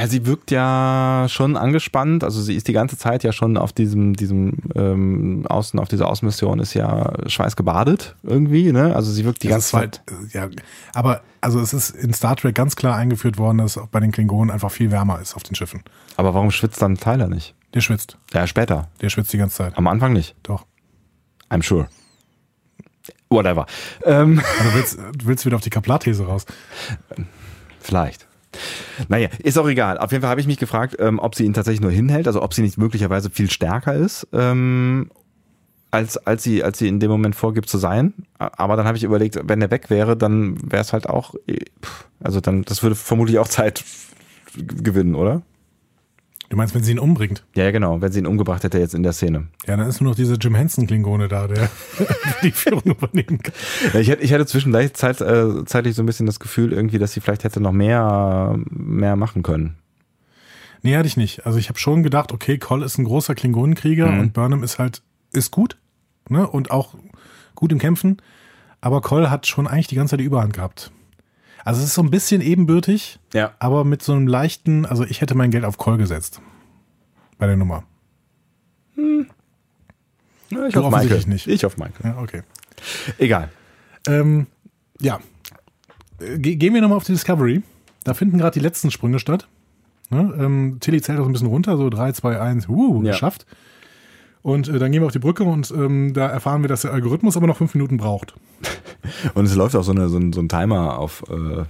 Ja, sie wirkt ja schon angespannt. Also sie ist die ganze Zeit ja schon auf diesem, diesem ähm, Außen, auf dieser Außenmission ist ja schweißgebadet irgendwie, ne? Also sie wirkt die Das ganze halt, Zeit. äh, ja, aber also es ist in Star Trek ganz klar eingeführt worden, dass es auch bei den Klingonen einfach viel wärmer ist auf den Schiffen. Aber warum schwitzt dann Tyler nicht? Der schwitzt. Ja, später. Der schwitzt die ganze Zeit. Am Anfang nicht. Doch. I'm sure. Whatever. Ähm, Aber du willst, du willst wieder auf die Kaplar-These raus. vielleicht. Naja, ist auch egal. Auf jeden Fall habe ich mich gefragt, ähm, ob sie ihn tatsächlich nur hinhält, also ob sie nicht möglicherweise viel stärker ist, ähm, als, als, sie, als sie in dem Moment vorgibt zu sein. Aber dann habe ich überlegt, wenn er weg wäre, dann wäre es halt auch, äh, also dann, das würde vermutlich auch Zeit gewinnen, oder? Du meinst, wenn sie ihn umbringt? Ja, ja, genau, wenn sie ihn umgebracht hätte jetzt in der Szene. Ja, dann ist nur noch dieser Jim Henson-Klingone da, der [laughs] die Führung übernehmen kann. Ja, ich, hatte, ich hatte zwischendurch Zeit, äh, zeitlich so ein bisschen das Gefühl irgendwie, dass sie vielleicht hätte noch mehr, mehr machen können. Nee, hatte ich nicht. Also ich habe schon gedacht, okay, Cole ist ein großer Klingonenkrieger Mhm. und Burnham ist halt, ist gut, ne? Und auch gut im Kämpfen. Aber Cole hat schon eigentlich die ganze Zeit die Überhand gehabt. Also es ist so ein bisschen ebenbürtig, Ja. aber mit so einem leichten, also ich hätte mein Geld auf Cole gesetzt. Bei der Nummer. Ja, ich hoffe Michael. nicht. Ich hoffe Michael. Ja, okay. Egal. Ähm, ja. Äh, ge- Gehen wir nochmal auf die Discovery. Da finden gerade die letzten Sprünge statt. Ne? Ähm, Tilly zählt auch ein bisschen runter, so 3, 2, 1, uh, Ja. geschafft. Und äh, dann gehen wir auf die Brücke und ähm, da erfahren wir, dass der Algorithmus aber noch fünf Minuten braucht. [laughs] Und es läuft auch so, eine, so, ein, so ein Timer auf, äh,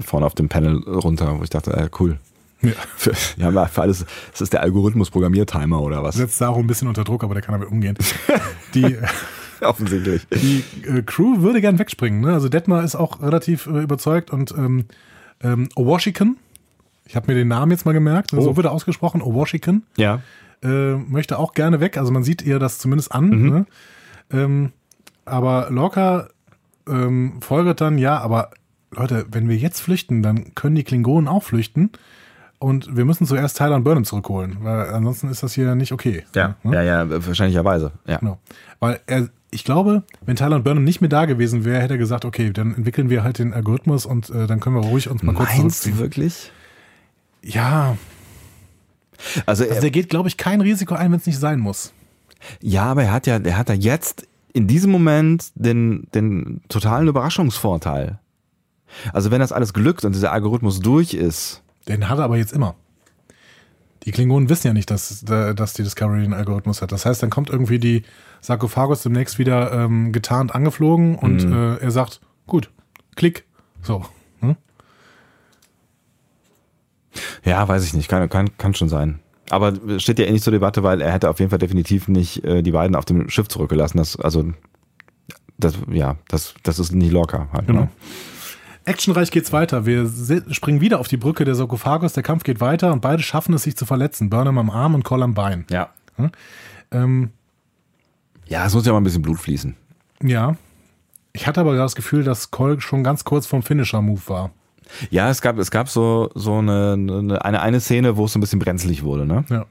vorne auf dem Panel runter, wo ich dachte, äh, cool. Ja. Für, ja, für alles, das ist der Algorithmus-Programmiertimer oder was? Setzt Saru ein bisschen unter Druck, aber der kann damit umgehen. [laughs] Die, [laughs] Offensichtlich. die äh, Crew würde gern wegspringen. Ne? Also Detmar ist auch relativ äh, überzeugt und ähm, ähm, Owashikan, ich habe mir den Namen jetzt mal gemerkt, Oh. so wird er ausgesprochen, Owashikan, Ja. Äh, möchte auch gerne weg. Also man sieht ihr das zumindest an. Mhm. Ne? Ähm, aber Lorca ähm, folgert dann, ja, aber Leute, wenn wir jetzt flüchten, dann können die Klingonen auch flüchten. Und wir müssen zuerst Tyler und Burnham zurückholen, weil ansonsten ist das hier nicht okay. Ja, Ne? ja, ja, wahrscheinlicherweise. Ja. Genau. Weil er, ich glaube, wenn Tyler und Burnham nicht mehr da gewesen wäre, hätte er gesagt, okay, dann entwickeln wir halt den Algorithmus und äh, dann können wir ruhig uns mal kurz Meinst du zurückziehen. wirklich? Ja, Also, also er, geht, glaube ich, kein Risiko ein, wenn es nicht sein muss. ja, aber er hat ja, er hat ja jetzt in diesem Moment den, den totalen Überraschungsvorteil. Also wenn das alles glückt und dieser Algorithmus durch ist, Den hat er aber jetzt immer. Die Klingonen wissen ja nicht, dass, dass die Discovery einen Algorithmus hat. Das heißt, dann kommt irgendwie die Sarkophagus demnächst wieder ähm, getarnt angeflogen und äh, er sagt, gut, klick. So. Hm? Ja, weiß ich nicht. Kann, kann, kann schon sein. Aber steht ja eh nicht zur Debatte, weil er hätte auf jeden Fall definitiv nicht äh, die beiden auf dem Schiff zurückgelassen. Das, also, das, ja, das, das ist nicht locker. Halt, Genau. Ne? Actionreich geht's weiter. Wir springen wieder auf die Brücke der Sarkophagus. Der Kampf geht weiter und beide schaffen es, sich zu verletzen. Burnham am Arm und Cole am Bein. Ja. Ähm, Ja, es muss ja mal ein bisschen Blut fließen. ja. Ich hatte aber das Gefühl, dass Cole schon ganz kurz vom Finisher-Move war. Ja, es gab, es gab so, so eine, eine, eine Szene, wo es so ein bisschen brenzlig wurde, ne? Ja.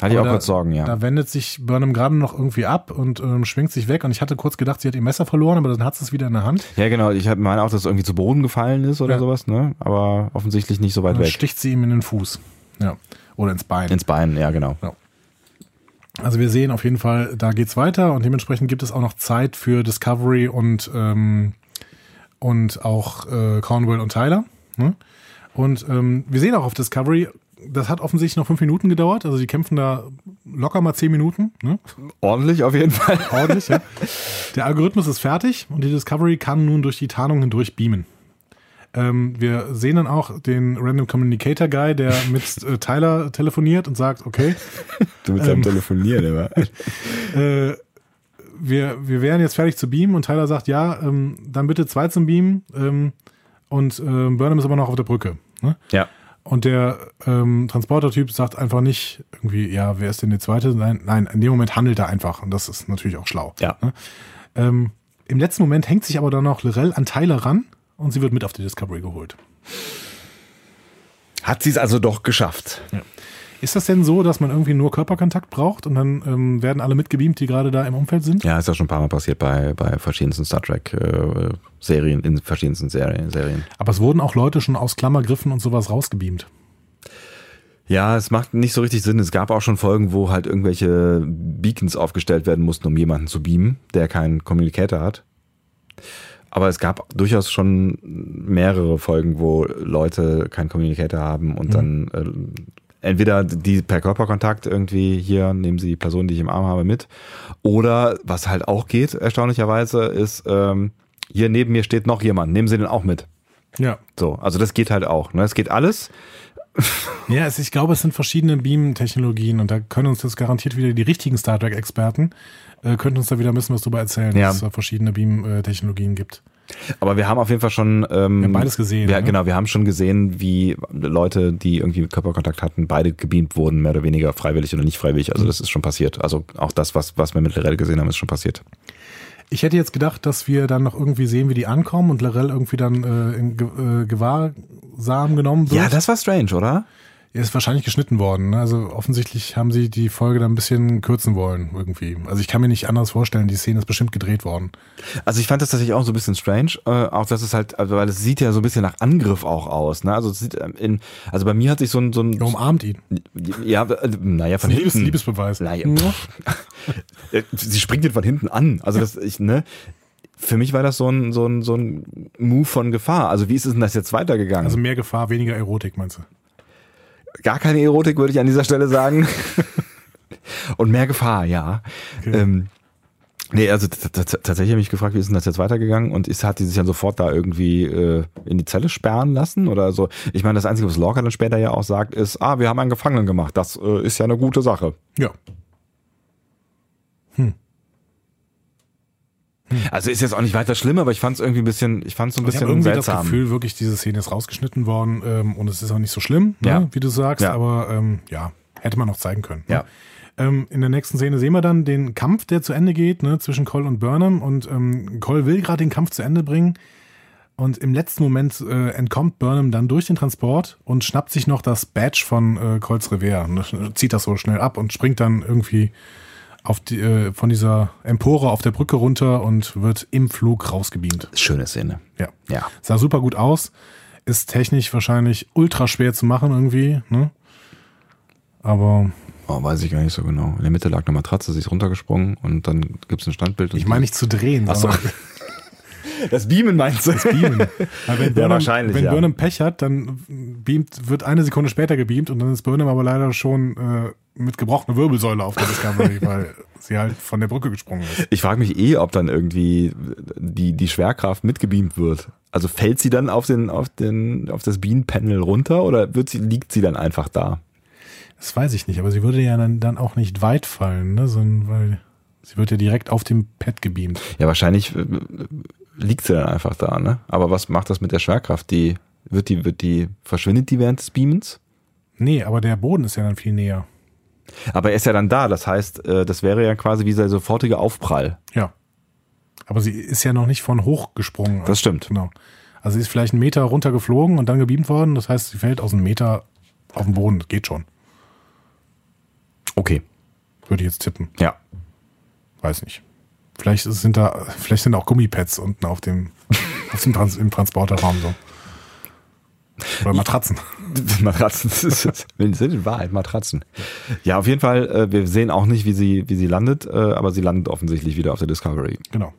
Hatte ich auch da, kurz Sorgen, ja. Da wendet sich Burnham gerade noch irgendwie ab und ähm, schwingt sich weg. Und ich hatte kurz gedacht, sie hat ihr Messer verloren, aber dann hat sie es wieder in der Hand. Ja, genau. Ich meine auch, dass es irgendwie zu Boden gefallen ist oder Ja. sowas, ne? Aber offensichtlich nicht so weit Dann weg. sticht sie ihm in den Fuß. Ja. Oder ins Bein. Ins Bein, ja, genau. Also wir sehen auf jeden Fall, da geht's weiter und dementsprechend gibt es auch noch Zeit für Discovery und ähm, und auch äh, Cornwell und Tyler. Ne? Und ähm, wir sehen auch auf Discovery, das hat offensichtlich noch fünf Minuten gedauert. Also die kämpfen da locker mal zehn Minuten. Ne? Ordentlich auf jeden Fall. [laughs] Ordentlich, ja. Der Algorithmus ist fertig und die Discovery kann nun durch die Tarnung hindurch beamen. Ähm, wir sehen dann auch den Random Communicator Guy, der [laughs] mit äh, Tyler telefoniert und sagt, okay, Du mit Ähm. deinem Telefonieren immer. [laughs] äh, wir, wir wären jetzt fertig zu beamen und Tyler sagt, ja, ähm, dann bitte zwei zum Beamen ähm, und ähm, Burnham ist aber noch auf der Brücke. Ne? Ja. Und der ähm, Transporter-Typ sagt einfach nicht irgendwie, ja, wer ist denn der Zweite? Nein, nein, in dem Moment handelt er einfach und das ist natürlich auch schlau. Ja. Ne? Ähm, Im letzten Moment hängt sich aber dann noch Lorel an Tyler ran und sie wird mit auf die Discovery geholt. Hat sie es also doch geschafft. Ist das denn so, dass man irgendwie nur Körperkontakt braucht und dann ähm, werden alle mitgebeamt, die gerade da im Umfeld sind? Ja, ist ja schon ein paar Mal passiert bei, bei verschiedensten Star Trek äh, in verschiedensten Serien, Serien. Aber es wurden auch Leute schon aus Klammergriffen und sowas rausgebeamt. Ja, es macht nicht so richtig Sinn. Es gab auch schon Folgen, wo halt irgendwelche Beacons aufgestellt werden mussten, um jemanden zu beamen, der keinen Communicator hat. Aber es gab durchaus schon mehrere Folgen, wo Leute keinen Communicator haben und dann äh, entweder die per Körperkontakt irgendwie hier nehmen sie die Person, die ich im Arm habe, mit. Oder was halt auch geht, erstaunlicherweise, ist ähm, hier neben mir steht noch jemand, nehmen Sie den auch mit. Ja. So, also das geht halt auch. Ne? Es geht alles. [laughs] Ja, es, ich glaube, es sind verschiedene Beam-Technologien und da können uns das garantiert wieder die richtigen Star Trek-Experten, äh, könnten uns da wieder ein bisschen was drüber erzählen, Ja. dass es da verschiedene Beam-Technologien gibt. Aber wir haben auf jeden Fall schon. Ähm, Wir haben beides gesehen, Ja, ne? genau. Wir haben schon gesehen, wie Leute, die irgendwie Körperkontakt hatten, beide gebeamt wurden, mehr oder weniger freiwillig oder nicht freiwillig. Also das ist schon passiert. Also auch das, was, was wir mit Lorel gesehen haben, ist schon passiert. Ich hätte jetzt gedacht, dass wir dann noch irgendwie sehen, wie die ankommen und Lorel irgendwie dann äh, in Ge äh, Gewahrsam genommen wird. Ja, das war strange, oder? Er ist wahrscheinlich geschnitten worden. Ne? Also offensichtlich haben sie die Folge dann ein bisschen kürzen wollen irgendwie. Also ich kann mir nicht anders vorstellen, die Szene ist bestimmt gedreht worden. Also ich fand das tatsächlich auch so ein bisschen strange, äh, auch dass es halt, also weil es sieht ja so ein bisschen nach Angriff auch aus, ne? Also es sieht ähm, in, also bei mir hat sich so ein, so ein, Er umarmt ihn. ja, äh, naja, von Liebes, hinten. Liebesbeweis. Naja. [laughs] Äh, Sie springt ihn von hinten an. Also das, ich, ne? Für mich war das so ein, so ein, so ein Move von Gefahr. Also wie ist es denn das jetzt weitergegangen? Also mehr Gefahr, weniger Erotik, meinst du? Gar keine Erotik, würde ich an dieser Stelle sagen. [laughs] Und mehr Gefahr, ja. Okay. Ähm, nee, also tatsächlich habe ich mich gefragt, wie ist denn das jetzt weitergegangen? Und ist, hat die sich dann sofort da irgendwie äh, in die Zelle sperren lassen? Oder so? Ich meine, das Einzige, was Lorca dann später ja auch sagt, ist, ah, wir haben einen Gefangenen gemacht. Das äh, ist ja eine gute Sache. Ja. Also ist jetzt auch nicht weiter schlimm, aber ich fand es irgendwie ein bisschen, ich fand es so ein Ich bisschen irgendwie seltsam. das Gefühl, wirklich, diese Szene ist rausgeschnitten worden ähm, und es ist auch nicht so schlimm, ne, Ja. wie du sagst, Ja. aber ähm, ja, hätte man noch zeigen können. Ja. Ne? Ähm, in der nächsten Szene sehen wir dann den Kampf, der zu Ende geht, ne, zwischen Cole und Burnham und ähm, Cole will gerade den Kampf zu Ende bringen und im letzten Moment äh, entkommt Burnham dann durch den Transport und schnappt sich noch das Badge von äh, Coles Revier, ne, zieht das so schnell ab und springt dann irgendwie auf die, äh, von dieser Empore auf der Brücke runter und wird im Flug rausgebeamt. Schöne Szene. Ja. Ja. Sah super gut aus. Ist technisch wahrscheinlich ultra schwer zu machen irgendwie, ne? Aber Oh, weiß ich gar nicht so genau. In der Mitte lag eine Matratze, sie ist runtergesprungen und dann gibt's ein Standbild. ich meine nicht zu drehen, Ach so. [laughs] Das Beamen meinst du? beamen. [laughs] Weil wenn Burnham, wahrscheinlich, wenn ja. Burnham Pech hat, dann beamt, wird eine Sekunde später gebeamt und dann ist Burnham aber leider schon äh, mit gebrochener Wirbelsäule auf der Discovery, [laughs] weil sie halt von der Brücke gesprungen ist. Ich frage mich eh, ob dann irgendwie die, die Schwerkraft mitgebeamt wird. Also fällt sie dann auf den, auf den, auf das Bean-Panel runter oder wird sie, liegt sie dann einfach da? Das weiß ich nicht, aber sie würde ja dann, dann auch nicht weit fallen, ne? Sondern weil sie wird ja direkt auf dem Pad gebeamt. Ja, wahrscheinlich äh, liegt sie dann einfach da, ne? Aber was macht das mit der Schwerkraft? Die, wird die, wird die, verschwindet die während des Beamens? Nee, aber der Boden ist ja dann viel näher. Aber er ist ja dann da, das heißt, äh, das wäre ja quasi wie der sofortige Aufprall. Ja. Aber sie ist ja noch nicht von hoch gesprungen. Das stimmt. Genau. Also sie ist vielleicht einen Meter runtergeflogen und dann gebeamt worden. Das heißt, sie fällt aus einem Meter auf den Boden. Das geht schon. Okay. Würde ich jetzt tippen. Ja. Weiß nicht. Vielleicht sind da, vielleicht sind auch Gummipads unten auf dem, [laughs] auf dem Trans im Transporterraum so. Oder Matratzen. [laughs] Matratzen sind in Wahrheit Matratzen. Ja, auf jeden Fall, äh, wir sehen auch nicht, wie sie, wie sie landet, äh, aber sie landet offensichtlich wieder auf der Discovery. Genau.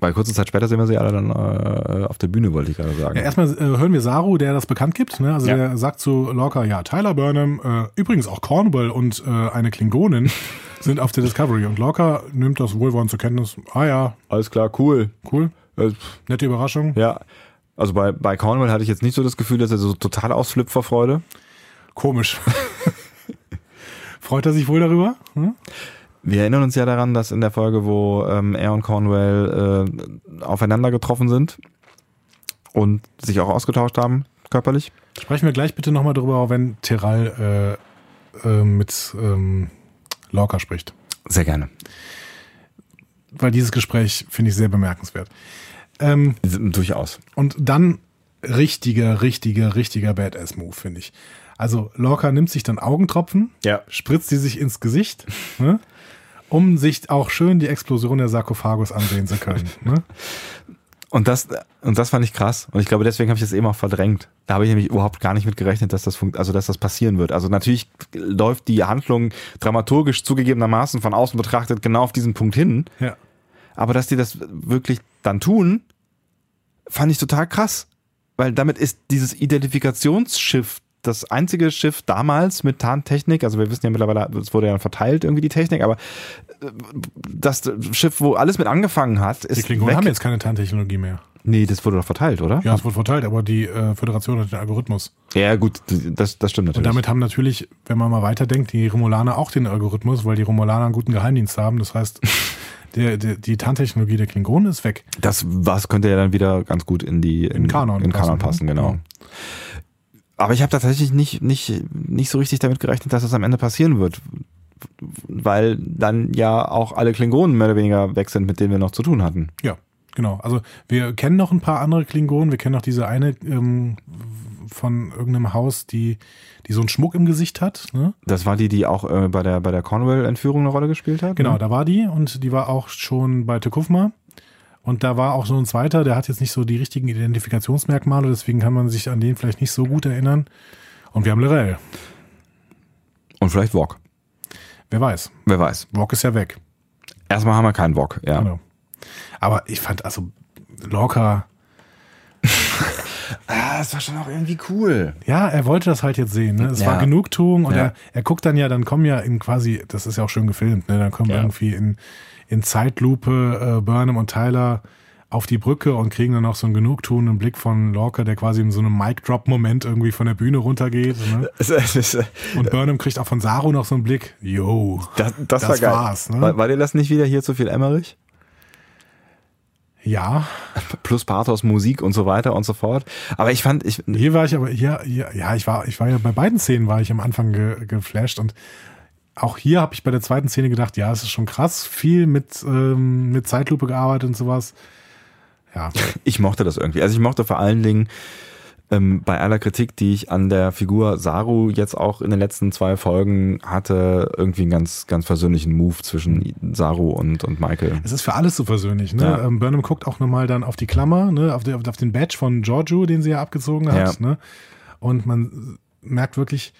Weil kurze Zeit später sehen wir sie alle dann äh, auf der Bühne, wollte ich gerade sagen. Ja, erstmal äh, hören wir Saru, der das bekannt gibt. Ne? Also Ja. der sagt zu Lorca, ja, Tyler Burnham, äh, übrigens auch Cornwall und äh, eine Klingonin [laughs] sind auf der Discovery. Und Lorca nimmt das wohlwollend zur Kenntnis. Ah ja, Alles klar, cool. cool, nette Überraschung. Ja. Also bei, bei Cornwall hatte ich jetzt nicht so das Gefühl, dass er so total ausflippt vor Freude. Komisch. [laughs] Freut er sich wohl darüber? Hm? Wir erinnern uns ja daran, dass in der Folge, wo ähm, er und Cornwell äh, aufeinander getroffen sind und sich auch ausgetauscht haben, körperlich. Sprechen wir gleich bitte nochmal drüber, wenn Terral äh, äh, mit ähm, Lorca spricht. Sehr gerne. Weil dieses Gespräch finde ich sehr bemerkenswert. Ähm, Durchaus. Und dann richtiger, richtiger, richtiger Badass-Move, finde ich. Also Lorca nimmt sich dann Augentropfen, Ja. spritzt die sich ins Gesicht, [laughs] ne, um sich auch schön die Explosion der Sarkophagus ansehen zu können. Ne? Und das, und das fand ich krass. Und ich glaube, deswegen habe ich das eben auch verdrängt. Da habe ich nämlich überhaupt gar nicht mit gerechnet, dass das funkt, also dass das passieren wird. Also natürlich läuft die Handlung dramaturgisch zugegebenermaßen von außen betrachtet genau auf diesen Punkt hin. Ja. Aber dass die das wirklich dann tun, fand ich total krass. Weil damit ist dieses Identifikationsschiff das einzige Schiff damals mit Tarntechnik, also wir wissen ja mittlerweile, es wurde ja verteilt irgendwie die Technik, aber äh, das Schiff, wo alles mit angefangen hat, ist Die Klingonen weg. haben jetzt keine Tarntechnologie mehr. Nee, das wurde doch verteilt, oder? Ja, es wurde verteilt, aber die äh, Föderation hat den Algorithmus. Ja, gut, das, das stimmt Und natürlich. damit haben natürlich, wenn man mal weiterdenkt, die Romulaner auch den Algorithmus, weil die Romulaner einen guten Geheimdienst haben. Das heißt, [laughs] der, der, die Tarntechnologie der Klingonen ist weg. das was könnte ja dann wieder ganz gut in die in, Kanon in Kanon passen, passen, ne? genau. Ja. Aber ich habe tatsächlich nicht nicht nicht so richtig damit gerechnet, dass das am Ende passieren wird, weil dann ja auch alle Klingonen mehr oder weniger weg sind, mit denen wir noch zu tun hatten. Ja, genau. Also wir kennen noch ein paar andere Klingonen. Wir kennen noch diese eine ähm, von irgendeinem Haus, die, die so einen Schmuck im Gesicht hat. Ne? Das war die, die auch äh, bei der bei der Cornwall-Entführung eine Rolle gespielt hat. Genau, ne? da war die und die war auch schon bei Tekufma. Und da war auch so ein zweiter, der hat jetzt nicht so die richtigen Identifikationsmerkmale, deswegen kann man sich an den vielleicht nicht so gut erinnern. Und wir haben Lorel. Und vielleicht Wok. Wer weiß. Wer weiß. Wok ist ja weg. Erstmal haben wir keinen Wok, ja. Genau. Aber ich fand also Lorca, [laughs] Ah, das war schon auch irgendwie cool. ja, er wollte das halt jetzt sehen. Ne? Es Ja. war Genugtuung und Ja. er, er guckt dann ja, dann kommen ja in quasi, das ist ja auch schön gefilmt, ne? dann kommen Ja. irgendwie in, in Zeitlupe äh, Burnham und Tyler auf die Brücke und kriegen dann noch so einen genugtuenden Blick von Lorca, der quasi in so einem Mic-Drop-Moment irgendwie von der Bühne runtergeht. Ne? Es- es ist, äh, Und Burnham kriegt auch von Saru noch so einen Blick. Yo, Das, das, Das war geil. war's, ne? War, war dir das nicht wieder hier zu viel Emmerich? Ja, [laughs] Plus Pathos, Musik und so weiter und so fort. Aber ich fand, ich, hier war ich aber, hier, hier, ja, ich war, ich war ja bei beiden Szenen war ich am Anfang ge, geflasht und auch hier habe ich bei der zweiten Szene gedacht, ja, es ist schon krass, viel mit, ähm, mit Zeitlupe gearbeitet und sowas. Ja, ich mochte das irgendwie. Also ich mochte vor allen Dingen ähm, bei aller Kritik, die ich an der Figur Saru jetzt auch in den letzten zwei Folgen hatte, irgendwie einen ganz, ganz versöhnlichen Move zwischen Saru und, und Michael. es ist für alles so versöhnlich. Ne? Ja. Ähm, Burnham guckt auch nochmal dann auf die Klammer, ne? auf, die, auf den Badge von Giorgio, den sie ja abgezogen hat. Ja. Ne? Und man merkt wirklich,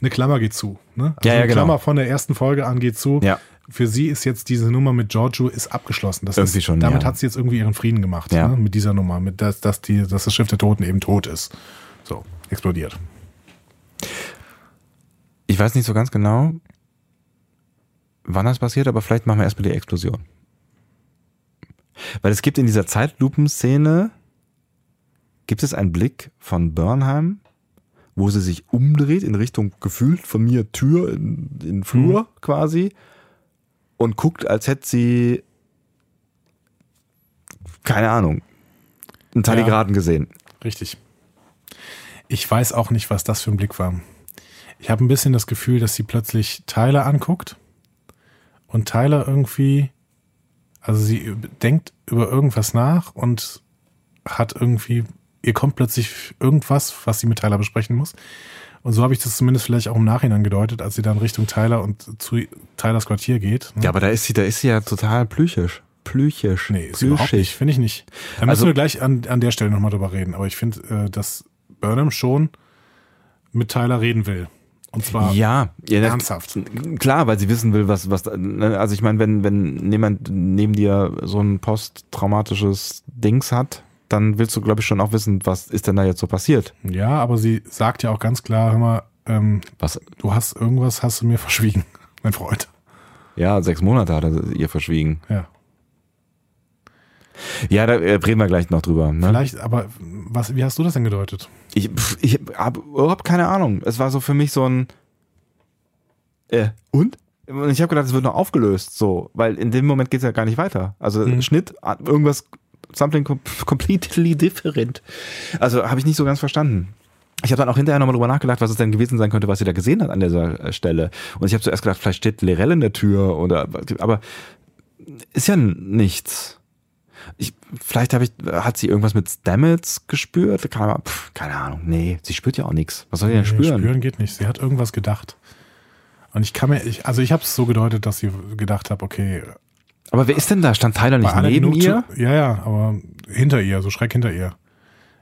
eine Klammer geht zu. Ne? Also Ja, ja, eine genau. Klammer von der ersten Folge an geht zu. Ja. Für sie ist jetzt diese Nummer mit Giorgio ist abgeschlossen. Das Irgendwie ist, schon, damit ja. hat sie jetzt irgendwie ihren Frieden gemacht. Ja. Ne? Mit dieser Nummer, mit dass, dass, die, dass das Schiff der Toten eben tot ist. So, explodiert. Ich weiß nicht so ganz genau, wann das passiert, aber vielleicht machen wir erstmal die Explosion. Weil es gibt in dieser Zeitlupenszene, gibt es einen Blick von Burnham, wo sie sich umdreht in Richtung gefühlt von mir Tür in, in Flur quasi und guckt, als hätte sie keine Ahnung, einen Taligraden gesehen. Richtig. Ich weiß auch nicht, was das für ein Blick war. Ich habe ein bisschen das Gefühl, dass sie plötzlich Tyler anguckt und Tyler irgendwie Also sie denkt über irgendwas nach und hat irgendwie, ihr kommt plötzlich irgendwas, was sie mit Tyler besprechen muss. Und so habe ich das zumindest vielleicht auch im Nachhinein gedeutet, als sie dann Richtung Tyler und zu Tylers Quartier geht. Ja, aber da ist sie, da ist sie ja total plüchisch. Plüchisch. Nee, ist überhaupt nicht, finde ich nicht. Da müssen Also- wir gleich an, an der Stelle nochmal drüber reden. Aber ich finde, äh, dass Burnham schon mit Tyler reden will. Und zwar Ja, ja ernsthaft. Klar, weil sie wissen will, was, was, ne, also ich meine, wenn, wenn jemand neben dir so ein posttraumatisches Dings hat, dann willst du, glaube ich, schon auch wissen, was ist denn da jetzt so passiert. Ja, aber sie sagt ja auch ganz klar, mal, ähm, Was, du hast irgendwas, hast du mir verschwiegen, [laughs] mein Freund. ja, sechs Monate hat er ihr verschwiegen. Ja. Ja, da äh, reden wir gleich noch drüber. Ne? Vielleicht, aber was, wie hast du das denn gedeutet? Ich, ich habe überhaupt keine Ahnung. Es war so für mich so ein äh, und? Und ich habe gedacht, es wird noch aufgelöst, so, weil in dem Moment geht's ja gar nicht weiter. Also Mhm. Schnitt, irgendwas, something com completely different. Also habe ich nicht so ganz verstanden. Ich habe dann auch hinterher nochmal drüber nachgedacht, was es denn gewesen sein könnte, was sie da gesehen hat an dieser äh, Stelle. Und ich habe zuerst gedacht, vielleicht steht Lirel in der Tür oder, aber ist ja nichts. Ich, vielleicht habe ich, hat sie irgendwas mit Stamets gespürt? Keine, Ahnung. Pff, keine Ahnung. Nee, sie spürt ja auch nichts. Was soll sie denn Nee, spüren? spüren geht nicht. Sie hat irgendwas gedacht. Und ich kann mir, ich, also ich habe es so gedeutet, dass sie gedacht hat, okay, Aber wer ist denn da? Stand Tyler nicht neben ihr? Genugtu- Ja, ja, aber hinter ihr, so schräg hinter ihr.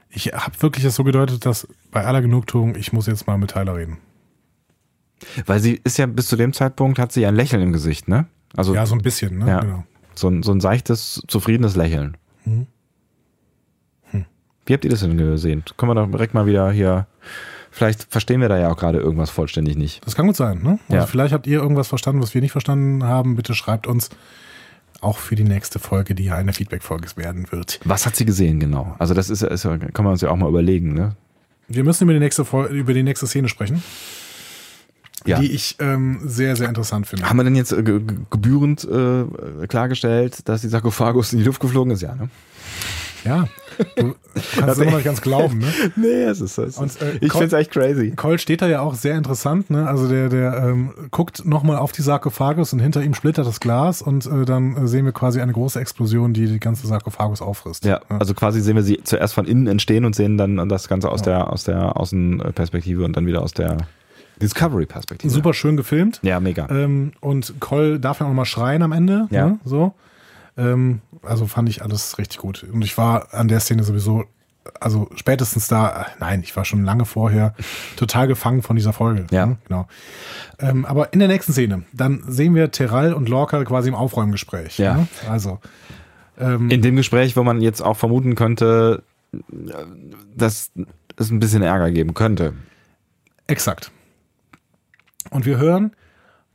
Ich habe wirklich das so gedeutet, dass bei aller Genugtuung, ich muss jetzt mal mit Tyler reden. Weil sie ist ja bis zu dem Zeitpunkt hat sie ja ein Lächeln im Gesicht, ne? Also Ja, so ein bisschen, ne? Ja. Genau. so, ein, so ein seichtes, zufriedenes Lächeln. Mhm. Hm. Wie habt ihr das denn gesehen? Können wir doch direkt mal wieder hier. Vielleicht verstehen wir da ja auch gerade irgendwas vollständig nicht. Das kann gut sein, ne? Also Ja. vielleicht habt ihr irgendwas verstanden, was wir nicht verstanden haben. Bitte schreibt uns auch für die nächste Folge, die ja eine Feedback-Folge werden wird. Was hat sie gesehen genau? Also das ist, ist kann man uns ja auch mal überlegen, ne? Wir müssen über die nächste, Fol- über die nächste Szene sprechen, Ja. die ich ähm, sehr, sehr interessant finde. Haben wir denn jetzt äh, ge- ge- gebührend äh, klargestellt, dass die Sarkophagus in die Luft geflogen ist? Ja, ne? Ja, du kannst es immer noch nicht ganz glauben, ne? Nee, es ist es. Und, äh, ich Col- find's echt crazy. Cole steht da ja auch sehr interessant, ne? Also der, der ähm, guckt nochmal auf die Sarkophagus und hinter ihm splittert das Glas und äh, dann äh, sehen wir quasi eine große Explosion, die die ganze Sarkophagus auffrisst. Ja, also quasi sehen wir sie zuerst von innen entstehen und sehen dann das Ganze aus der aus der Außenperspektive und dann wieder aus der Discovery-Perspektive. Super schön gefilmt. Ja, mega. Ähm, und Cole darf ja auch nochmal schreien am Ende. Ja. Ne? So. Ähm, also fand ich alles richtig gut. Und ich war an der Szene sowieso, also spätestens da, nein, ich war schon lange vorher [laughs] total gefangen von dieser Folge. Ja. Ne? Genau. Ähm, aber in der nächsten Szene, dann sehen wir Terral und Lorca quasi im Aufräumgespräch. Ja. Ne? Also. Ähm, In dem Gespräch, wo man jetzt auch vermuten könnte, dass es ein bisschen Ärger geben könnte. Exakt. Und wir hören,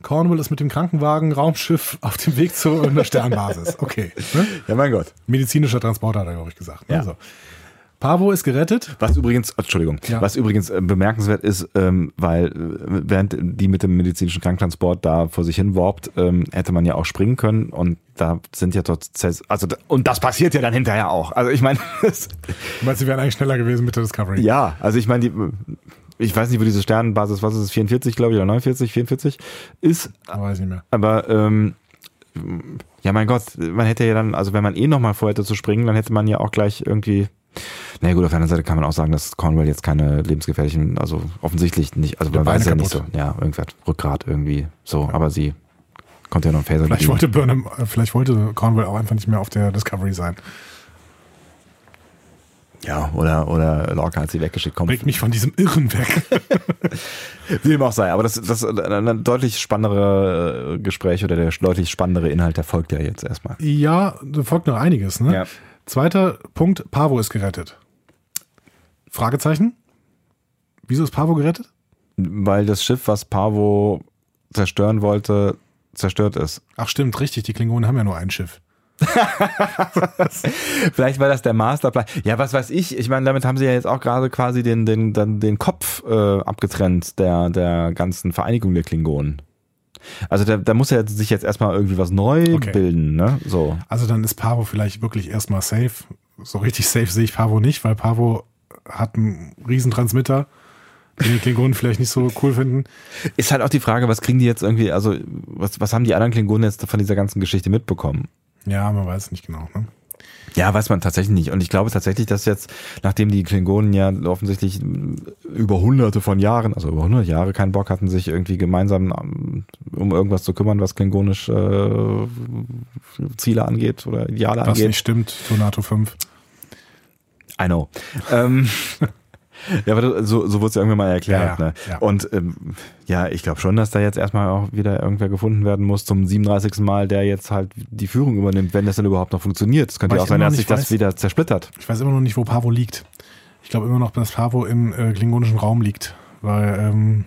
Cornwall ist mit dem Krankenwagen, Raumschiff auf dem Weg zu einer Sternbasis. Okay. Ne? Ja, mein Gott. Medizinischer Transporter hat er, glaube ich, gesagt. Ne? Ja. So. Pavo ist gerettet. Was übrigens, Entschuldigung, Ja. was übrigens äh, bemerkenswert ist, ähm, weil äh, während die mit dem medizinischen Kranktransport da vor sich hin warpt, ähm, hätte man ja auch springen können und da sind ja dort, also und das passiert ja dann hinterher auch. Also ich meine, [laughs] Du meinst, sie wären eigentlich schneller gewesen mit der Discovery? ja, also ich meine, die, ich weiß nicht, wo diese Sternenbasis, was ist es, 44 glaube ich oder 49, 44 ist, Aber weiß nicht mehr. aber ähm, ja, mein Gott, man hätte ja dann, also wenn man eh nochmal vorhätte zu springen, dann hätte man ja auch gleich irgendwie. Na gut, auf der anderen Seite kann man auch sagen, dass Cornwall jetzt keine lebensgefährlichen, also offensichtlich nicht, also man Beine weiß ja nicht so, ja, irgendwas, Rückgrat irgendwie, so, aber sie konnte ja noch einen Phaser Vielleicht wollte Burnham, äh, vielleicht wollte Cornwall auch einfach nicht mehr auf der Discovery sein. Ja, oder, oder Lorca hat sie weggeschickt, komm, Bringt mich von diesem Irren weg. [laughs] wie dem auch sei, aber das, das ist ein deutlich spannendere äh, Gespräch oder der deutlich spannendere Inhalt, der folgt ja jetzt erstmal. ja, da folgt noch einiges. Ne? Ja. Zweiter Punkt, Pavo ist gerettet. Fragezeichen? Wieso ist Pavo gerettet? Weil das Schiff, was Pavo zerstören wollte, zerstört ist. Ach stimmt, richtig, die Klingonen haben ja nur ein Schiff. [laughs] Vielleicht war das der Masterplan. Ja, was weiß ich. Ich meine, damit haben sie ja jetzt auch gerade quasi den, den, den, den Kopf äh, abgetrennt der, der ganzen Vereinigung der Klingonen. Also da, da muss ja sich jetzt erstmal irgendwie was neu Okay. bilden, ne? So. Also dann ist Pavo vielleicht wirklich erstmal safe. So richtig safe sehe ich Pavo nicht, weil Pavo hat einen Riesentransmitter, den die Klingonen vielleicht nicht so cool finden. Ist halt auch die Frage, was kriegen die jetzt irgendwie, also was, was haben die anderen Klingonen jetzt von dieser ganzen Geschichte mitbekommen? Ja, man weiß nicht genau. Ne? Ja, weiß man tatsächlich nicht. Und ich glaube tatsächlich, dass jetzt, nachdem die Klingonen ja offensichtlich über hunderte von Jahren, also über hundert Jahre keinen Bock hatten, sich irgendwie gemeinsam ähm, um irgendwas zu kümmern, was klingonisch äh, Ziele angeht oder Ideale Was angeht. nicht stimmt, Tornado 5. I know. ähm, [laughs] ja, aber das- so, so wurde es ja irgendwann mal erklärt. Ja, ja, ne? ja. Und ähm, ja, ich glaube schon, dass da jetzt erstmal auch wieder irgendwer gefunden werden muss zum 37. Mal, der jetzt halt die Führung übernimmt, wenn das denn überhaupt noch funktioniert. Es könnte ja auch sein, dass sich das wieder zersplittert. Ich weiß immer noch nicht, wo Pavo liegt. Ich glaube immer noch, dass Pavo im äh, klingonischen Raum liegt. Weil, ähm,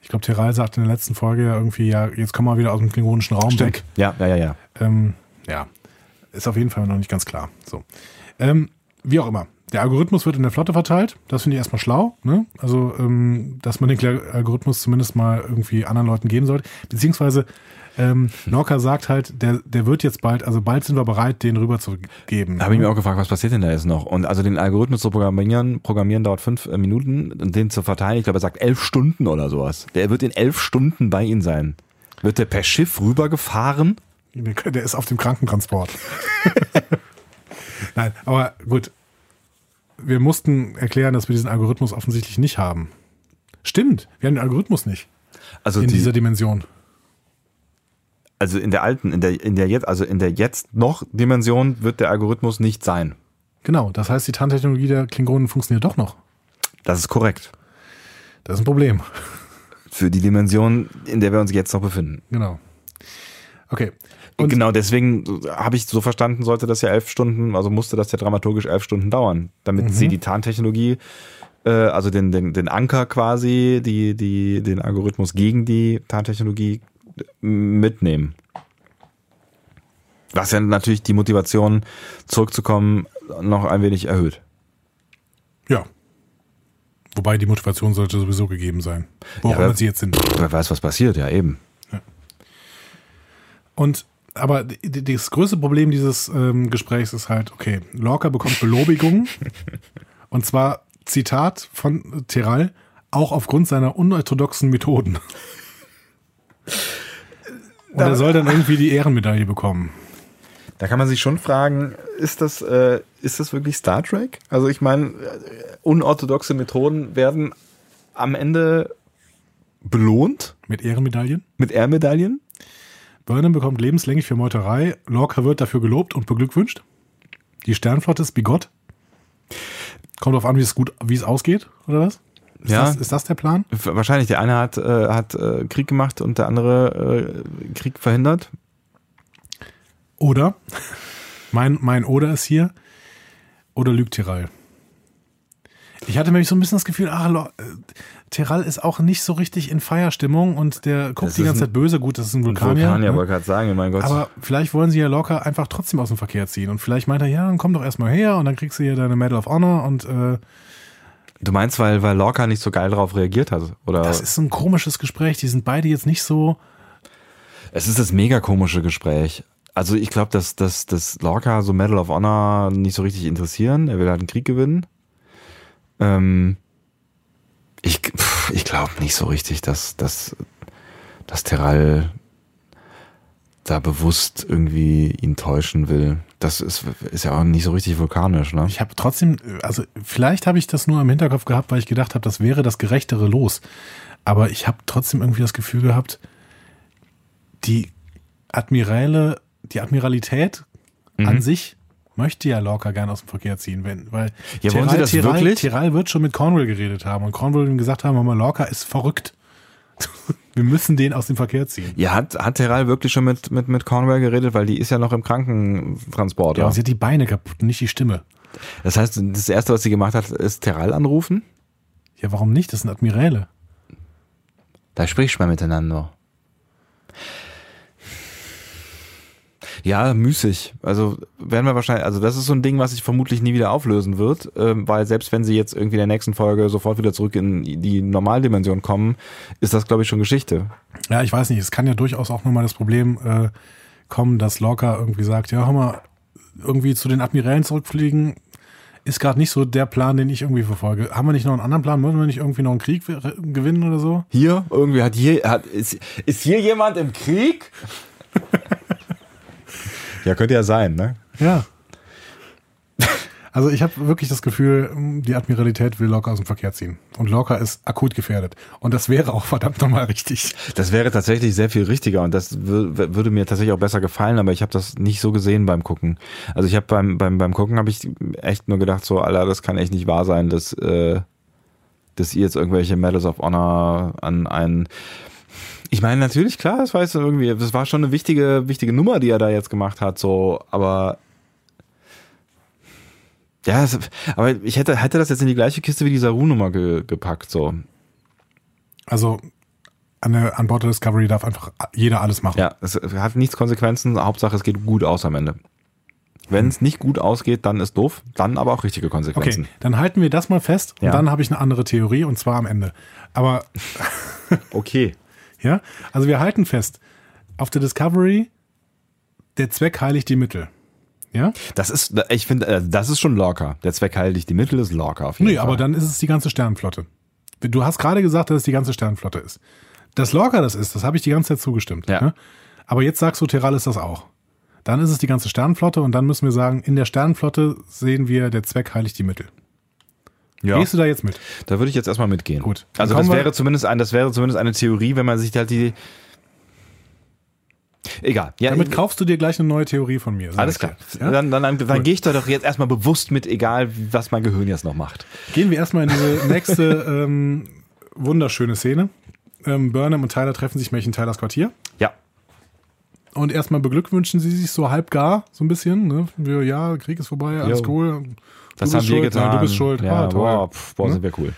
ich glaube, Teral sagt in der letzten Folge ja irgendwie, ja, jetzt kommen wir wieder aus dem klingonischen Raum weg. Ja, ja, ja, ja. Ähm, ja, ist auf jeden Fall noch nicht ganz klar. So. Ähm, wie auch immer. Der Algorithmus wird in der Flotte verteilt. Das finde ich erstmal schlau. Ne? Also, ähm, dass man den Algorithmus zumindest mal irgendwie anderen Leuten geben sollte. Beziehungsweise, ähm, Lorca sagt halt, der, der wird jetzt bald, also bald sind wir bereit, den rüberzugeben. Da habe ich mir auch gefragt, was passiert denn da jetzt noch? Und also den Algorithmus zu programmieren, programmieren dauert fünf äh, Minuten und den zu verteilen, ich glaube, er sagt elf Stunden oder sowas. Der wird in elf Stunden bei Ihnen sein. Wird der per Schiff rübergefahren? Der ist auf dem Krankentransport. [laughs] Nein, aber gut. Wir mussten erklären, dass wir diesen Algorithmus offensichtlich nicht haben. Stimmt, wir haben den Algorithmus nicht Also in die, dieser Dimension. also in der alten, in der, in der jetzt, also in der jetzt noch Dimension wird der Algorithmus nicht sein. Genau, das heißt, die Tarntechnologie der Klingonen funktioniert doch noch. Das ist korrekt. Das ist ein Problem. Für die Dimension, in der wir uns jetzt noch befinden. Genau. Okay. Und genau, deswegen habe ich so verstanden, sollte das ja elf Stunden, also musste das ja dramaturgisch elf Stunden dauern, damit Mhm. sie die Tarntechnologie, äh, also den, den, den Anker quasi, die, die, den Algorithmus gegen die Tarntechnologie mitnehmen. Was ja natürlich die Motivation, zurückzukommen, noch ein wenig erhöht. ja. Wobei die Motivation sollte sowieso gegeben sein. Wo auch Ja, immer sie jetzt sind. Wer weiß, was passiert, ja eben. Und aber das größte Problem dieses ähm, Gesprächs ist halt, okay, Lorca bekommt Belobigung [laughs] und zwar Zitat von Teral, auch aufgrund seiner unorthodoxen Methoden. [laughs] Und er soll dann irgendwie die Ehrenmedaille bekommen. Da kann man sich schon fragen, ist das, äh, ist das wirklich Star Trek? Also ich meine, äh, unorthodoxe Methoden werden am Ende belohnt Mit Ehrenmedaillen. mit Ehrmedaillen. Burnham bekommt lebenslänglich für Meuterei. Lorca wird dafür gelobt und beglückwünscht. Die Sternflotte ist bigott. Kommt drauf an, wie es gut, wie es ausgeht, oder was? Ist, Ja. das, ist das der Plan? Wahrscheinlich, der eine hat, äh, hat äh, Krieg gemacht und der andere äh, Krieg verhindert. Oder, mein, mein Oder ist hier, oder lügt Teral? Ich hatte nämlich so ein bisschen das Gefühl, ach, äh, Teral ist auch nicht so richtig in Feierstimmung und der guckt Das die ganze ein- Zeit böse. Gut, das ist ein Vulkanier. Vulkanier, ne? wollte gerade sagen, mein Gott. Aber vielleicht wollen sie ja locker einfach trotzdem aus dem Verkehr ziehen. Und vielleicht meint er, ja, dann komm doch erstmal her und dann kriegst du hier deine Medal of Honor und äh, du meinst, weil, weil Lorca nicht so geil darauf reagiert hat? Oder? das ist ein komisches Gespräch. Die sind beide jetzt nicht so. Es ist das mega komische Gespräch. Also ich glaube, dass, dass, dass Lorca so Medal of Honor nicht so richtig interessieren. Er will halt einen Krieg gewinnen. Ähm, ich ich glaube nicht so richtig, dass, dass, dass Terral da bewusst irgendwie ihn täuschen will. Das ist, ist ja auch nicht so richtig vulkanisch, ne? Ich habe trotzdem, also vielleicht habe ich das nur im Hinterkopf gehabt, weil ich gedacht habe, das wäre das gerechtere Los. Aber ich habe trotzdem irgendwie das Gefühl gehabt, die Admiräle, die Admiralität Mhm. an sich möchte ja Lorca gern aus dem Verkehr ziehen, wenn, weil Ja, wollen Sie das Teral, wirklich? Teral wird schon mit Cornwall geredet haben und Cornwall ihm gesagt haben, mal Lorca ist verrückt. [laughs] Wir müssen den aus dem Verkehr ziehen. Ja, hat, hat Terral wirklich schon mit, mit, mit Cornwell geredet, weil die ist ja noch im Krankentransport. Ja, sie hat die Beine kaputt, nicht die Stimme. Das heißt, das erste, was sie gemacht hat, ist Terral anrufen. Ja, warum nicht? Das sind Admiräle. Da sprichst du mal miteinander. Ja, müßig. Also werden wir wahrscheinlich, also das ist so ein Ding, was sich vermutlich nie wieder auflösen wird, ähm, weil selbst wenn sie jetzt irgendwie in der nächsten Folge sofort wieder zurück in die Normaldimension kommen, ist das, glaube ich, schon Geschichte. Ja, ich weiß nicht, es kann ja durchaus auch nochmal das Problem äh, kommen, dass Lorca irgendwie sagt, ja, hör mal, irgendwie zu den Admirälen zurückfliegen, ist gerade nicht so der Plan, den ich irgendwie verfolge. Haben wir nicht noch einen anderen Plan? Wollen wir nicht irgendwie noch einen Krieg gewinnen oder so? Hier, irgendwie hat hier, hat, ist, ist hier jemand im Krieg? [laughs] Ja, könnte ja sein, ne? Ja. Also ich habe wirklich das Gefühl, die Admiralität will Lorca aus dem Verkehr ziehen. Und Lorca ist akut gefährdet. Und das wäre auch verdammt nochmal richtig. Das wäre tatsächlich sehr viel richtiger und das würde mir tatsächlich auch besser gefallen, aber ich habe das nicht so gesehen beim Gucken. Also ich habe beim, beim, beim Gucken habe ich echt nur gedacht, so, Alter, das kann echt nicht wahr sein, dass, äh, dass ihr jetzt irgendwelche Medals of Honor an einen ich meine, natürlich, klar, das weißt du irgendwie, das war schon eine wichtige, wichtige Nummer, die er da jetzt gemacht hat, so, aber ja, das, aber ich hätte, hätte das jetzt in die gleiche Kiste wie die Saru-Nummer ge, gepackt, so. Also an, der, an Bord der Discovery darf einfach jeder alles machen. Ja, es hat nichts Konsequenzen, Hauptsache es geht gut aus am Ende. Wenn es nicht gut ausgeht, dann ist doof, dann aber auch richtige Konsequenzen. Okay, dann halten wir das mal fest und Ja. dann habe ich eine andere Theorie und zwar am Ende. Aber [laughs] Okay. Ja, also wir halten fest, auf der Discovery der Zweck heiligt die Mittel. Ja? Das ist, ich finde, äh, das ist schon locker. Der Zweck heiligt die Mittel ist locker auf jeden Nee, Fall. aber dann ist es die ganze Sternenflotte. Du hast gerade gesagt, dass es die ganze Sternenflotte ist. Das Lorca das ist, das habe ich die ganze Zeit zugestimmt. Ja. Ne? Aber jetzt sagst du, Terral ist das auch. Dann ist es die ganze Sternenflotte und dann müssen wir sagen, in der Sternenflotte sehen wir, der Zweck heiligt die Mittel. Ja. Gehst du da jetzt mit? Da würde ich jetzt erstmal mitgehen. Gut. Also das wäre zumindest ein, das wäre zumindest eine Theorie, wenn man sich halt die. Egal. Ja, Damit kaufst du dir gleich eine neue Theorie von mir. alles ich klar. Ja? Dann, dann, dann, dann gehe ich da doch jetzt erstmal bewusst mit, egal was mein Gehirn jetzt noch macht. Gehen wir erstmal in diese nächste [laughs] ähm, wunderschöne Szene. Ähm, Burnham und Tyler treffen sich Mädchen Tylers Quartier. Ja. Und erstmal beglückwünschen sie sich so halb gar, so ein bisschen. Ne? Wir, ja, Krieg ist vorbei, alles Jo. cool. Das du haben bist wir schuld, getan. Ja, du bist schuld. Ja, ah, toll. boah, pf, boah, Ne? sind wir cool.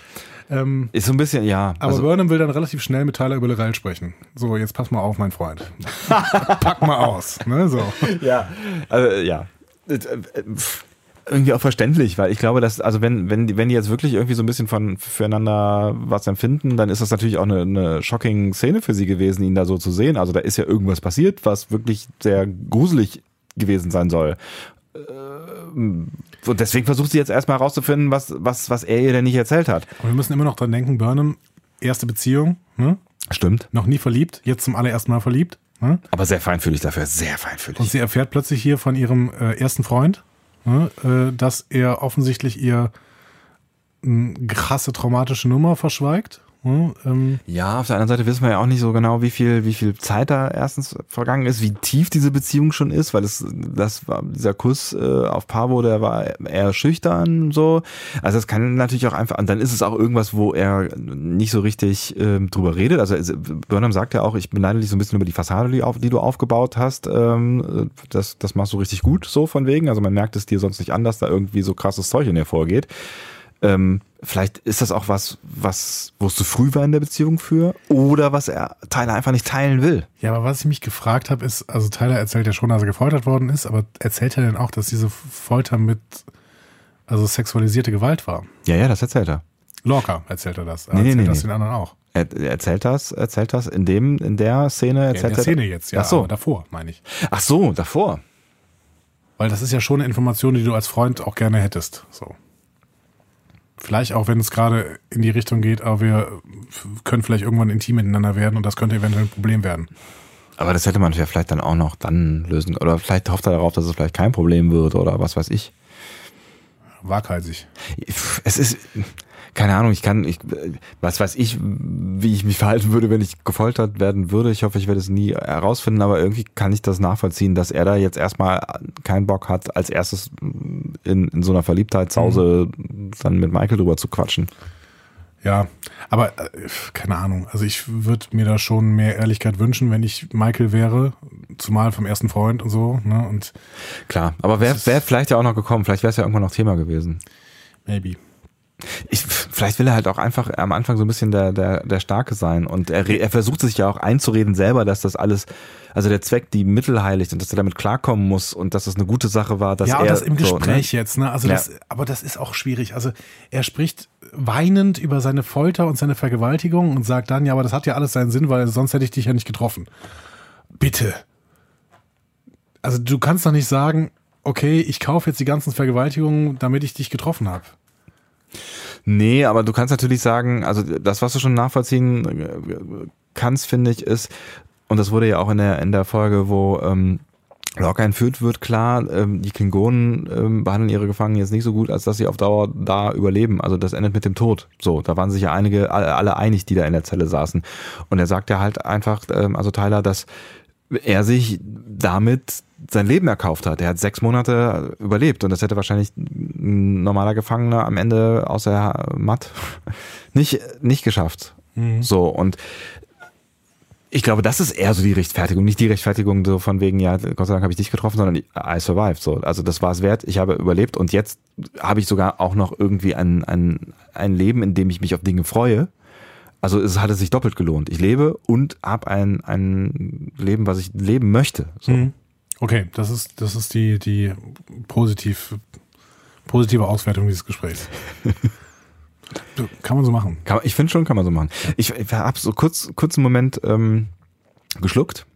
Ähm, Ist so ein bisschen, ja. aber Also, Burnham will dann relativ schnell mit Tyler über Lorel sprechen. So, jetzt pass mal auf, mein Freund. [laughs] Pack mal aus. Ne? So. ja. Also, ja. Äh, Irgendwie auch verständlich, weil ich glaube, dass, also wenn, wenn, die- wenn die jetzt wirklich irgendwie so ein bisschen von füreinander was empfinden, dann ist das natürlich auch eine, eine shocking Szene für sie gewesen, ihn da so zu sehen. Also da ist ja irgendwas passiert, was wirklich sehr gruselig gewesen sein soll. Ähm, Und deswegen versucht sie jetzt erstmal herauszufinden, was, was, was er ihr denn nicht erzählt hat. Und wir müssen immer noch dran denken, Burnham, erste Beziehung, ne? Stimmt. noch nie verliebt, jetzt zum allerersten Mal verliebt. Ne? Aber sehr feinfühlig dafür, sehr feinfühlig. Und sie erfährt plötzlich hier von ihrem äh, ersten Freund, ne, äh, dass er offensichtlich ihr eine krasse traumatische Nummer verschweigt. Ne? Ähm, Ja, auf der anderen Seite wissen wir ja auch nicht so genau, wie viel, wie viel Zeit da erstens vergangen ist, wie tief diese Beziehung schon ist, weil es, das war, dieser Kuss äh, auf Pavo, der war eher schüchtern, so. Also das kann natürlich auch einfach, und dann ist es auch irgendwas, wo er nicht so richtig ähm, drüber redet. Also es- Burnham sagt ja auch, ich beneide dich so ein bisschen über die Fassade, die, auf, die du aufgebaut hast. Ähm, das, das machst du richtig gut, so von wegen. Also man merkt es dir sonst nicht an, dass da irgendwie so krasses Zeug in dir vorgeht. Ähm, vielleicht ist das auch was, was, wo es zu früh war in der Beziehung für, oder was er Tyler einfach nicht teilen will. ja, aber was ich mich gefragt habe, ist, also Tyler erzählt ja schon, dass er gefoltert worden ist, aber erzählt er denn auch, dass diese Folter mit, also sexualisierte Gewalt war? Ja, ja, das erzählt er. Lorca erzählt er das. Er Nee, erzählt nee, das nee. den anderen auch. Er, er erzählt das, erzählt das in dem, in der Szene, Ja, in erzählt der Szene jetzt, ja, Ach so. davor, meine ich. Ach so, davor. Weil das ist ja schon eine Information, die du als Freund auch gerne hättest. So. Vielleicht auch, wenn es gerade in die Richtung geht, aber wir können vielleicht irgendwann intim miteinander werden und das könnte eventuell ein Problem werden. Aber das hätte man ja vielleicht dann auch noch dann lösen. Oder vielleicht hofft er darauf, dass es vielleicht kein Problem wird oder was weiß ich. Waghalsig. Es ist, keine Ahnung, ich kann, ich, was weiß ich, wie ich mich verhalten würde, wenn ich gefoltert werden würde. Ich hoffe, ich werde es nie herausfinden, aber irgendwie kann ich das nachvollziehen, dass er da jetzt erstmal keinen Bock hat, als erstes in, in so einer Verliebtheitshause dann mit Michael drüber zu quatschen. Ja, aber äh, keine Ahnung. Also ich würde mir da schon mehr Ehrlichkeit wünschen, wenn ich Michael wäre, zumal vom ersten Freund und so. Ne? Und Klar, aber wäre wär vielleicht ja auch noch gekommen, vielleicht wäre es ja irgendwann noch Thema gewesen. maybe. Ich, vielleicht will er halt auch einfach am Anfang so ein bisschen der, der, der Starke sein. Und er, er versucht sich ja auch einzureden selber, dass das alles, also der Zweck die Mittel heiligt und dass er damit klarkommen muss und dass das eine gute Sache war, dass ja, er. das im so, Gespräch jetzt, ne? Also Ja. das, aber das ist auch schwierig. Also er spricht weinend über seine Folter und seine Vergewaltigung und sagt dann, ja, aber das hat ja alles seinen Sinn, weil sonst hätte ich dich ja nicht getroffen. Bitte. Also du kannst doch nicht sagen, okay, ich kaufe jetzt die ganzen Vergewaltigungen, damit ich dich getroffen habe. Nee, aber du kannst natürlich sagen, also das, was du schon nachvollziehen äh, kannst, finde ich, ist, und das wurde ja auch in der, in der Folge, wo ähm, Lorca entführt wird, klar, ähm, die Klingonen ähm, behandeln ihre Gefangenen jetzt nicht so gut, als dass sie auf Dauer da überleben. Also das endet mit dem Tod. So, da waren sich ja einige, alle einig, die da in der Zelle saßen. Und er sagt ja halt einfach, ähm, also Tyler, dass er sich damit sein Leben erkauft hat. Er hat sechs Monate überlebt und das hätte wahrscheinlich ein normaler Gefangener am Ende außer Matt [laughs] nicht, nicht geschafft. Mhm. So, und ich glaube, das ist eher so die Rechtfertigung, nicht die Rechtfertigung so von wegen, ja, Gott sei Dank habe ich dich getroffen, sondern I survived. So, also das war es wert. Ich habe überlebt und jetzt habe ich sogar auch noch irgendwie ein, ein, ein Leben, in dem ich mich auf Dinge freue. Also es hat es sich doppelt gelohnt. Ich lebe und habe ein, ein Leben, was ich leben möchte. So. Mhm. Okay, das ist, das ist die, die positiv, positive Auswertung dieses Gesprächs. [laughs] Kann man so machen. Kann, ich finde schon, kann man so machen. Ich, ich habe so kurz, kurzen Moment ähm, geschluckt,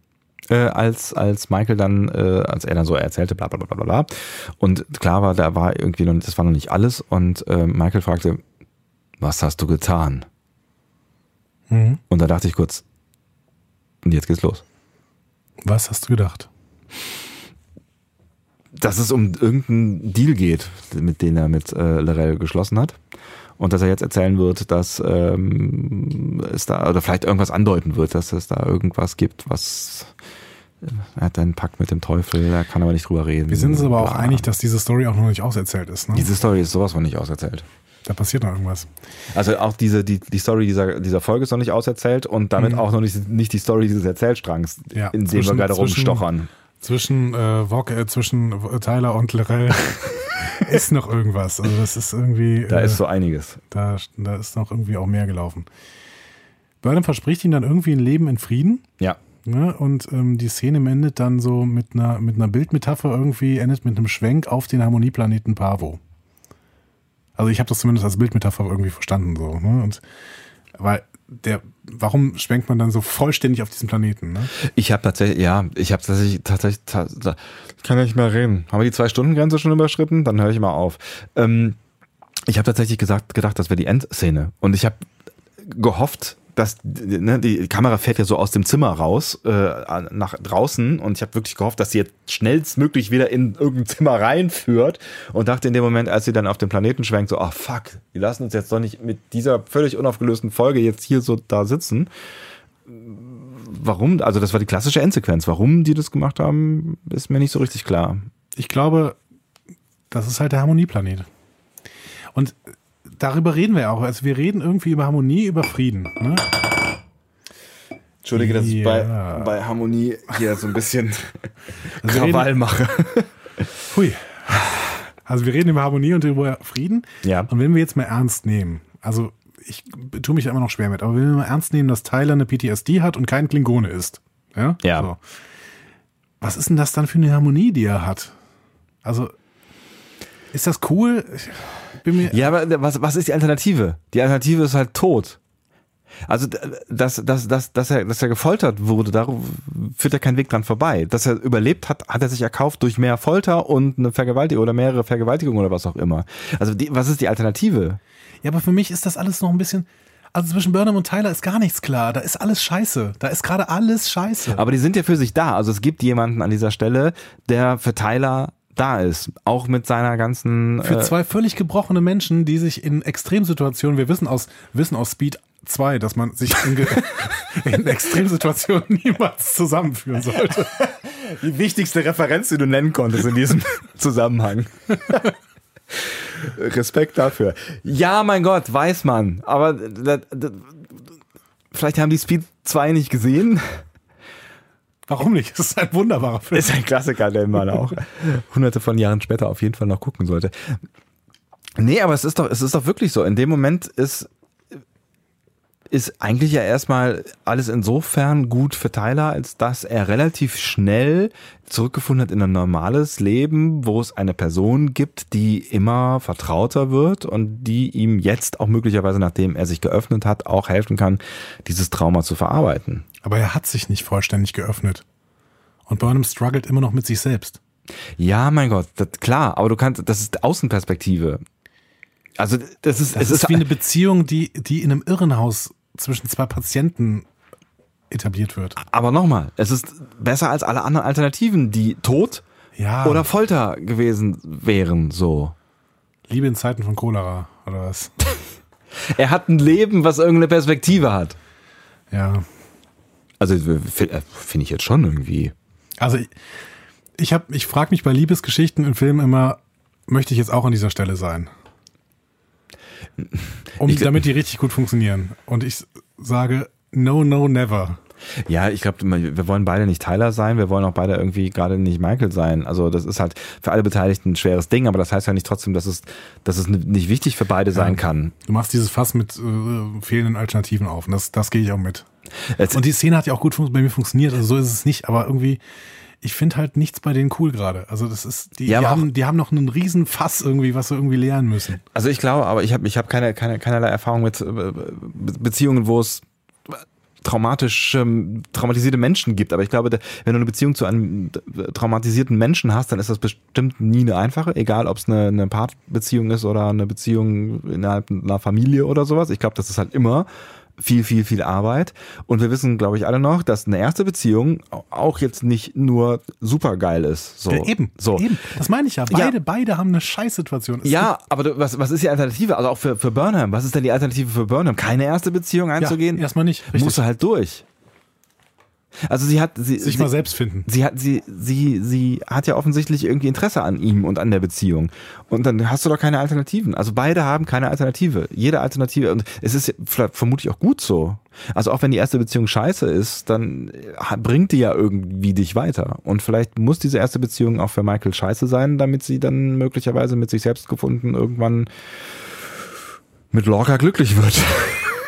äh, als, als Michael dann, äh, als er dann so erzählte, bla bla bla bla bla. Und klar war, da war irgendwie noch, das war noch nicht alles. Und äh, Michael fragte, was hast du getan? Mhm. Und da dachte ich kurz, und jetzt geht's los. Was hast du gedacht? Dass es um irgendeinen Deal geht, mit dem er mit äh, Lorel geschlossen hat und dass er jetzt erzählen wird, dass ähm, es da oder vielleicht irgendwas andeuten wird, dass es da irgendwas gibt, was äh, er hat einen Pakt mit dem Teufel, er kann aber nicht drüber reden. Wir sind uns aber auch einig, dass diese Story auch noch nicht auserzählt ist. Ne? Diese Story ist sowas von nicht auserzählt. Da passiert noch irgendwas. Also auch diese, die, die Story dieser, dieser Folge ist noch nicht auserzählt und damit mhm. auch noch nicht, nicht die Story dieses Erzählstrangs, ja, in dem wir gerade rumstochern. Zwischen, äh, Walk, äh, zwischen Tyler und Lorel [laughs] ist noch irgendwas. Also das ist irgendwie. Da äh, ist so einiges. Da, da ist noch irgendwie auch mehr gelaufen. Burnham verspricht ihm dann irgendwie ein Leben in Frieden. Ja. Ne? Und ähm, die Szene endet dann so mit einer, mit einer Bildmetapher irgendwie, endet mit einem Schwenk auf den Harmonieplaneten Pavo. Also ich habe das zumindest als Bildmetapher irgendwie verstanden so. Ne? Und weil der, warum schwenkt man dann so vollständig auf diesen Planeten? Ne? Ich habe tatsächlich, ja, ich habe tatsächlich, tatsächlich, tatsächlich, kann ja nicht mehr reden. Haben wir die zwei Stunden Grenze schon überschritten? Dann höre ich mal auf. Ähm, ich habe tatsächlich gesagt, gedacht, das wäre die Endszene. Und ich habe gehofft, dass ne, die Kamera fährt ja so aus dem Zimmer raus äh, nach draußen und ich habe wirklich gehofft, dass sie jetzt schnellstmöglich wieder in irgendein Zimmer reinführt und dachte in dem Moment, als sie dann auf den Planeten schwenkt, so, ach oh, fuck, die lassen uns jetzt doch nicht mit dieser völlig unaufgelösten Folge jetzt hier so da sitzen. Warum? Also das war die klassische Endsequenz. Warum die das gemacht haben, ist mir nicht so richtig klar. Ich glaube, das ist halt der Harmonieplanet. Und darüber reden wir auch. Also wir reden irgendwie über Harmonie, über Frieden. Ne? Entschuldige, dass ich bei, bei Harmonie hier so ein bisschen [laughs] also Krawall mache. Hui. Also wir reden über Harmonie und über Frieden. Ja. Und wenn wir jetzt mal ernst nehmen, also ich tue mich immer noch schwer mit, aber wenn wir mal ernst nehmen, dass Tyler eine PTSD hat und kein Klingone ist. Ja. ja. So. Was ist denn das dann für eine Harmonie, die er hat? Also, ist das cool? Ja, aber was, was ist die Alternative? Die Alternative ist halt tot. Also, dass, dass, dass, dass, er, dass er gefoltert wurde, da führt ja kein Weg dran vorbei. Dass er überlebt hat, hat er sich erkauft durch mehr Folter und eine Vergewaltigung oder mehrere Vergewaltigungen oder was auch immer. Also, die, was ist die Alternative? Ja, aber für mich ist das alles noch ein bisschen. Also zwischen Burnham und Tyler ist gar nichts klar. Da ist alles scheiße. Da ist gerade alles scheiße. Aber die sind ja für sich da. Also es gibt jemanden an dieser Stelle, der für Tyler da ist, auch mit seiner ganzen. Für äh, zwei völlig gebrochene Menschen, die sich in Extremsituationen, wir wissen aus, wissen aus Speed 2, dass man sich in, [laughs] in Extremsituationen niemals zusammenführen sollte. Die wichtigste Referenz, die du nennen konntest in diesem [laughs] Zusammenhang. Respekt dafür. Ja, mein Gott, weiß man. Aber das, das, vielleicht haben die Speed 2 nicht gesehen. Warum nicht? Das ist ein wunderbarer Film. Ist ein Klassiker, den man auch hunderte von Jahren später auf jeden Fall noch gucken sollte. Nee, aber es ist doch, es ist doch wirklich so. In dem Moment ist, ist eigentlich ja erstmal alles insofern gut für Tyler, als dass er relativ schnell zurückgefunden hat in ein normales Leben, wo es eine Person gibt, die immer vertrauter wird und die ihm jetzt auch möglicherweise, nachdem er sich geöffnet hat, auch helfen kann, dieses Trauma zu verarbeiten. Aber er hat sich nicht vollständig geöffnet. Und Burnham struggelt immer noch mit sich selbst. Ja, mein Gott, das, klar, aber du kannst, das ist Außenperspektive. Also, das ist, das es ist, ist wie eine Beziehung, die, die in einem Irrenhaus zwischen zwei Patienten etabliert wird. Aber nochmal, es ist besser als alle anderen Alternativen, die Tod Ja. oder Folter gewesen wären, so. Liebe in Zeiten von Cholera, oder was? [laughs] Er hat ein Leben, was irgendeine Perspektive hat. Ja. Also äh, finde ich jetzt schon irgendwie. Also ich, ich, hab- ich frage mich bei Liebesgeschichten in Filmen immer, möchte ich jetzt auch an dieser Stelle sein? Um, Ich gl- damit die richtig gut funktionieren. Und ich sage, no, no, never. Ja, ich glaube, wir wollen beide nicht Tyler sein, wir wollen auch beide irgendwie gerade nicht Michael sein. Also das ist halt für alle Beteiligten ein schweres Ding, aber das heißt ja nicht trotzdem, dass es, dass es nicht wichtig für beide sein kann. Du machst dieses Fass mit äh, fehlenden Alternativen auf. Und das, das gehe ich auch mit. Und die Szene hat ja auch gut bei mir funktioniert. Also so ist es nicht. Aber irgendwie, ich finde halt nichts bei denen cool gerade. Also das ist, die, Ja, die, haben, die haben noch einen riesen Fass irgendwie, was sie irgendwie lernen müssen. also ich glaube, aber ich habe ich hab keine, keine, keinerlei Erfahrung mit äh, Be- Beziehungen, wo es traumatisch ähm, traumatisierte Menschen gibt. Aber ich glaube, da- wenn du eine Beziehung zu einem äh, traumatisierten Menschen hast, dann ist das bestimmt nie eine einfache, egal ob es eine, eine Paarbeziehung ist oder eine Beziehung innerhalb einer Familie oder sowas. Ich glaube, das ist halt immer viel, viel, viel Arbeit. Und wir wissen, glaube ich, alle noch, dass eine erste Beziehung auch jetzt nicht nur super geil ist. So. Ja, eben, So. eben. Das meine ich ja. Ja. Beide, beide haben eine Scheißsituation. Es Ja, aber du, was, was ist die Alternative? Also auch für, für Burnham. Was ist denn die Alternative für Burnham? Keine erste Beziehung einzugehen? Ja, erstmal nicht. Richtig. Musst du halt durch. Also sie hat sie, sich sie, mal selbst finden. sie hat sie sie sie hat ja offensichtlich irgendwie Interesse an ihm und an der Beziehung und dann hast du doch keine Alternativen. Also beide haben keine Alternative. Jede Alternative und es ist vermutlich auch gut so. Also auch wenn die erste Beziehung scheiße ist, dann äh, bringt die ja irgendwie dich weiter und vielleicht muss diese erste Beziehung auch für Michael scheiße sein, damit sie dann möglicherweise mit sich selbst gefunden irgendwann mit Lorca glücklich wird.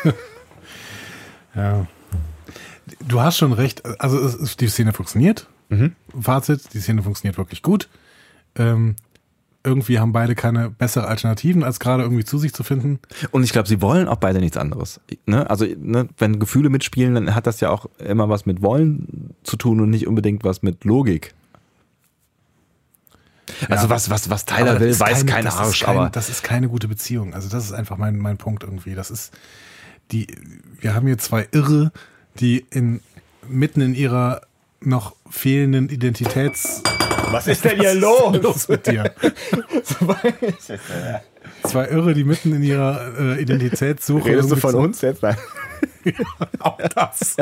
[laughs] Ja. Du hast schon recht. Also es, die Szene funktioniert. Mhm. Fazit, die Szene funktioniert wirklich gut. Ähm, irgendwie haben beide keine bessere Alternativen, als gerade irgendwie zu sich zu finden. Und ich glaube, sie wollen auch beide nichts anderes. Ne? Also, ne, wenn Gefühle mitspielen, dann hat das ja auch immer was mit Wollen zu tun und nicht unbedingt was mit Logik. Also Ja. was, was, was Tyler will, weiß keine- kein Arsch, kein- aber Das ist keine gute Beziehung. Also das ist einfach mein, mein Punkt irgendwie. Das ist die, wir haben hier zwei Irre, die in, mitten in ihrer noch fehlenden Identitäts... was ist denn hier Was ist los mit dir? [laughs] Zwei Irre, die mitten in ihrer äh, Identitätssuche. Redest du von uns jetzt? Nein. [laughs] Auch das.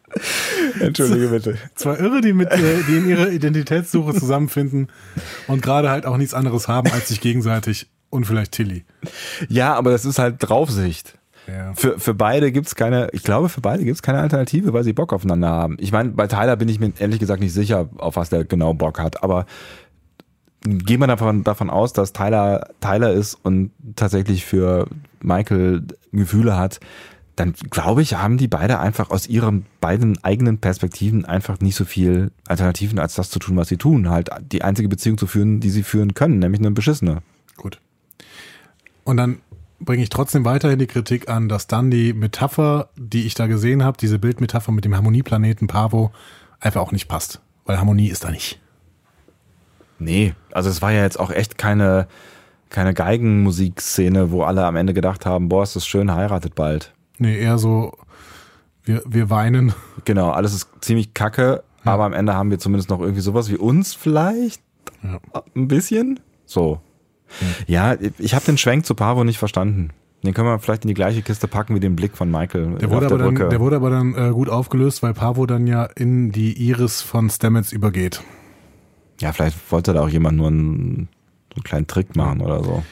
[laughs] Entschuldige bitte. Zwei Irre, die, mit, äh, die in ihrer Identitätssuche zusammenfinden und gerade halt auch nichts anderes haben als sich gegenseitig und vielleicht Tilly. Ja, aber das ist halt Draufsicht. Ja. Für, für beide gibt's keine, ich glaube, für beide gibt's keine Alternative, weil sie Bock aufeinander haben. Ich meine, bei Tyler bin ich mir ehrlich gesagt nicht sicher, auf was der genau Bock hat, aber gehen wir davon, davon aus, dass Tyler Tyler ist und tatsächlich für Michael Gefühle hat, dann glaube ich, haben die beide einfach aus ihren beiden eigenen Perspektiven einfach nicht so viel Alternativen, als das zu tun, was sie tun. Halt die einzige Beziehung zu führen, die sie führen können, nämlich eine beschissene. Gut. Und dann bringe ich trotzdem weiterhin die Kritik an, dass dann die Metapher, die ich da gesehen habe, diese Bildmetapher mit dem Harmonieplaneten Pavo, einfach auch nicht passt. Weil Harmonie ist da nicht. Nee, also es war ja jetzt auch echt keine, keine Geigenmusikszene, wo alle am Ende gedacht haben, boah, ist das schön, heiratet bald. Nee, eher so, wir, wir weinen. Genau, alles ist ziemlich kacke, aber am Ende haben wir zumindest noch irgendwie sowas wie uns vielleicht. Ja. Ein bisschen. So. Ja, ich habe den Schwenk zu Pavo nicht verstanden. Den können wir vielleicht in die gleiche Kiste packen wie den Blick von Michael Der wurde, der aber dann, Brücke. der wurde aber dann äh, gut aufgelöst, weil Pavo dann ja in die Iris von Stamets übergeht. ja, vielleicht wollte da auch jemand nur einen, einen kleinen Trick machen oder so.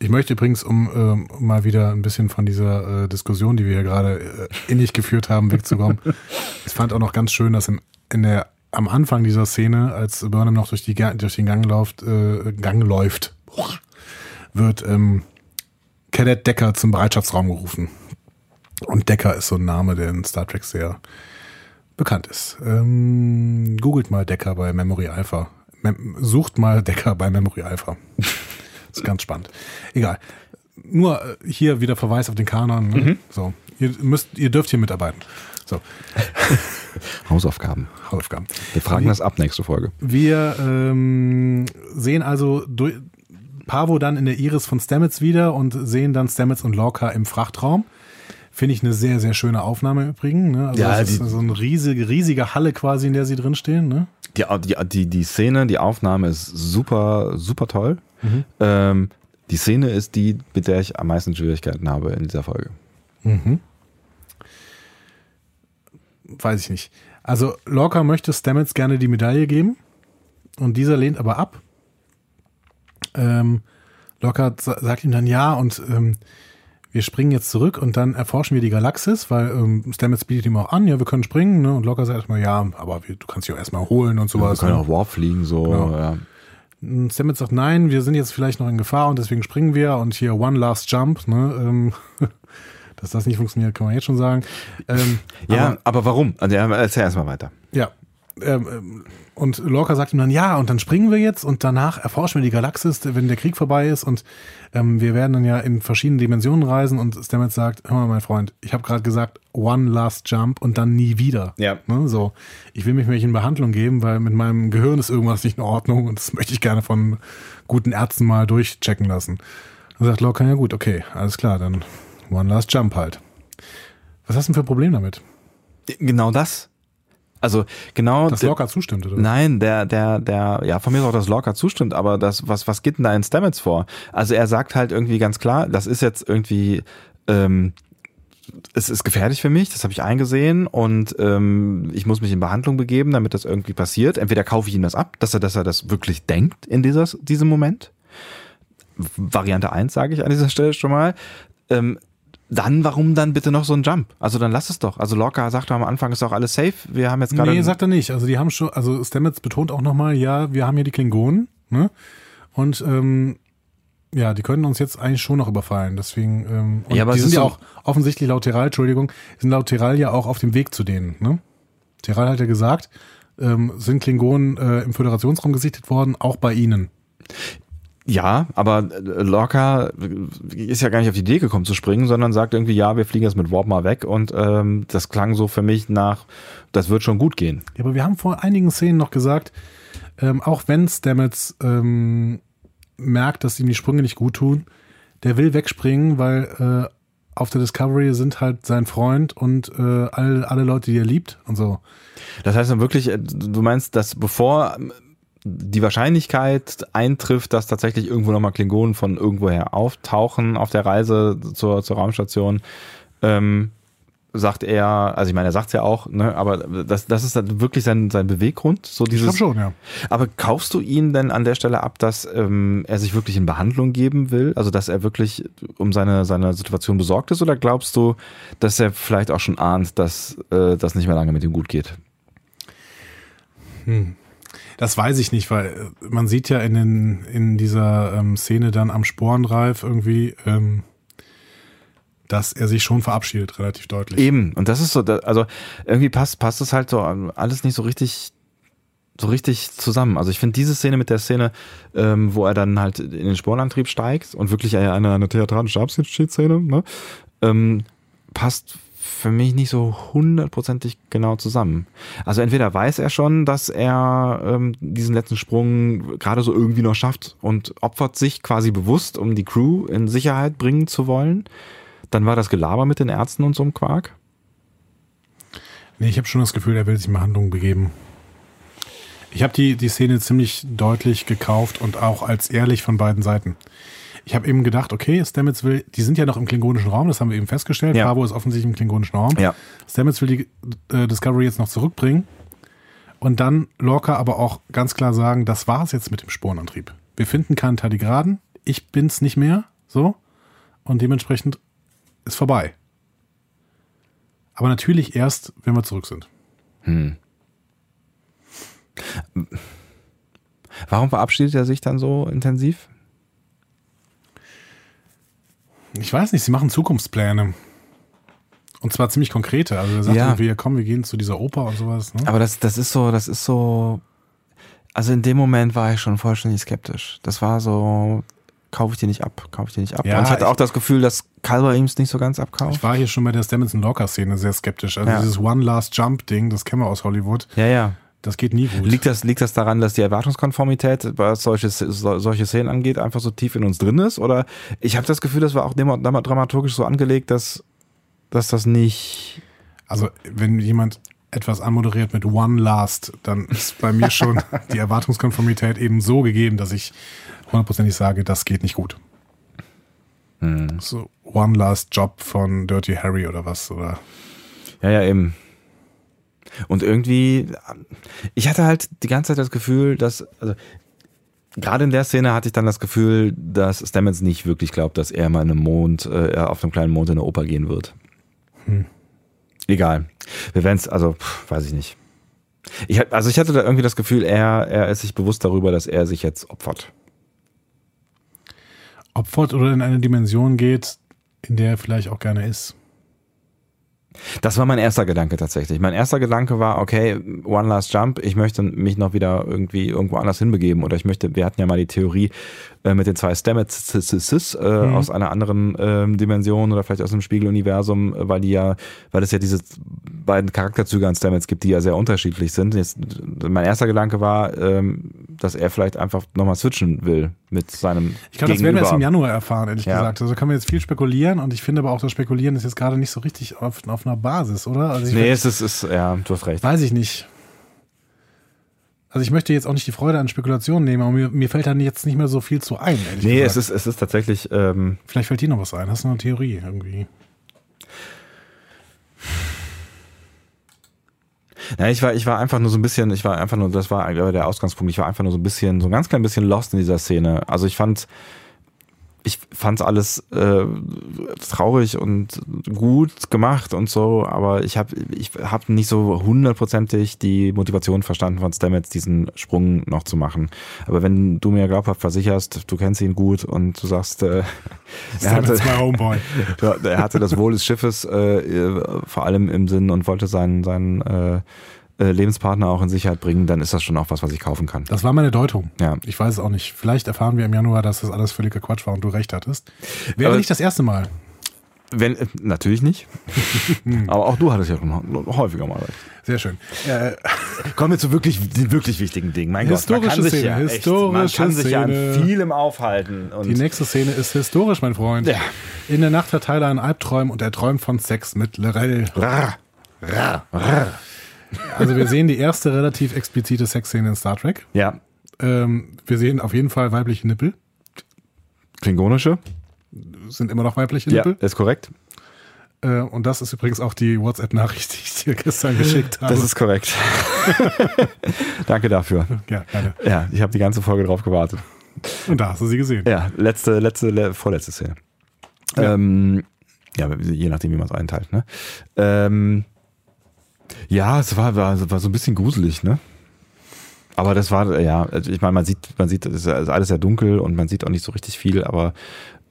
Ich möchte übrigens, um ähm, mal wieder ein bisschen von dieser äh, Diskussion, die wir hier gerade äh, innig geführt haben, wegzukommen. [laughs] ich fand auch noch ganz schön, dass im, in der, am Anfang dieser Szene, als Burnham noch durch, die, durch den Gang läuft, äh, Gang läuft, wird ähm, Cadet Decker zum Bereitschaftsraum gerufen. Und Decker ist so ein Name, der in Star Trek sehr bekannt ist. Ähm, googelt mal Decker bei Memory Alpha. Mem sucht mal Decker bei Memory Alpha. Das [laughs] ist ganz spannend. Egal. Nur äh, hier wieder Verweis auf den Kanon. Ne? So, ihr müsst, ihr dürft hier mitarbeiten. So, [laughs] Hausaufgaben. Hausaufgaben. Wir fragen das ab nächste Folge. Wir ähm, sehen also durch, Pavo dann in der Iris von Stamets wieder und sehen dann Stamets und Lorca im Frachtraum. Finde ich eine sehr, sehr schöne Aufnahme übrigens. Ne? Also Ja, das ist so eine riesige, riesige Halle quasi, in der sie drinstehen. Ne? Die, die, die, die Szene, die Aufnahme ist super, super toll. Ähm, die Szene ist die, mit der ich am meisten Schwierigkeiten habe in dieser Folge. Mhm. Weiß ich nicht. Also Lorca möchte Stamets gerne die Medaille geben und dieser lehnt aber ab. Ähm, sa- sagt ihm dann ja und ähm, wir springen jetzt zurück und dann erforschen wir die Galaxis, weil ähm, Stamets bietet ihm auch an, ja, wir können springen, ne? Und Lorca sagt erstmal, ja, aber wir, du kannst dich auch erstmal holen und Wir sowas. können ne? auch Warp fliegen, so. Genau. Ja. Und Stamets sagt, nein, wir sind jetzt vielleicht noch in Gefahr und deswegen springen wir und hier One Last Jump, ne? Ähm, [laughs] dass das nicht funktioniert, kann man jetzt schon sagen. Ähm, Ja, aber- aber, warum? Also, ja, erzähl erstmal weiter. Ja. Ähm, ähm, und Lorca sagt ihm dann, ja, und dann springen wir jetzt und danach erforschen wir die Galaxis, wenn der Krieg vorbei ist und ähm, wir werden dann ja in verschiedene Dimensionen reisen und Stamets sagt, hör mal, mein Freund, ich habe gerade gesagt, one last jump und dann nie wieder. Ja. Ne, so, ich will mich mich in Behandlung geben, weil mit meinem Gehirn ist irgendwas nicht in Ordnung und das möchte ich gerne von guten Ärzten mal durchchecken lassen. Dann sagt Lorca, ja gut, okay, alles klar, dann one last jump halt. Was hast du denn für ein Problem damit? Genau das. Also, genau. Dass der- Lorca zustimmt, oder? Nein, der, der, der, ja, von mir ist auch, dass Lorca zustimmt, aber das, was, was geht denn da in Stamets vor? Also er sagt halt irgendwie ganz klar, das ist jetzt irgendwie, ähm, es ist gefährlich für mich, das habe ich eingesehen und ähm, ich muss mich in Behandlung begeben, damit das irgendwie passiert. Entweder kaufe ich ihm das ab, dass er, dass er das wirklich denkt in dieses, diesem Moment. Variante 1 sage ich an dieser Stelle schon mal. Ähm, dann, warum dann bitte noch so ein Jump? Also dann lass es doch. Also Lorca sagt am Anfang ist auch alles safe. Wir haben jetzt gerade. Nee, sagt er nicht. Also die haben schon, also Stamets betont auch nochmal, ja, wir haben hier die Klingonen, ne? Und ähm, ja, die können uns jetzt eigentlich schon noch überfallen. Deswegen, ähm, Ja, aber die sind ja auch offensichtlich laut Teral, Entschuldigung, sind laut Teral ja auch auf dem Weg zu denen, ne? Teral hat ja gesagt, ähm, sind Klingonen äh, im Föderationsraum gesichtet worden, auch bei ihnen. Ja, aber äh, Lorca ist ja gar nicht auf die Idee gekommen zu springen, sondern sagt irgendwie, ja, wir fliegen jetzt mit Warp mal weg und ähm, das klang so für mich nach, das wird schon gut gehen. Ja, aber wir haben vor einigen Szenen noch gesagt, ähm, auch wenn Stamets ähm, merkt, dass ihm die Sprünge nicht gut tun, der will wegspringen, weil äh, auf der Discovery sind halt sein Freund und äh, alle, alle Leute, die er liebt und so. Das heißt dann wirklich, äh, du meinst, dass bevor die Wahrscheinlichkeit eintrifft, dass tatsächlich irgendwo nochmal Klingonen von irgendwoher auftauchen auf der Reise zur, zur Raumstation, ähm, sagt er, also ich meine, er sagt es ja auch, ne, aber das, das ist dann wirklich sein, sein Beweggrund, so Ich dieses. glaube schon, ja. Aber kaufst du ihn denn an der Stelle ab, dass ähm, er sich wirklich in Behandlung geben will? Also dass er wirklich um seine, seine Situation besorgt ist? Oder glaubst du, dass er vielleicht auch schon ahnt, dass äh, das nicht mehr lange mit ihm gut geht? Das weiß ich nicht, weil äh, man sieht ja in, den, in dieser ähm, Szene dann am Sporenreif irgendwie, ähm, dass er sich schon verabschiedet, relativ deutlich. Eben. Und das ist so, also irgendwie passt, passt es halt so alles nicht so richtig so richtig zusammen. Also ich finde diese Szene mit der Szene, ähm, wo er dann halt in den Sporenantrieb steigt und wirklich eine, eine, eine theatralische Abschiedsszene, ne, ähm, passt für mich nicht so hundertprozentig genau zusammen. Also entweder weiß er schon, dass er ähm, diesen letzten Sprung gerade so irgendwie noch schafft und opfert sich quasi bewusst, um die Crew in Sicherheit bringen zu wollen. Dann war das Gelaber mit den Ärzten und so einem Quark. Nee, ich habe schon das Gefühl, er will sich in Behandlung begeben. Ich habe die, die Szene ziemlich deutlich gekauft und auch als ehrlich von beiden Seiten. Ich habe eben gedacht, okay, Stamets will, die sind ja noch im klingonischen Raum, das haben wir eben festgestellt. Ja. Bravo ist offensichtlich im klingonischen Raum. Ja. Stamets will die äh, Discovery jetzt noch zurückbringen. Und dann Lorca aber auch ganz klar sagen, das war's jetzt mit dem Sporenantrieb. Wir finden keinen Tardigraden, ich bin's nicht mehr, so. Und dementsprechend ist vorbei. Aber natürlich erst, wenn wir zurück sind. Warum verabschiedet er sich dann so intensiv? Ich weiß nicht, sie machen Zukunftspläne. Und zwar ziemlich konkrete. Also er sagt Ja. irgendwie, komm, wir gehen zu dieser Oper und sowas. Ne? Aber das, das ist so, das ist so. Also in dem Moment war ich schon vollständig skeptisch. Das war so, kaufe ich dir nicht ab, kaufe ich dir nicht ab. Ja, und ich hatte ich- auch das Gefühl, dass Calver ihm es nicht so ganz abkauft. Ich war hier schon bei der Stamets und Locker-Szene sehr skeptisch. Also Ja. dieses One Last Jump-Ding, das kennen wir aus Hollywood, Ja, ja. Das geht nie gut. Liegt das, liegt das daran, dass die Erwartungskonformität, was solche, so- solche Szenen angeht, einfach so tief in uns drin ist? Oder ich habe das Gefühl, das war auch dramaturgisch so angelegt, dass dass das nicht. Also, wenn jemand etwas anmoderiert mit One Last, dann ist bei mir [laughs] schon die Erwartungskonformität eben so gegeben, dass ich hundertprozentig sage, das geht nicht gut. Hm. So One Last Job von Dirty Harry oder was, oder? Ja, ja, eben. Und irgendwie, ich hatte halt die ganze Zeit das Gefühl, dass, also gerade in der Szene hatte ich dann das Gefühl, dass Stamets nicht wirklich glaubt, dass er mal in einem Mond, äh, auf einem kleinen Mond in eine Oper gehen wird. Hm. Egal. Wir werden es, also, pff, weiß ich nicht. Ich, also ich hatte da irgendwie das Gefühl, er, er ist sich bewusst darüber, dass er sich jetzt opfert. Opfert oder in eine Dimension geht, in der er vielleicht auch gerne ist. Das war mein erster Gedanke tatsächlich. Mein erster Gedanke war, okay, One Last Jump, ich möchte mich noch wieder irgendwie irgendwo anders hinbegeben oder ich möchte, wir hatten ja mal die Theorie äh, mit den zwei Stamets äh, mhm. aus einer anderen äh, Dimension oder vielleicht aus einem Spiegeluniversum, weil die ja, weil es ja diese beiden Charakterzüge an Stamets gibt, die ja sehr unterschiedlich sind. Jetzt, mein erster Gedanke war, ähm, dass er vielleicht einfach nochmal switchen will mit seinem Ich glaube, das werden wir erst im Januar erfahren, ehrlich ja. gesagt. Also können wir jetzt viel spekulieren und ich finde aber auch, das Spekulieren ist jetzt gerade nicht so richtig auf, auf einer Basis, oder? Also nee, es ist, ist, ja, du hast recht. Weiß ich nicht. Also ich möchte jetzt auch nicht die Freude an Spekulationen nehmen, aber mir, mir fällt da jetzt nicht mehr so viel zu ein. Nee, gesagt. es ist, es ist tatsächlich. Ähm Vielleicht fällt dir noch was ein. Hast du eine Theorie irgendwie? Ja, ich war, ich war einfach nur so ein bisschen, ich war einfach nur, das war der Ausgangspunkt, ich war einfach nur so ein bisschen, so ein ganz klein bisschen lost in dieser Szene. Also ich fand, ich fand's alles äh, traurig und gut gemacht und so, aber ich habe ich hab nicht so hundertprozentig die Motivation verstanden von Stamets, diesen Sprung noch zu machen. Aber wenn du mir glaubhaft versicherst, du kennst ihn gut und du sagst, äh, [laughs] er, hatte, [laughs] er hatte das Wohl des Schiffes äh, vor allem im Sinn und wollte seinen, seinen äh, Lebenspartner auch in Sicherheit bringen, dann ist das schon auch was, was ich kaufen kann. Das war meine Deutung. Ja. Ich weiß es auch nicht. Vielleicht erfahren wir im Januar, dass das alles völliger Quatsch war und du recht hattest. Wäre Aber nicht das erste Mal. Wenn, äh, natürlich nicht. [laughs] Aber auch du hattest ja schon häufiger mal recht. Sehr schön. Äh, Kommen wir zu wirklich, wirklich wichtigen Dingen. Mein historische Gott, man kann Szene, sich ja historische echt, man kann sich ja an vielem aufhalten. die nächste Szene ist historisch, mein Freund. Ja. In der Nacht hat Tyler einen Albträum und er träumt von Sex mit Lorel. Rar. Rar. Rar. Also wir sehen die erste relativ explizite Sexszene in Star Trek. Ja. Ähm, wir sehen auf jeden Fall weibliche Nippel. Klingonische. Sind immer noch weibliche Nippel. Ja, ist korrekt. Äh, und das ist übrigens auch die WhatsApp-Nachricht, die ich dir gestern geschickt habe. Das ist korrekt. [laughs] Danke dafür. Ja, gerne. Ja, ich habe die ganze Folge drauf gewartet. Und da hast du sie gesehen. Ja, letzte, letzte, le vorletzte Szene. Ja. Ähm, ja, je nachdem, wie man es einteilt. Ne? Ähm, ja, es war, war, war so ein bisschen gruselig, ne? Aber das war, ja, also ich meine, man sieht, man sieht, es ist alles sehr dunkel und man sieht auch nicht so richtig viel, aber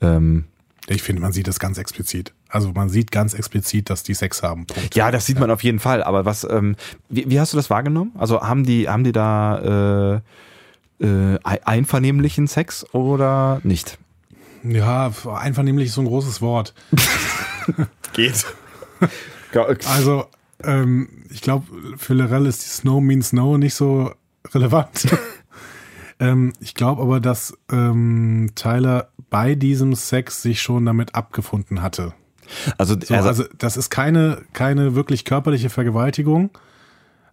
ähm, ich finde, man sieht das ganz explizit. Also man sieht ganz explizit, dass die Sex haben. Punkt. Ja, das sieht man auf jeden Fall. Aber was, ähm, wie, wie hast du das wahrgenommen? Also haben die, haben die da äh, äh, einvernehmlichen Sex oder nicht? Ja, einvernehmlich ist so ein großes Wort. [laughs] [laughs] Geht. also ähm, ich glaube, für Lorel ist die Snow means No nicht so relevant. [laughs] ähm, ich glaube aber, dass ähm, Tyler bei diesem Sex sich schon damit abgefunden hatte. Also, so, also das ist keine, keine wirklich körperliche Vergewaltigung.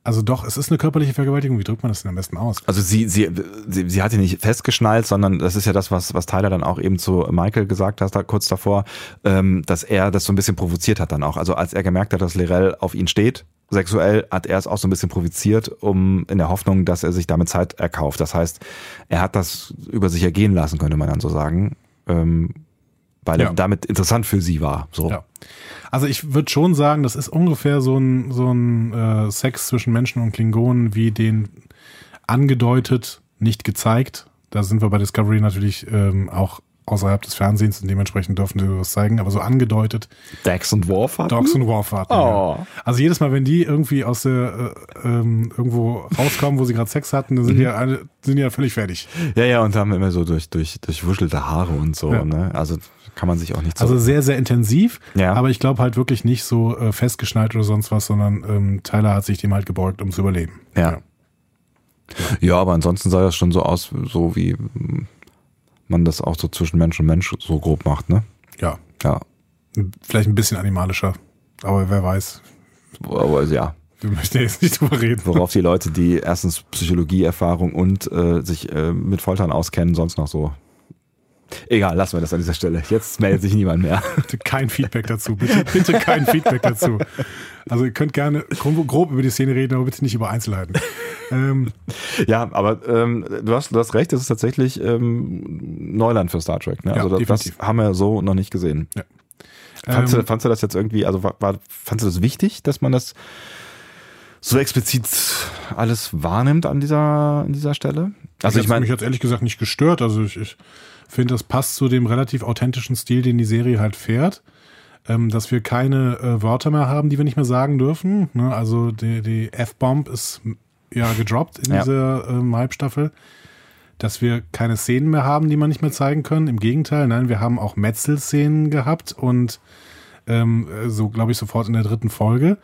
Also doch, es ist eine körperliche Vergewaltigung. Wie drückt man das denn am besten aus? Also sie, sie, sie, sie hat ihn nicht festgeschnallt, sondern das ist ja das, was, was Tyler dann auch eben zu Michael gesagt hat, da kurz davor, ähm, dass er das so ein bisschen provoziert hat dann auch. Also als er gemerkt hat, dass Lirel auf ihn steht, sexuell, hat er es auch so ein bisschen provoziert, um in der Hoffnung, dass er sich damit Zeit erkauft. Das heißt, er hat das über sich ergehen lassen, könnte man dann so sagen. Ähm, weil ja. er damit interessant für sie war. So. Ja. Also ich würde schon sagen, das ist ungefähr so ein, so ein äh, Sex zwischen Menschen und Klingonen, wie den angedeutet, nicht gezeigt. Da sind wir bei Discovery natürlich ähm, auch außerhalb des Fernsehens und dementsprechend dürfen sie das zeigen, aber so angedeutet. Dax und Worf hatten? Dogs und Worf hatten, oh. ja. Also jedes Mal, wenn die irgendwie aus der äh, ähm, irgendwo rauskommen, wo sie gerade Sex hatten, dann sind mhm. die ja alle, sind die ja völlig fertig. Ja, ja, und haben immer so durch, durch, durchwuschelte Haare und so, ja. ne? Also kann man sich auch nicht so. Also sehr, sehr intensiv, ja. aber ich glaube halt wirklich nicht so äh, festgeschnallt oder sonst was, sondern ähm, Tyler hat sich dem halt gebeugt, um zu überleben. Ja. ja. Ja, aber ansonsten sah das schon so aus, so wie man das auch so zwischen Mensch und Mensch so grob macht, ne? Ja. Ja. Vielleicht ein bisschen animalischer. Aber wer weiß. Aber ja. Wir möchten jetzt nicht drüber reden. Worauf die Leute, die erstens Psychologieerfahrung und äh, sich äh, mit Foltern auskennen, sonst noch so. Egal, lassen wir das an dieser Stelle. Jetzt meldet sich niemand mehr. Bitte kein Feedback dazu. Bitte, bitte kein Feedback dazu. Also ihr könnt gerne grob, grob über die Szene reden, aber bitte nicht über Einzelheiten. Ähm, Ja, aber ähm, du, hast, du hast recht, das ist tatsächlich ähm, Neuland für Star Trek. Ne? Ja, Also das, das definitiv. haben wir so noch nicht gesehen. Ja. Fandst, Ähm, du, fandst du das jetzt irgendwie, also war, war, fandst du das wichtig, dass man das so explizit alles wahrnimmt an dieser, an dieser Stelle? Also ich mich meine, jetzt ehrlich gesagt nicht gestört. Also ich, ich finde, das passt zu dem relativ authentischen Stil, den die Serie halt fährt. Ähm, dass wir keine äh, Wörter mehr haben, die wir nicht mehr sagen dürfen. Ne? Also die, die F-Bomb ist ja gedroppt in Ja. dieser ähm, Halbstaffel. Dass wir keine Szenen mehr haben, die man nicht mehr zeigen können. Im Gegenteil, nein, wir haben auch Metzel-Szenen gehabt und ähm, äh, so, glaube ich, sofort in der dritten Folge,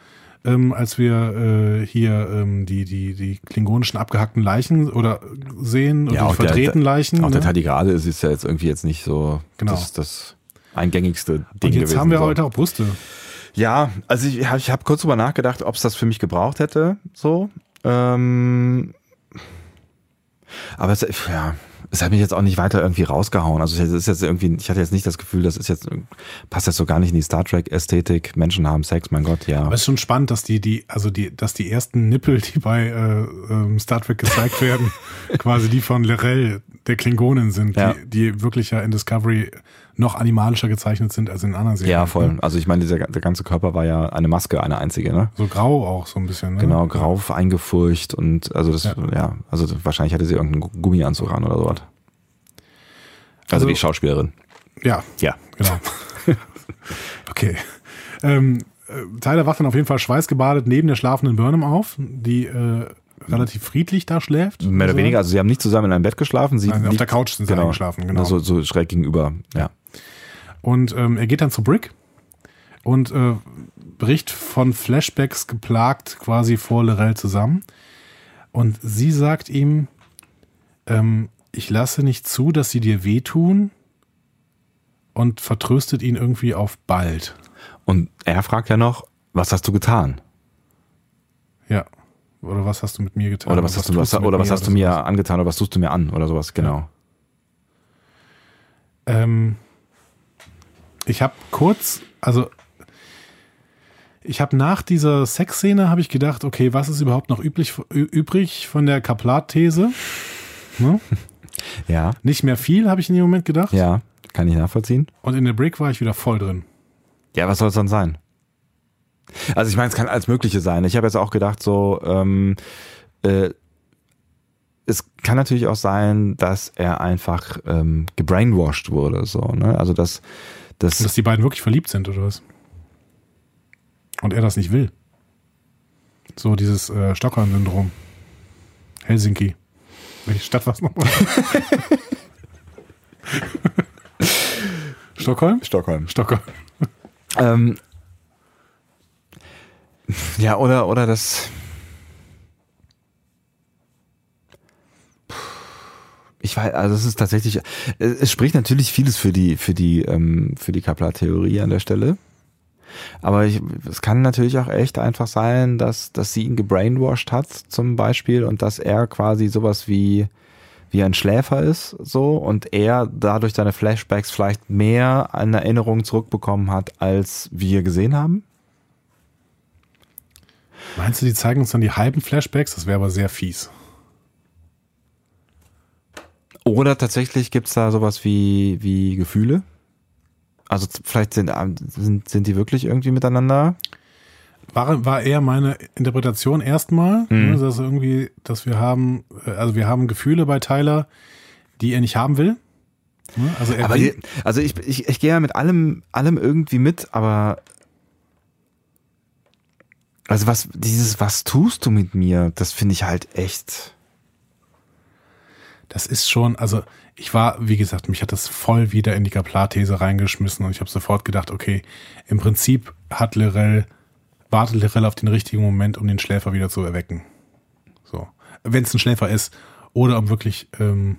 ähm, als wir äh, hier ähm, die, die, die klingonischen abgehackten Leichen oder sehen oder Ja, die auch der- verdrehten Leichen. auch der ne? Tardigrade ist jetzt ja jetzt irgendwie jetzt nicht so Genau. das, das eingängigste Ding Und jetzt gewesen. haben wir so. heute auch Brüste. Ja, also ich habe ich hab kurz drüber nachgedacht, ob es das für mich gebraucht hätte, so. Ähm, aber es, ja, es hat mich jetzt auch nicht weiter irgendwie rausgehauen. Also es ist jetzt irgendwie, ich hatte jetzt nicht das Gefühl, das ist jetzt passt jetzt so gar nicht in die Star Trek Ästhetik. Menschen haben Sex, mein Gott, ja. Aber es ist schon spannend, dass die, die, also die, dass die ersten Nippel, die bei äh, ähm, Star Trek gezeigt werden, [laughs] quasi die von Lorel, der Klingonen sind, Ja. die, die wirklich ja in Discovery noch animalischer gezeichnet sind als in anderen Serien. Ja, voll. Ne? Also ich meine, dieser der ganze Körper war ja eine Maske, eine einzige, ne? So grau auch so ein bisschen. Ne? Genau, grau eingefurcht und also das, ja, Ja. also wahrscheinlich hatte sie irgendeinen Gummianzug an oder sowas. Also, Also- die Schauspielerin. Ja, Ja. genau. [laughs] okay. Ähm, äh, Tyler wacht dann auf jeden Fall schweißgebadet neben der schlafenden Burnham auf, die äh, relativ friedlich da schläft. Mehr oder Also, weniger, also sie haben nicht zusammen in einem Bett geschlafen. Sie Nein, auf der Couch sind sie eingeschlafen, genau. So, so schräg gegenüber, ja. Und ähm, er geht dann zu Brick und äh, bricht von Flashbacks geplagt quasi vor Lorel zusammen. Und sie sagt ihm, ähm, ich lasse nicht zu, dass sie dir wehtun und vertröstet ihn irgendwie auf bald. Und er fragt ja noch, was hast du getan? Ja. Oder was hast du mit mir getan? Oder was, hast du, was, mit oder was hast du mir sowas? angetan oder was tust du mir an oder sowas, genau. Ähm, ich habe kurz, also ich habe nach dieser Sexszene habe ich gedacht, okay, was ist überhaupt noch üblich, übrig von der Kaplat-These? Ne? [laughs] Ja, Nicht mehr viel, habe ich in dem Moment gedacht. ja, kann ich nachvollziehen. Und in der Brick war ich wieder voll drin. Ja, was soll es dann sein? Also ich meine, es kann alles Mögliche sein. Ich habe jetzt auch gedacht, so, ähm, äh, es kann natürlich auch sein, dass er einfach ähm, gebrainwashed wurde, so, ne? Also dass, dass Dass die beiden wirklich verliebt sind oder was? Und er das nicht will. So dieses äh, Stockholm-Syndrom. Helsinki. Welche Stadt war es nochmal? [laughs] Stockholm? Stockholm. Stockholm. Ähm, ja, oder, oder das. Ich weiß, also es ist tatsächlich, es es spricht natürlich vieles für die, für die, ähm, für die Kaplan-Theorie an der Stelle. Aber ich, es kann natürlich auch echt einfach sein, dass, dass sie ihn gebrainwashed hat, zum Beispiel, und dass er quasi sowas wie, wie ein Schläfer ist, so, und er dadurch seine Flashbacks vielleicht mehr an Erinnerungen zurückbekommen hat, als wir gesehen haben. Meinst du, die zeigen uns dann die halben Flashbacks? Das wäre aber sehr fies. Oder tatsächlich gibt's da sowas wie, wie Gefühle. Also vielleicht sind, sind, sind die wirklich irgendwie miteinander. War, war eher meine Interpretation erstmal, Mhm. ne, dass irgendwie, dass wir haben, äh, also wir haben Gefühle bei Tyler, die er nicht haben will. Ne? Also er Aber will, also ich, ich, ich gehe ja mit allem, allem irgendwie mit, aber also was, dieses, was tust du mit mir, das finde ich halt echt. Das ist schon, also ich war, wie gesagt, mich hat das voll wieder in die Kaplar-These reingeschmissen und ich habe sofort gedacht, okay, im Prinzip hat Lirel, wartet Lirel auf den richtigen Moment, um den Schläfer wieder zu erwecken. So. Wenn es ein Schläfer ist. Oder um wirklich, ähm,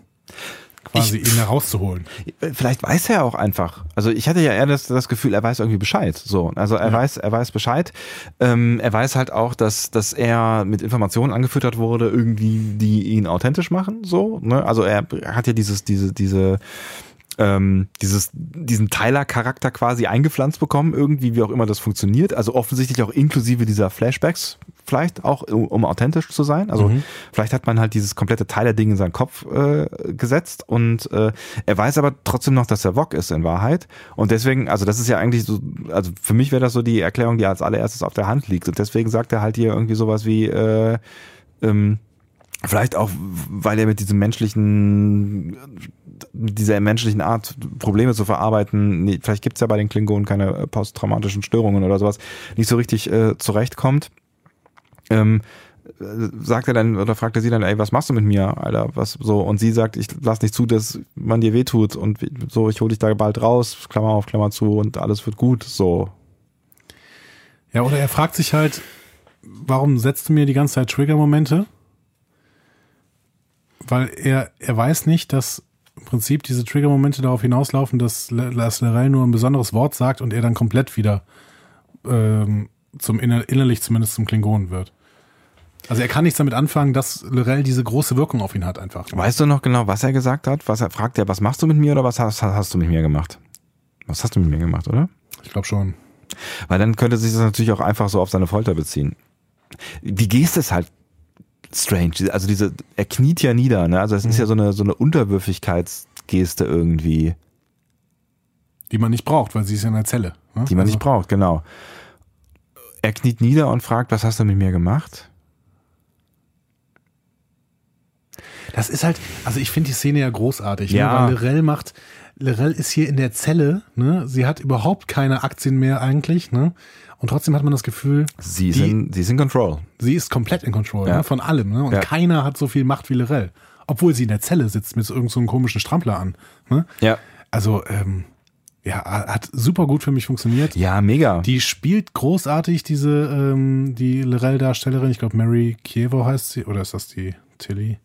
quasi ihn herauszuholen. Vielleicht weiß er auch einfach. Also ich hatte ja eher das, das Gefühl, er weiß irgendwie Bescheid. So, also er ja. weiß, er weiß Bescheid. Ähm, er weiß halt auch, dass, dass er mit Informationen angefüttert wurde, irgendwie, die ihn authentisch machen. So, ne? Also er hat ja dieses, diese, diese ähm, dieses, diesen Tyler-Charakter quasi eingepflanzt bekommen, irgendwie, wie auch immer das funktioniert. Also offensichtlich auch inklusive dieser Flashbacks, vielleicht auch, um, um authentisch zu sein. Also mhm. vielleicht hat man halt dieses komplette Tyler-Ding in seinen Kopf äh, gesetzt und äh, er weiß aber trotzdem noch, dass er Vog ist in Wahrheit. Und deswegen, also das ist ja eigentlich so, also für mich wäre das so die Erklärung, die als allererstes auf der Hand liegt. Und deswegen sagt er halt hier irgendwie sowas wie, äh, ähm, Vielleicht auch, weil er mit diesem menschlichen, dieser menschlichen Art, Probleme zu verarbeiten, nee, vielleicht gibt's ja bei den Klingonen keine posttraumatischen Störungen oder sowas, nicht so richtig äh, zurechtkommt. Ähm, sagt er dann oder fragt er sie dann, ey, was machst du mit mir, Alter? Was so? Und sie sagt, ich lass nicht zu, dass man dir wehtut und so, ich hole dich da bald raus, Klammer auf, Klammer zu und alles wird gut, so. Ja, oder er fragt sich halt, warum setzt du mir die ganze Zeit Trigger-Momente? weil er, er weiß nicht, dass im Prinzip diese Trigger-Momente darauf hinauslaufen, dass Lars Lerell nur ein besonderes Wort sagt und er dann komplett wieder ähm, zum inner, innerlich zumindest zum Klingonen wird. Also er kann nichts damit anfangen, dass Lorel diese große Wirkung auf ihn hat einfach. Weißt du noch genau, was er gesagt hat? Was er fragt er, was machst du mit mir oder was hast, hast du mit mir gemacht? Was hast du mit mir gemacht, oder? Ich glaube schon. Weil dann könnte sich das natürlich auch einfach so auf seine Folter beziehen. Die Geste ist halt strange. Also diese, er kniet ja nieder, ne? Also es mhm. ist ja so eine, so eine Unterwürfigkeitsgeste irgendwie. Die man nicht braucht, weil sie ist ja in der Zelle. Ne? Die man also. nicht braucht, genau. Er kniet nieder und fragt, was hast du mit mir gemacht? Das ist halt, also ich finde die Szene ja großartig, ne? ja. Ne? weil Lorel macht, Lorel ist hier in der Zelle, ne? Sie hat überhaupt keine Aktien mehr eigentlich, ne? Und trotzdem hat man das Gefühl, sie, die, in, sie ist in Control. Sie ist komplett in Control ja. ne, von allem. Ne? Und ja. keiner hat so viel Macht wie Lorel. Obwohl sie in der Zelle sitzt mit so irgendeinem so komischen Strampler an. Ne? Ja. Also, ähm, ja, hat super gut für mich funktioniert. Ja, mega. Die spielt großartig, diese, ähm, die Lorel-Darstellerin. Ich glaube, Mary Kievo heißt sie. Oder ist das die Tilly?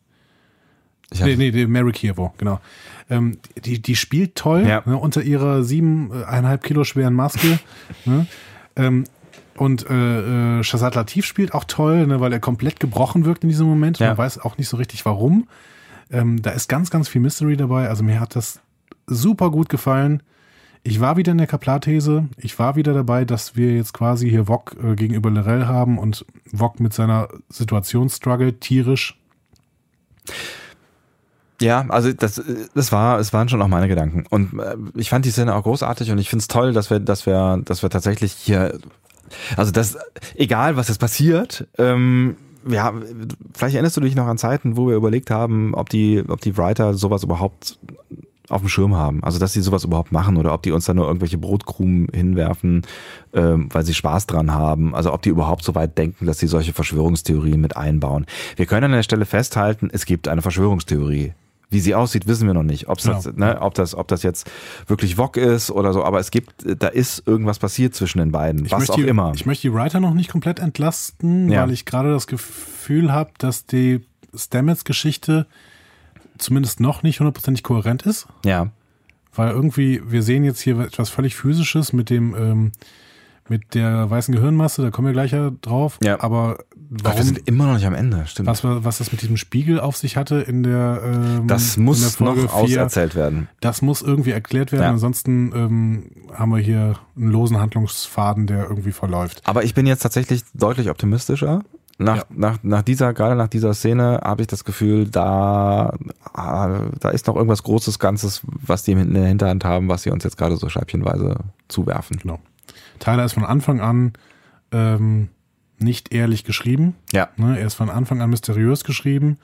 Ich nee, nee, die Mary Kievo, genau. Ähm, die, die spielt toll ja. ne, unter ihrer siebeneinhalb Kilo schweren Maske. [laughs] ne? Ähm, und äh, äh, Shazad Latif spielt auch toll, ne, weil er komplett gebrochen wirkt in diesem Moment. Ja. Man weiß auch nicht so richtig warum. Ähm, da ist ganz, ganz viel Mystery dabei. Also mir hat das super gut gefallen. Ich war wieder in der Kaplar-These. Ich war wieder dabei, dass wir jetzt quasi hier Wok äh, gegenüber Lorel haben und Wok mit seiner Situation struggelt, tierisch. Ja, also das, das war, es waren schon auch meine Gedanken. Und äh, ich fand die Szene auch großartig und ich finde es toll, dass wir, dass wir, dass wir tatsächlich hier, also das, egal was jetzt passiert, ähm, ja, vielleicht erinnerst du dich noch an Zeiten, wo wir überlegt haben, ob die, ob die Writer sowas überhaupt auf dem Schirm haben. Also dass sie sowas überhaupt machen oder ob die uns da nur irgendwelche Brotkrumen hinwerfen, ähm, weil sie Spaß dran haben. Also ob die überhaupt so weit denken, dass sie solche Verschwörungstheorien mit einbauen. Wir können an der Stelle festhalten, es gibt eine Verschwörungstheorie. Wie sie aussieht, wissen wir noch nicht. Ob's das, ne, ob, das, ob das jetzt wirklich Wok ist oder so, aber es gibt, da ist irgendwas passiert zwischen den beiden. Ich was auch die, immer. Ich möchte die Writer noch nicht komplett entlasten, ja. weil ich gerade das Gefühl habe, dass die Stamets-Geschichte zumindest noch nicht hundertprozentig kohärent ist. Ja. Weil irgendwie, wir sehen jetzt hier etwas völlig Physisches mit dem, ähm, mit der weißen Gehirnmasse, da kommen wir gleich ja drauf. Ja. Aber warum, wir sind immer noch nicht am Ende, stimmt. Was, was das mit diesem Spiegel auf sich hatte in der ähm, Das muss noch 4, auserzählt werden. Das muss irgendwie erklärt werden. Ja. Ansonsten ähm, haben wir hier einen losen Handlungsfaden, der irgendwie verläuft. Aber ich bin jetzt tatsächlich deutlich optimistischer. Nach, ja. nach, nach dieser, gerade nach dieser Szene habe ich das Gefühl, da, da ist noch irgendwas Großes Ganzes, was die in der Hinterhand haben, was sie uns jetzt gerade so scheibchenweise zuwerfen. Genau. Tyler ist von Anfang an ähm, nicht ehrlich geschrieben. Ja. Ne, er ist von Anfang an mysteriös geschrieben.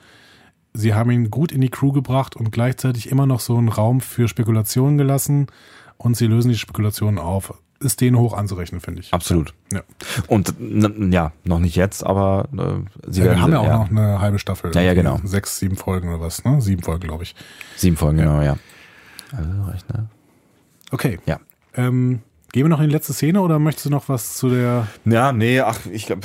Sie haben ihn gut in die Crew gebracht und gleichzeitig immer noch so einen Raum für Spekulationen gelassen und sie lösen die Spekulationen auf. Ist denen hoch anzurechnen, finde ich. Absolut. Ja. Und ja, noch nicht jetzt, aber äh, sie ja, werden. Wir haben ja auch ja. noch eine halbe Staffel. Ja, ja, genau. Sechs, sieben Folgen oder was, ne? Sieben Folgen, glaube ich. Sieben Folgen, ja. genau, ja. Also recht, ne? Okay. Ja. Ähm, Gehen wir noch in die letzte Szene oder möchtest du noch was zu der. Ja, nee, ach, ich, glaub,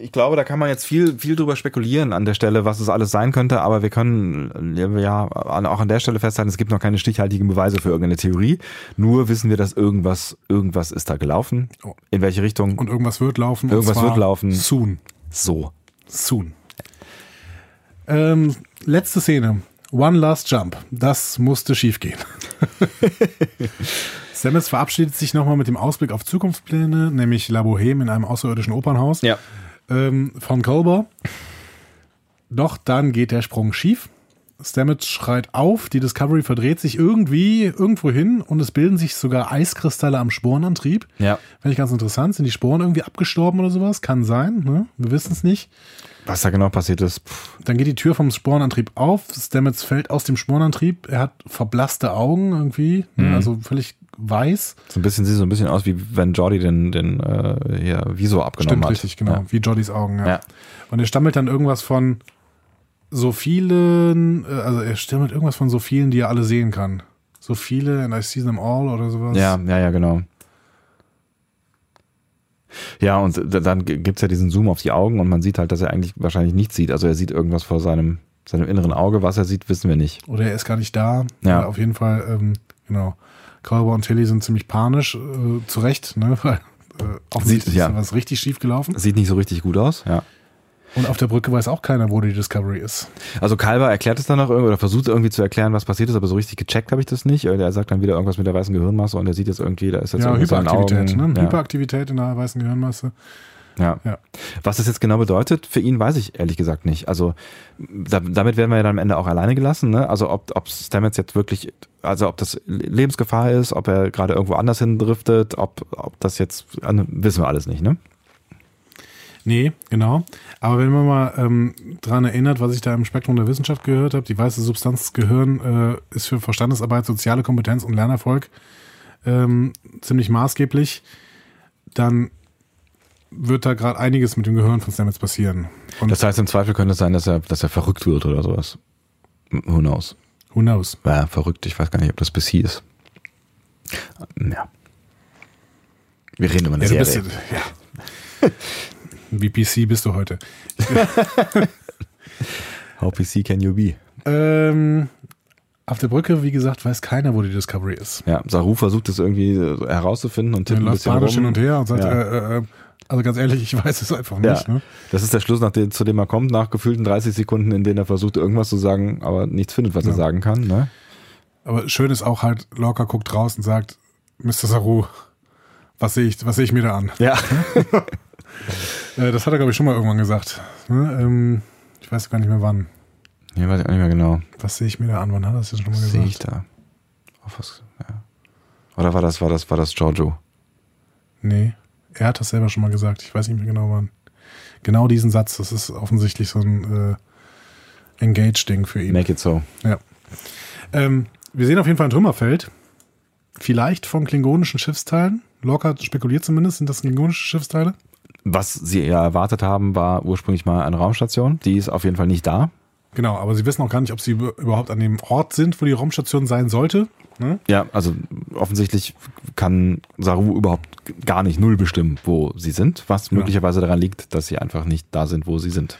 ich glaube, da kann man jetzt viel, viel drüber spekulieren an der Stelle, was es alles sein könnte, aber wir können ja auch an der Stelle festhalten, es gibt noch keine stichhaltigen Beweise für irgendeine Theorie. Nur wissen wir, dass irgendwas, irgendwas ist da gelaufen. Oh. In welche Richtung? Und irgendwas wird laufen. Irgendwas wird laufen. Soon. So. Soon. Ähm, letzte Szene. One Last Jump. Das musste schiefgehen. [laughs] Stamets verabschiedet sich nochmal mit dem Ausblick auf Zukunftspläne, nämlich La Boheme in einem außerirdischen Opernhaus Ja. ähm, von Culber. Doch dann geht der Sprung schief. Stamets schreit auf, die Discovery verdreht sich irgendwie irgendwo hin und es bilden sich sogar Eiskristalle am Sporenantrieb. Ja. Finde ich ganz interessant. Sind die Sporen irgendwie abgestorben oder sowas? Kann sein, ne? Wir wissen es nicht. Was da genau passiert ist, pff, Dann geht die Tür vom Sporenantrieb auf. Stamets fällt aus dem Sporenantrieb. Er hat verblasste Augen irgendwie, ne? also völlig weiß. so ein bisschen, sieht so ein bisschen aus, wie wenn Jordi den, den äh, hier Visor abgenommen Stimmt, hat. richtig, genau. Ja. Wie Jordys Augen, ja. Ja. Und er stammelt dann irgendwas von so vielen, äh, also er stammelt irgendwas von so vielen, die er alle sehen kann. So viele and I see them all oder sowas. Ja, ja, ja, genau. Ja, und dann g- gibt's ja diesen Zoom auf die Augen und man sieht halt, dass er eigentlich wahrscheinlich nichts sieht. Also er sieht irgendwas vor seinem, seinem inneren Auge. Was er sieht, wissen wir nicht. Oder er ist gar nicht da. Ja. Auf jeden Fall, ähm, genau. Culber und Tilly sind ziemlich panisch, äh, zu Recht, ne? [laughs] Weil äh, offensichtlich Sieht- ja. ist da was richtig schief gelaufen. Sieht nicht so richtig gut aus, ja. Und auf der Brücke weiß auch keiner, wo die Discovery ist. Also Kalber erklärt es dann noch irgendwie oder versucht irgendwie zu erklären, was passiert ist, aber so richtig gecheckt habe ich das nicht. Er sagt dann wieder irgendwas mit der weißen Gehirnmasse und er sieht jetzt irgendwie, da ist jetzt ja, Hyperaktivität, ne? Ja. Hyperaktivität in der weißen Gehirnmasse. Ja. Ja. Was das jetzt genau bedeutet, für ihn weiß ich ehrlich gesagt nicht. Also da, damit werden wir ja dann am Ende auch alleine gelassen. Ne? Also ob, ob Stamets jetzt wirklich, also ob das Lebensgefahr ist, ob er gerade irgendwo anders hin driftet, ob, ob das jetzt, also, wissen wir alles nicht. Ne? Nee, genau. Aber wenn man mal ähm, dran erinnert, was ich da im Spektrum der Wissenschaft gehört habe, die weiße Substanz des Gehirn äh, ist für Verstandesarbeit, soziale Kompetenz und Lernerfolg ähm, ziemlich maßgeblich, dann wird da gerade einiges mit dem Gehirn von Stamets passieren. Und Das heißt, im Zweifel könnte es sein, dass er, dass er verrückt wird oder sowas. Who knows? who knows? Ja, verrückt. Ich weiß gar nicht, ob das bis hier ist. Ja. Wir reden über eine Ja, Serie. bist, ja. Wie PC bist du heute? [laughs] How PC can you be? Ähm, auf der Brücke, wie gesagt, weiß keiner, wo die Discovery ist. Ja, Saru versucht es irgendwie äh, herauszufinden und tippt ein bisschen panisch hin rum. und her und sagt, Ja. äh, äh, also ganz ehrlich, ich weiß es einfach Ja, nicht. Ne? das ist der Schluss, nach dem, zu dem er kommt, nach gefühlten 30 Sekunden, in denen er versucht, irgendwas zu sagen, aber nichts findet, was er Ja. sagen kann. Ne? Aber schön ist auch halt, Lorca guckt raus und sagt, Mr. Saru, was sehe ich, was sehe ich mir da an? Ja. [laughs] Äh, das hat er, glaube ich, schon mal irgendwann gesagt. Ne? Ähm, ich weiß gar nicht mehr wann. ja, weiß ich auch nicht mehr genau. Was sehe ich mir da an? Wann hat er das jetzt schon mal Was sehe ich gesagt? da? Auf was, ja. Oder war das, war das, war das Giorgio? Nee, er hat das selber schon mal gesagt. Ich weiß nicht mehr genau wann. Genau diesen Satz, das ist offensichtlich so ein äh, Engage-Ding für ihn. Make it so. Ja. Ähm, wir sehen auf jeden Fall ein Trümmerfeld. Vielleicht von klingonischen Schiffsteilen. Lorca spekuliert zumindest, sind das klingonische Schiffsteile? Was sie ja erwartet haben, war ursprünglich mal eine Raumstation. Die ist auf jeden Fall nicht da. Genau, aber sie wissen auch gar nicht, ob sie über- überhaupt an dem Ort sind, wo die Raumstation sein sollte. Ne? Ja, also offensichtlich kann Saru überhaupt gar nicht null bestimmen, wo sie sind, was Genau. möglicherweise daran liegt, dass sie einfach nicht da sind, wo sie sind.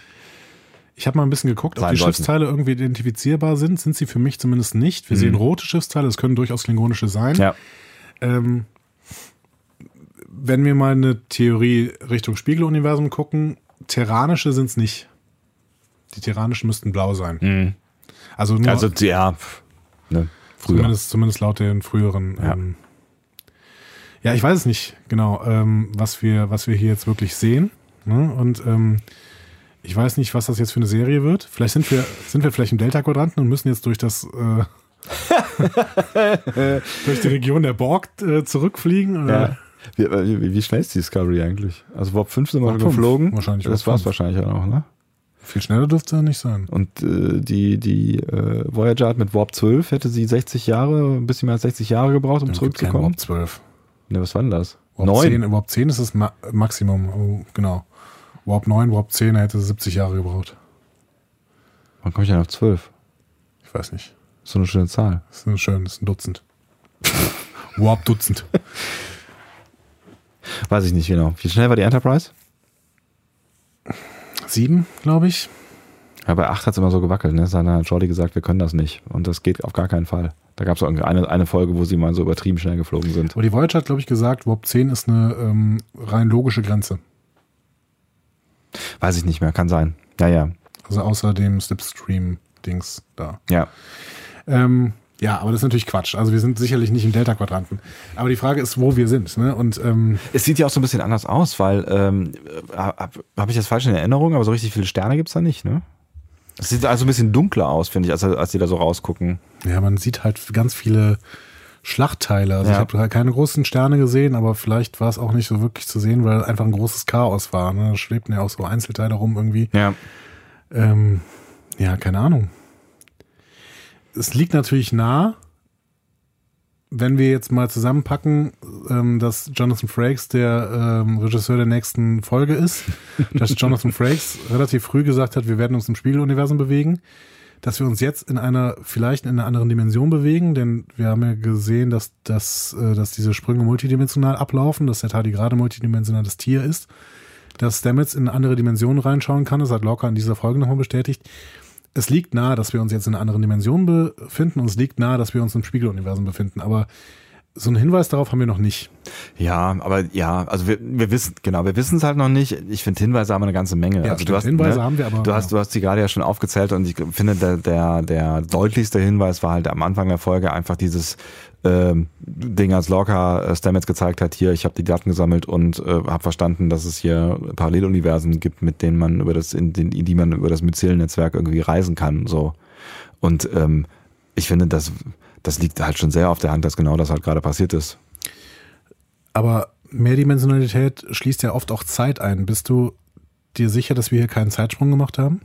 Ich habe mal ein bisschen geguckt, ob Sein die sollten. Schiffsteile irgendwie identifizierbar sind. Sind sie für mich zumindest nicht. Wir sehen rote Schiffsteile, das können durchaus klingonische sein. Mhm. Ja, Ähm, wenn wir mal eine Theorie Richtung Spiegeluniversum gucken, terranische sind es nicht. Die terranischen müssten blau sein. Also nur also ja, ne, früher. zumindest, zumindest laut den früheren. Ja. Ähm, ja, ich weiß es nicht genau, ähm, was, wir, was wir hier jetzt wirklich sehen. Ne? Und ähm, ich weiß nicht, was das jetzt für eine Serie wird. Vielleicht sind wir, sind wir vielleicht im Delta-Quadranten und müssen jetzt durch das äh, [laughs] durch die Region der Borg äh, zurückfliegen. Ja. Wie, äh, wie, wie schnell ist die Discovery eigentlich? Also Warp 5 sind wir Warp schon 5, geflogen. wahrscheinlich Das war's 5. wahrscheinlich auch noch, ne? Viel schneller dürfte er nicht sein. Und äh, die, die äh, Voyager hat mit Warp 12 hätte sie 60 Jahre, ein bisschen mehr als 60 Jahre gebraucht, um keinen zurückzukommen. Warp 12. Ne, was war denn das? Warp Neun. 10, Warp 10 ist das Ma Maximum. Oh, genau. Warp 9, Warp 10 er hätte 70 Jahre gebraucht. Wann komme ich denn auf 12? Ich weiß nicht. So eine schöne Zahl. Das ist ein schön, das ist ein Dutzend. Warp Dutzend. [laughs] Weiß ich nicht genau. Wie schnell war die Enterprise? Sieben, glaube ich. Ja, bei acht hat es immer so gewackelt. Ne? Dann hat Jordi gesagt, wir können das nicht. Und das geht auf gar keinen Fall. Da gab es eine, eine Folge, wo sie mal so übertrieben schnell geflogen sind. Aber die Voyager hat, glaube ich, gesagt, Warp 10 ist eine ähm, rein logische Grenze. Weiß ich nicht mehr, kann sein. Ja, ja. Also außer dem Slipstream-Dings da. Ja. Ähm, ja, aber das ist natürlich Quatsch. Also wir sind sicherlich nicht im Delta-Quadranten. Aber die Frage ist, wo wir sind. Ne? Und ähm, es sieht ja auch so ein bisschen anders aus, weil ähm, habe hab ich das falsch in Erinnerung, aber so richtig viele Sterne gibt's da nicht, ne? Es sieht also ein bisschen dunkler aus, finde ich, als, als die da so rausgucken. Ja, man sieht halt ganz viele Schlachtteile. Also ja. ich habe keine großen Sterne gesehen, aber vielleicht war es auch nicht so wirklich zu sehen, weil einfach ein großes Chaos war. Ne? Da schwebten ja auch so Einzelteile rum irgendwie. Ja. Ähm, ja, keine Ahnung. Es liegt natürlich nah, wenn wir jetzt mal zusammenpacken, ähm, dass Jonathan Frakes der ähm, Regisseur der nächsten Folge ist, [laughs] dass Jonathan Frakes relativ früh gesagt hat, wir werden uns im Spiegeluniversum bewegen, dass wir uns jetzt in einer, vielleicht in einer anderen Dimension bewegen, denn wir haben ja gesehen, dass, dass, äh, dass diese Sprünge multidimensional ablaufen, dass der Tardigrade multidimensionales Tier ist, dass Stamets in eine andere Dimension reinschauen kann, das hat Locke in dieser Folge nochmal bestätigt es liegt nahe, dass wir uns jetzt in einer anderen Dimension befinden und es liegt nahe, dass wir uns im Spiegeluniversum befinden. Aber so einen Hinweis darauf haben wir noch nicht. Ja, aber ja, also wir, wir wissen, genau, wir wissen es halt noch nicht. Ich finde Hinweise haben eine ganze Menge. Ja, also stimmt, du hast, Hinweise ne, haben wir aber. Du hast, du hast die gerade ja schon aufgezählt und ich finde, der, der, der deutlichste Hinweis war halt am Anfang der Folge einfach dieses ähm, Ding, als Lorca äh, Stamets gezeigt hat, hier, ich habe die Daten gesammelt und äh, habe verstanden, dass es hier Paralleluniversen gibt, mit denen man über das, in, den, in die man über das Myzel-Netzwerk irgendwie reisen kann. So. Und ähm, ich finde, das das liegt halt schon sehr auf der Hand, dass genau das halt gerade passiert ist. Aber Mehrdimensionalität schließt ja oft auch Zeit ein. Bist du dir sicher, dass wir hier keinen Zeitsprung gemacht haben?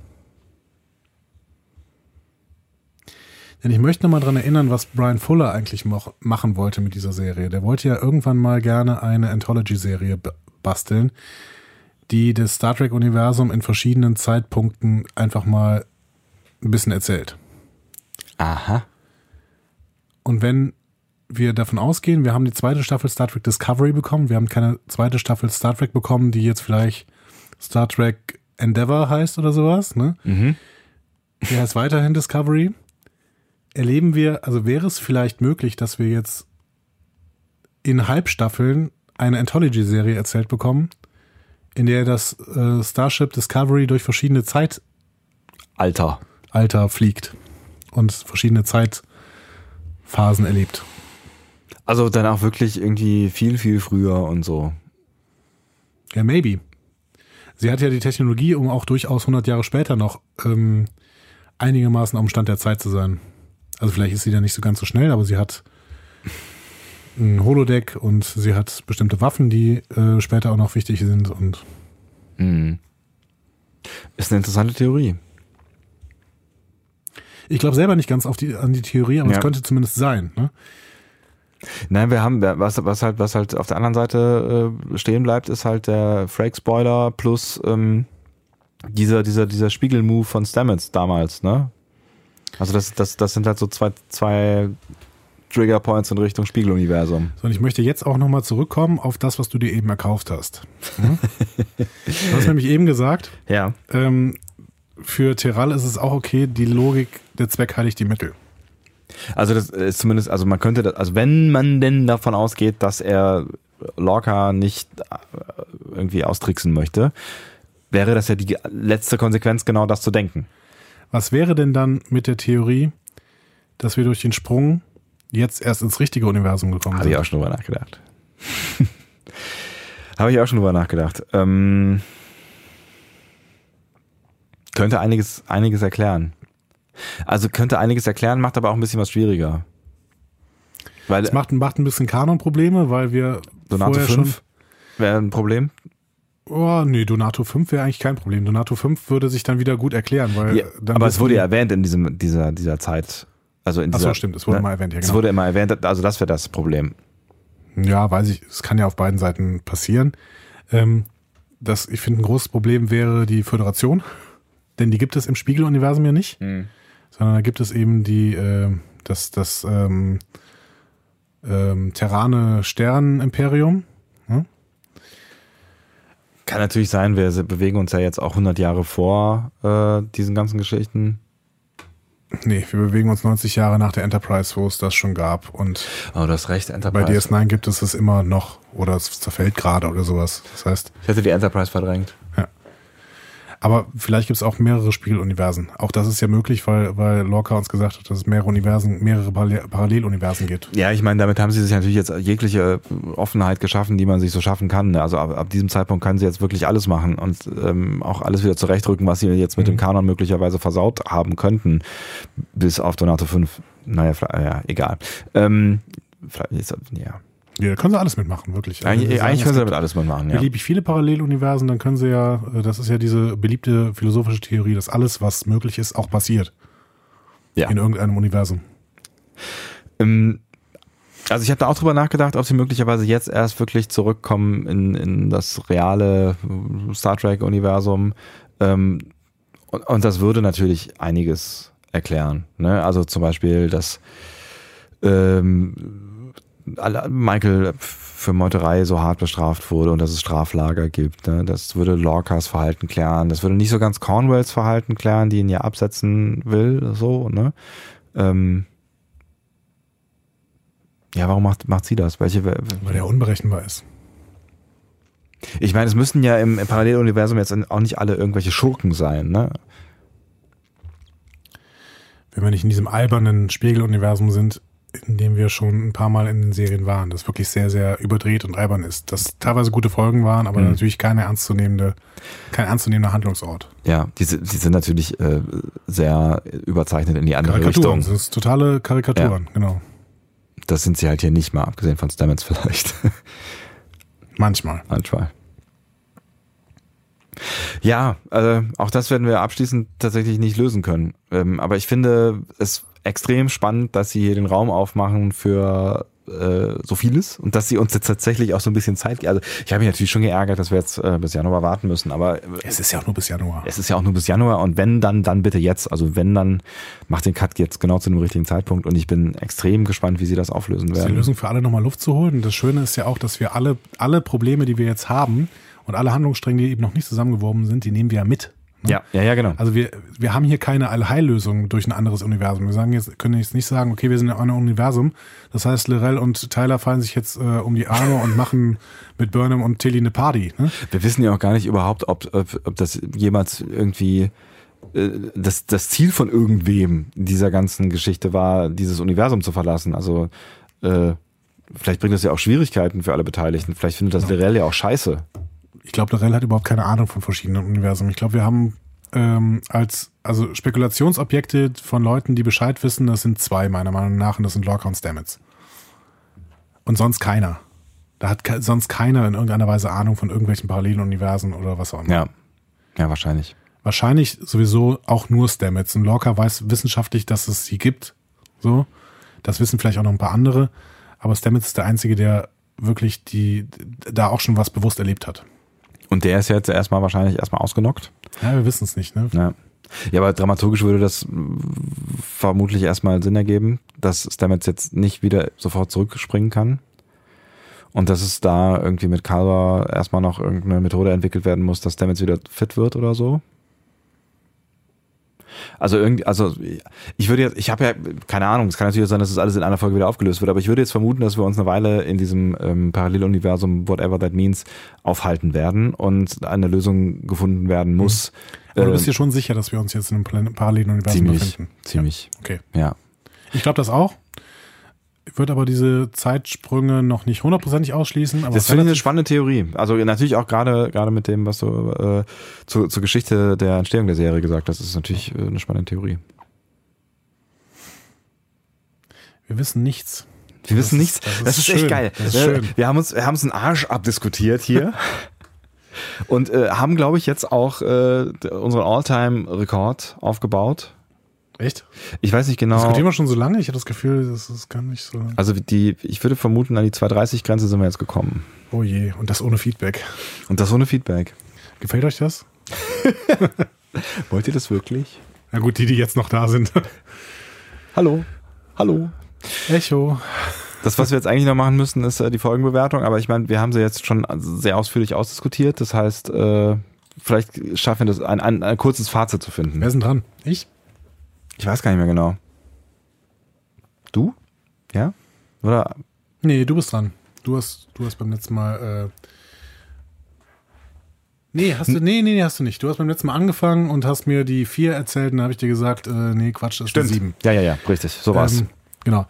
Denn ich möchte nochmal dran erinnern, was Brian Fuller eigentlich machen wollte mit dieser Serie. Der wollte ja irgendwann mal gerne eine Anthology-Serie basteln, die das Star Trek-Universum in verschiedenen Zeitpunkten einfach mal ein bisschen erzählt. Aha. Und wenn wir davon ausgehen, wir haben die zweite Staffel Star Trek Discovery bekommen, wir haben keine zweite Staffel Star Trek bekommen, die jetzt vielleicht Star Trek Endeavor heißt oder sowas, ne? Mhm. Die heißt weiterhin Discovery. Erleben wir, also wäre es vielleicht möglich, dass wir jetzt in Halbstaffeln eine Anthology-Serie erzählt bekommen, in der das äh, Starship Discovery durch verschiedene Zeit Alter. Alter fliegt und verschiedene Zeit Phasen erlebt. Also dann auch wirklich irgendwie viel, viel früher und so. Ja, maybe. Sie hat ja die Technologie, um auch durchaus 100 Jahre später noch ähm, einigermaßen am Stand der Zeit zu sein. Also vielleicht ist sie da nicht so ganz so schnell, aber sie hat ein Holodeck und sie hat bestimmte Waffen, die äh, später auch noch wichtig sind und. Mhm. Ist eine interessante Theorie. Ich glaube selber nicht ganz auf die, an die Theorie, aber ja. es könnte zumindest sein. Ne? Nein, wir haben, was, was halt, was halt auf der anderen Seite äh, stehen bleibt, ist halt der Frake-Spoiler plus ähm, dieser, dieser, dieser Spiegel-Move von Stamets damals, ne? Also das, das, das sind halt so zwei, zwei Trigger Points in Richtung Spiegeluniversum. So, und ich möchte jetzt auch nochmal zurückkommen auf das, was du dir eben erkauft hast. Hm? [laughs] du hast nämlich eben gesagt, ja. Ähm, für Terral ist es auch okay, die Logik, der Zweck heiligt die Mittel. Also das ist zumindest, also man könnte, das, also wenn man denn davon ausgeht, dass er Lorca nicht äh, irgendwie austricksen möchte, wäre das ja die letzte Konsequenz, genau das zu denken. Was wäre denn dann mit der Theorie, dass wir durch den Sprung jetzt erst ins richtige Universum gekommen Habe sind? Habe ich auch schon drüber nachgedacht. [laughs] Habe ich auch schon drüber nachgedacht. Ähm könnte einiges, einiges erklären. Also könnte einiges erklären, macht aber auch ein bisschen was schwieriger. Weil es macht, macht ein bisschen Kanonprobleme, weil wir Donato 5 wäre ein Problem. Oh, nee, Donato 5 wäre eigentlich kein Problem. Donato 5 würde sich dann wieder gut erklären, weil ja, aber es wurde ja erwähnt in diesem, dieser, dieser Zeit. Also in dieser, Ach so, stimmt, es wurde ne? mal erwähnt, ja, genau. Es wurde immer erwähnt, also das wäre das Problem. Ja, weiß ich, es kann ja auf beiden Seiten passieren. Ähm, das, ich finde, ein großes Problem wäre die Föderation denn die gibt es im Spiegeluniversum ja nicht, mhm. sondern da gibt es eben die, äh, das, das ähm, ähm, Terrane Stern-Imperium. Ne? Kann natürlich sein, wir bewegen uns ja jetzt auch 100 Jahre vor äh, diesen ganzen Geschichten. Nee, wir bewegen uns 90 Jahre nach der Enterprise, wo es das schon gab. Und oh, du hast recht, Enterprise. Bei DS9 gibt es es immer noch oder es zerfällt gerade oder sowas. Das heißt. Ich hätte die Enterprise verdrängt. Aber vielleicht gibt es auch mehrere Spieluniversen. Auch das ist ja möglich, weil, weil Lorca uns gesagt hat, dass es mehrere Universen, mehrere Paralleluniversen gibt. Ja, ich meine, damit haben sie sich natürlich jetzt jegliche Offenheit geschaffen, die man sich so schaffen kann. Also ab, ab diesem Zeitpunkt kann sie jetzt wirklich alles machen und ähm, auch alles wieder zurechtrücken, was sie jetzt mit mhm. dem Kanon möglicherweise versaut haben könnten. Bis auf Donato 5. Naja, ja, egal. Ähm, ja. Ja, können sie alles mitmachen, wirklich. Also eigentlich, können sie damit alles mitmachen, ja. Beliebig viele Paralleluniversen, dann können sie ja, äh, das ist ja diese beliebte philosophische Theorie, dass alles, was möglich ist, auch passiert. Ja. In irgendeinem Universum. Ähm, also ich habe da auch drüber nachgedacht, ob sie möglicherweise jetzt erst wirklich zurückkommen in, in das reale Star Trek-Universum. Ähm, und, und das würde natürlich einiges erklären. Ne? Also zum Beispiel, dass ähm, Michael für Meuterei so hart bestraft wurde und dass es Straflager gibt. Ne? Das würde Lorcas Verhalten klären. Das würde nicht so ganz Cornwells Verhalten klären, die ihn ja absetzen will. So, ne? Ähm ja, warum macht, macht sie das? Welche, Weil er unberechenbar ist. Ich meine, es müssen ja im, im Paralleluniversum jetzt auch nicht alle irgendwelche Schurken sein, ne? Wenn wir nicht in diesem albernen Spiegeluniversum sind, in dem wir schon ein paar Mal in den Serien waren, das wirklich sehr, sehr überdreht und albern ist. Das teilweise gute Folgen waren, aber mhm. natürlich keine ernstzunehmende, kein ernstzunehmender Handlungsort. Ja, die, die sind natürlich äh, sehr überzeichnet in die andere Karikaturen, Richtung. Das sind totale Karikaturen, ja. genau. Das sind sie halt hier nicht mal, abgesehen von Stamets vielleicht. [laughs] Manchmal. Manchmal. Ja, äh, auch das werden wir abschließend tatsächlich nicht lösen können. Ähm, aber ich finde es extrem spannend, dass sie hier den Raum aufmachen für äh, so vieles und dass sie uns jetzt tatsächlich auch so ein bisschen Zeit geben. Also ich habe mich natürlich schon geärgert, dass wir jetzt äh, bis Januar warten müssen, aber es ist ja auch nur bis Januar. Es ist ja auch nur bis Januar und wenn dann, dann bitte jetzt. Also wenn dann, macht den Cut jetzt genau zu dem richtigen Zeitpunkt und ich bin extrem gespannt, wie sie das auflösen werden. Das ist die Lösung für alle nochmal Luft zu holen. Und das Schöne ist ja auch, dass wir alle, alle Probleme, die wir jetzt haben und alle Handlungsstränge, die eben noch nicht zusammengeworben sind, die nehmen wir ja mit. Ne? Ja, ja, ja, genau. Also wir, wir haben hier keine Allheillösung durch ein anderes Universum. Wir sagen jetzt, können jetzt nicht sagen, okay, wir sind in einem Universum. Das heißt, Lorel und Tyler fallen sich jetzt äh, um die Arme und machen mit Burnham und Tilly eine Party. Ne? Wir wissen ja auch gar nicht überhaupt, ob, ob, ob das jemals irgendwie äh, das, das Ziel von irgendwem dieser ganzen Geschichte war, dieses Universum zu verlassen. Also äh, vielleicht bringt das ja auch Schwierigkeiten für alle Beteiligten. Vielleicht findet das genau. Lorel ja auch scheiße ich glaube, Lorel hat überhaupt keine Ahnung von verschiedenen Universen. Ich glaube, wir haben ähm, als also Spekulationsobjekte von Leuten, die Bescheid wissen, das sind zwei meiner Meinung nach und das sind Lorca und Stamets. Und sonst keiner. Da hat ke sonst keiner in irgendeiner Weise Ahnung von irgendwelchen Paralleluniversen oder was auch immer. Ja, ja, wahrscheinlich. Wahrscheinlich sowieso auch nur Stamets. Und Lorca weiß wissenschaftlich, dass es sie gibt. So. Das wissen vielleicht auch noch ein paar andere. Aber Stamets ist der Einzige, der wirklich die, da auch schon was bewusst erlebt hat. Und der ist jetzt erstmal wahrscheinlich erstmal ausgenockt. Ja, wir wissen es nicht, ne? Ja. Ja, aber dramaturgisch würde das vermutlich erstmal Sinn ergeben, dass Stamets jetzt nicht wieder sofort zurückspringen kann. Und dass es da irgendwie mit Calva erstmal noch irgendeine Methode entwickelt werden muss, dass Stamets wieder fit wird oder so. Also irgendwie, also ich würde jetzt, ich habe ja keine Ahnung, es kann natürlich sein, dass das alles in einer Folge wieder aufgelöst wird, aber ich würde jetzt vermuten, dass wir uns eine Weile in diesem ähm, Paralleluniversum, whatever that means, aufhalten werden und eine Lösung gefunden werden muss. Aber du bist dir schon sicher, dass wir uns jetzt in einem Paralleluniversum befinden? Ziemlich. Ja. Okay. Ja. Ich glaube das auch würde aber diese Zeitsprünge noch nicht hundertprozentig ausschließen. das finde ich eine spannende Theorie. Also natürlich auch gerade gerade mit dem, was du äh, zu, zur Geschichte der Entstehung der Serie gesagt hast, ist natürlich äh, eine spannende Theorie. Wir wissen nichts. Wir wissen nichts. Das ist, das ist echt geil. Das ist schön. Wir haben uns, wir haben uns einen Arsch abdiskutiert hier. [laughs] und äh, haben, glaube ich, jetzt auch äh, unseren All-Time-Rekord aufgebaut. Echt? Ich weiß nicht genau. Diskutieren wir schon so lange? Ich habe das Gefühl, das ist gar nicht so. Also die, ich würde vermuten, an die 230-Grenze sind wir jetzt gekommen. Oh je, und das ohne Feedback. Und das ohne Feedback. Gefällt euch das? [laughs] Wollt ihr das wirklich? Na gut, die, die jetzt noch da sind. [laughs] Hallo. Hallo. Echo. Das, was wir jetzt eigentlich noch machen müssen, ist äh, die Folgenbewertung. Aber ich meine, wir haben sie jetzt schon sehr ausführlich ausdiskutiert. Das heißt, äh, vielleicht schaffen wir das, ein, ein, ein kurzes Fazit zu finden. Wer ist denn dran? Ich? Ich weiß gar nicht mehr genau. Du? Ja? Oder? Nee, du bist dran. Du hast, du hast beim letzten Mal. Äh nee, hast du, nee, nee, nee, hast du nicht. Du hast beim letzten Mal angefangen und hast mir die vier erzählt und dann habe ich dir gesagt, äh, nee, Quatsch, das ist eine sieben. Ja, ja, ja, richtig. So war's. Ähm, genau.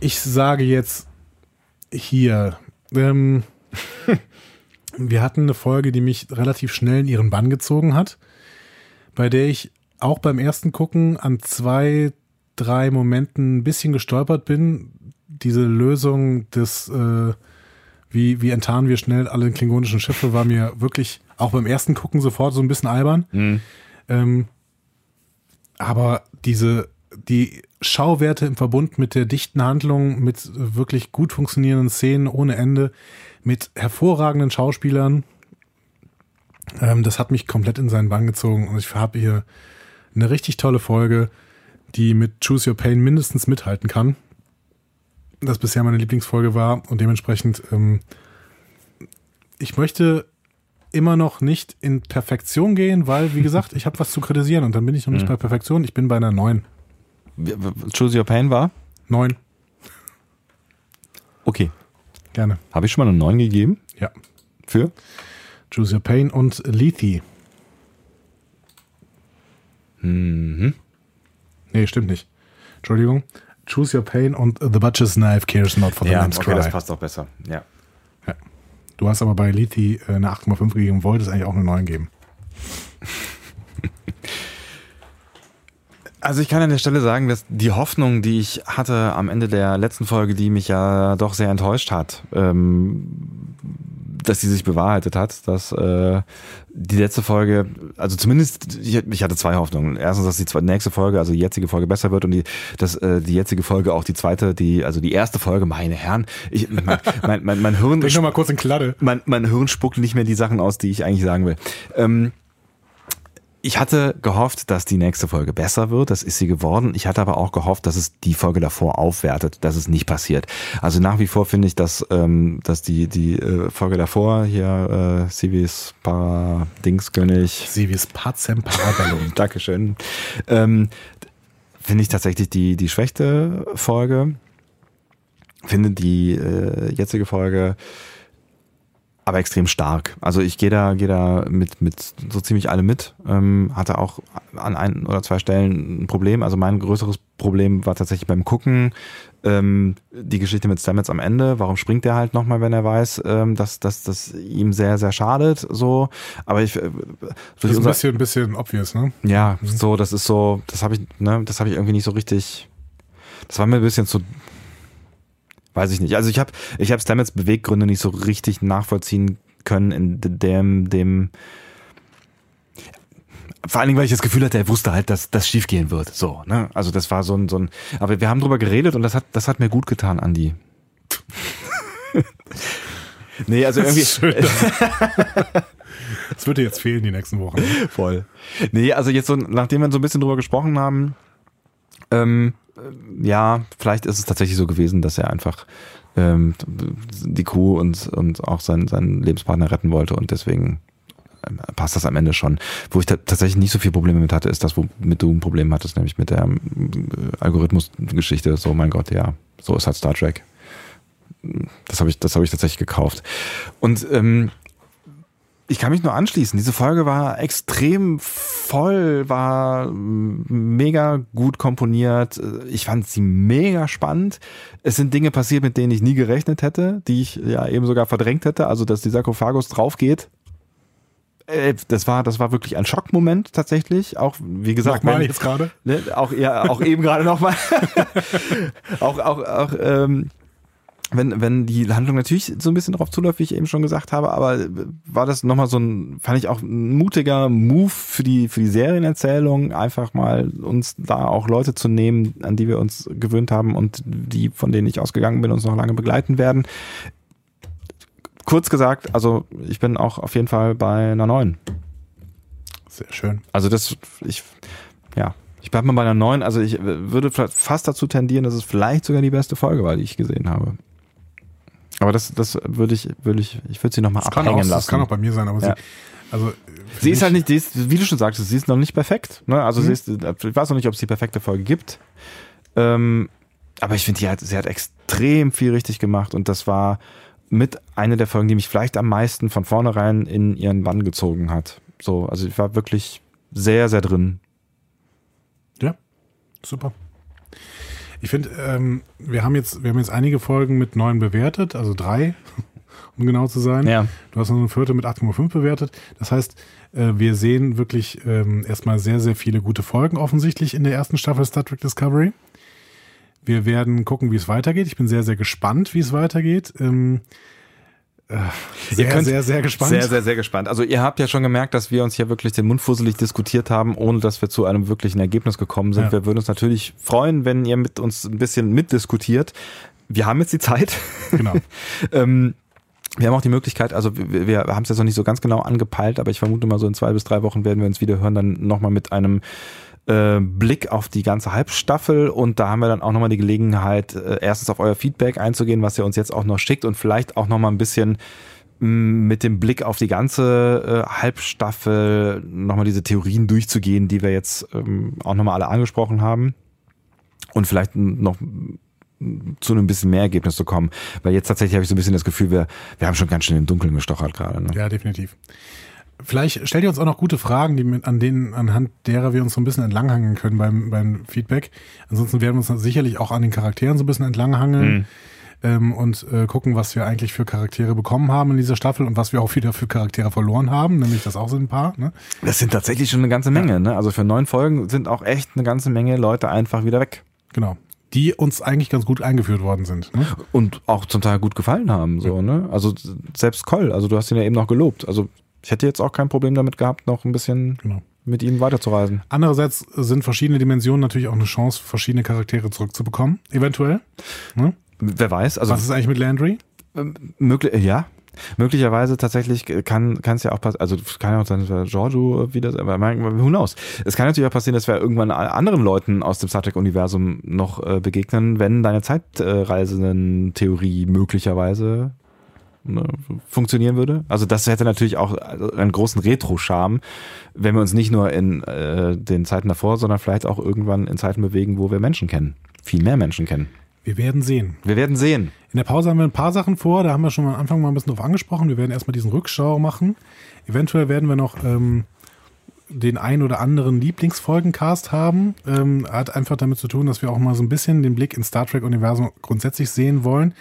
Ich sage jetzt hier, ähm, [laughs] wir hatten eine Folge, die mich relativ schnell in ihren Bann gezogen hat, bei der ich auch beim ersten Gucken an zwei, drei Momenten ein bisschen gestolpert bin. Diese Lösung des, äh, wie, wie enttarnen wir schnell alle klingonischen Schiffe, war mir wirklich auch beim ersten Gucken sofort so ein bisschen albern. Mhm. Ähm, aber diese, die Schauwerte im Verbund mit der dichten Handlung, mit wirklich gut funktionierenden Szenen ohne Ende, mit hervorragenden Schauspielern, ähm, das hat mich komplett in seinen Bann gezogen und ich habe hier eine richtig tolle Folge, die mit Choose Your Pain mindestens mithalten kann. Das bisher meine Lieblingsfolge war und dementsprechend, ähm, ich möchte immer noch nicht in Perfektion gehen, weil, wie gesagt, ich habe was zu kritisieren und dann bin ich noch nicht Mhm. bei Perfektion, ich bin bei einer 9. Choose Your Pain war? 9, Okay. gerne. Habe ich schon mal eine 9 gegeben? Ja. Für? Choose Your Pain und Lethe. Mhm. Nee, stimmt nicht. Entschuldigung. Choose Your Pain und The Butcher's Knife cares not for the Ja, lamb's okay, cry. das passt auch besser. Ja. Du hast aber bei Lethe äh, eine 8,5 gegeben, wolltest eigentlich auch eine 9 geben. [laughs] Also ich kann an der Stelle sagen, dass die Hoffnung, die ich hatte am Ende der letzten Folge, die mich ja doch sehr enttäuscht hat, ähm, dass sie sich bewahrheitet hat, dass äh, die letzte Folge, also zumindest, ich, ich hatte zwei Hoffnungen. Erstens, dass die zwe- nächste Folge, also die jetzige Folge besser wird und die, dass äh, die jetzige Folge auch die zweite, die, also die erste Folge, meine Herren, ich, [laughs] mein, mein, mein, mein Hirn Denk noch mal kurz in Kladde. mein, mein Hirn spuckt nicht mehr die Sachen aus, die ich eigentlich sagen will. Ähm, ich hatte gehofft, dass die nächste Folge besser wird. Das ist sie geworden. Ich hatte aber auch gehofft, dass es die Folge davor aufwertet. Das ist nicht passiert. Also nach wie vor finde ich, dass, ähm, dass die, die äh, Folge davor hier, äh, Civis Para-Dingskönig, wie es Pazem Parabellum. [laughs] Dankeschön. Ähm, Finde ich tatsächlich die, die schwächte Folge. Finde die äh, jetzige Folge aber extrem stark. Also ich gehe da, gehe da mit, mit so ziemlich alle mit. Ähm, hatte auch an ein oder zwei Stellen ein Problem. Also mein größeres Problem war tatsächlich beim Gucken ähm, die Geschichte mit Stamets am Ende. Warum springt der halt nochmal, wenn er weiß, ähm, dass, dass das ihm sehr, sehr schadet? So, aber ich äh, Das ist ein bisschen, ein bisschen obvious, ne? ja, so, das ist so, das habe ich, ne, das habe ich irgendwie nicht so richtig. Das war mir ein bisschen zu. Weiß ich nicht. Also ich habe ich habe Stamets Beweggründe nicht so richtig nachvollziehen können in dem, dem. Vor allen Dingen, weil ich das Gefühl hatte, er wusste halt, dass das schief gehen wird. So, ne? Also das war so ein, so ein. Aber wir haben drüber geredet und das hat, das hat mir gut getan, Andi. [laughs] nee, also irgendwie. Schön. Das wird dir jetzt fehlen die nächsten Wochen. Voll. Nee, also jetzt so, nachdem wir so ein bisschen drüber gesprochen haben, ähm, äh, ja, vielleicht ist es tatsächlich so gewesen, dass er einfach ähm, die Crew und, und auch seinen, seinen Lebenspartner retten wollte und deswegen ähm, passt das am Ende schon. Wo ich ta tatsächlich nicht so viel Probleme mit hatte, ist das, womit du ein Problem hattest, nämlich mit der ähm, Algorithmus-Geschichte. So, mein Gott, ja, so ist halt Star Trek. Das habe ich, das habe ich tatsächlich gekauft. Und ähm, ich kann mich nur anschließen. Diese Folge war extrem voll, war mega gut komponiert. Ich fand sie mega spannend. Es sind Dinge passiert, mit denen ich nie gerechnet hätte, die ich ja eben sogar verdrängt hätte. Also, dass die Sarkophagus draufgeht. Äh, Das war, das war wirklich ein Schockmoment tatsächlich. Auch, wie gesagt, Nochmal jetzt gerade. [laughs] Ne, auch, ja, auch eben gerade nochmal. [laughs] [laughs] auch, auch, auch, ähm, wenn, wenn die Handlung natürlich so ein bisschen drauf zuläuft, wie ich eben schon gesagt habe, aber war das nochmal so ein, fand ich auch ein mutiger Move für die, für die Serienerzählung, einfach mal uns da auch Leute zu nehmen, an die wir uns gewöhnt haben und die, von denen ich ausgegangen bin, uns noch lange begleiten werden. Kurz gesagt, also ich bin auch auf jeden Fall bei einer neuen. Sehr schön. Also das, ich, ja, Ich bleibe mal bei einer neuen. Also ich würde fast dazu tendieren, dass es vielleicht sogar die beste Folge war, die ich gesehen habe. Aber das, das würde ich, würde ich, ich würde sie nochmal abhängen auch, lassen. Das kann auch bei mir sein, aber Ja. sie, also Sie ist halt nicht, die ist, wie du schon sagtest, sie ist noch nicht perfekt. Ne? Also Mhm. sie ist, ich weiß noch nicht, ob es die perfekte Folge gibt. Ähm, aber ich finde, die hat, sie hat extrem viel richtig gemacht und das war mit einer der Folgen, die mich vielleicht am meisten von vornherein in ihren Bann gezogen hat. So, also ich war wirklich sehr, sehr drin. Ja, super. Ich finde, ähm, wir haben jetzt, wir haben jetzt einige Folgen mit neun bewertet, also drei, [laughs] um genau zu sein. Ja. Du hast noch eine vierte mit 8,5 bewertet. Das heißt, äh, wir sehen wirklich ähm, erstmal sehr, sehr viele gute Folgen offensichtlich in der ersten Staffel Star Trek Discovery. Wir werden gucken, wie es weitergeht. Ich bin sehr, sehr gespannt, wie es weitergeht. Ähm, äh, sehr, könnt- sehr, sehr gespannt. Sehr, sehr, sehr gespannt. Also ihr habt ja schon gemerkt, dass wir uns hier wirklich den Mund fusselig diskutiert haben, ohne dass wir zu einem wirklichen Ergebnis gekommen sind. Ja. Wir würden uns natürlich freuen, wenn ihr mit uns ein bisschen mitdiskutiert. Wir haben jetzt die Zeit. Genau. [laughs] ähm, wir haben auch die Möglichkeit, also wir, wir haben es jetzt noch nicht so ganz genau angepeilt, aber ich vermute mal so in zwei bis drei Wochen werden wir uns wieder hören, dann nochmal mit einem äh, Blick auf die ganze Halbstaffel und da haben wir dann auch nochmal die Gelegenheit, äh, erstens auf euer Feedback einzugehen, was ihr uns jetzt auch noch schickt und vielleicht auch nochmal ein bisschen mh, mit dem Blick auf die ganze äh, Halbstaffel nochmal diese Theorien durchzugehen, die wir jetzt ähm, auch nochmal alle angesprochen haben und vielleicht noch zu einem bisschen mehr Ergebnis zu kommen. Weil jetzt tatsächlich habe ich so ein bisschen das Gefühl, wir, wir haben schon ganz schön im Dunkeln gestochert gerade. Ne? Ja, definitiv. Vielleicht stellt ihr uns auch noch gute Fragen, die mit, an denen, anhand derer wir uns so ein bisschen entlanghangeln können beim, beim Feedback. Ansonsten werden wir uns dann sicherlich auch an den Charakteren so ein bisschen entlanghangeln ähm, und äh, gucken, was wir eigentlich für Charaktere bekommen haben in dieser Staffel und was wir auch wieder für Charaktere verloren haben, nämlich das auch sind ein paar. Ne? Das sind tatsächlich schon eine ganze Menge. Ne? Also für neun Folgen sind auch echt eine ganze Menge Leute einfach wieder weg. Genau. Die uns eigentlich ganz gut eingeführt worden sind. Ne? Und auch zum Teil gut gefallen haben. So, ne? Also selbst Coll, also du hast ihn ja eben noch gelobt. Also ich hätte jetzt auch kein Problem damit gehabt, noch ein bisschen Genau. mit ihm weiterzureisen. Andererseits sind verschiedene Dimensionen natürlich auch eine Chance, verschiedene Charaktere zurückzubekommen, eventuell. Ne? Wer weiß, also Was ist eigentlich mit Landry? möglich, ja. Möglicherweise tatsächlich kann es ja auch passieren, also kann ja auch sein, dass wir Giorgio wieder, aber who knows. Es kann natürlich auch passieren, dass wir irgendwann anderen Leuten aus dem Star Trek-Universum noch äh, begegnen, wenn deine Zeitreisenden-Theorie möglicherweise funktionieren würde. Also das hätte natürlich auch einen großen Retro-Charme, wenn wir uns nicht nur in äh, den Zeiten davor, sondern vielleicht auch irgendwann in Zeiten bewegen, wo wir Menschen kennen. Viel mehr Menschen kennen. Wir werden sehen. Wir werden sehen. In der Pause haben wir ein paar Sachen vor, da haben wir schon am Anfang mal ein bisschen drauf angesprochen. Wir werden erstmal diesen Rückschau machen. Eventuell werden wir noch ähm, den ein oder anderen Lieblingsfolgencast haben. Ähm, hat einfach damit zu tun, dass wir auch mal so ein bisschen den Blick ins Star Trek-Universum grundsätzlich sehen wollen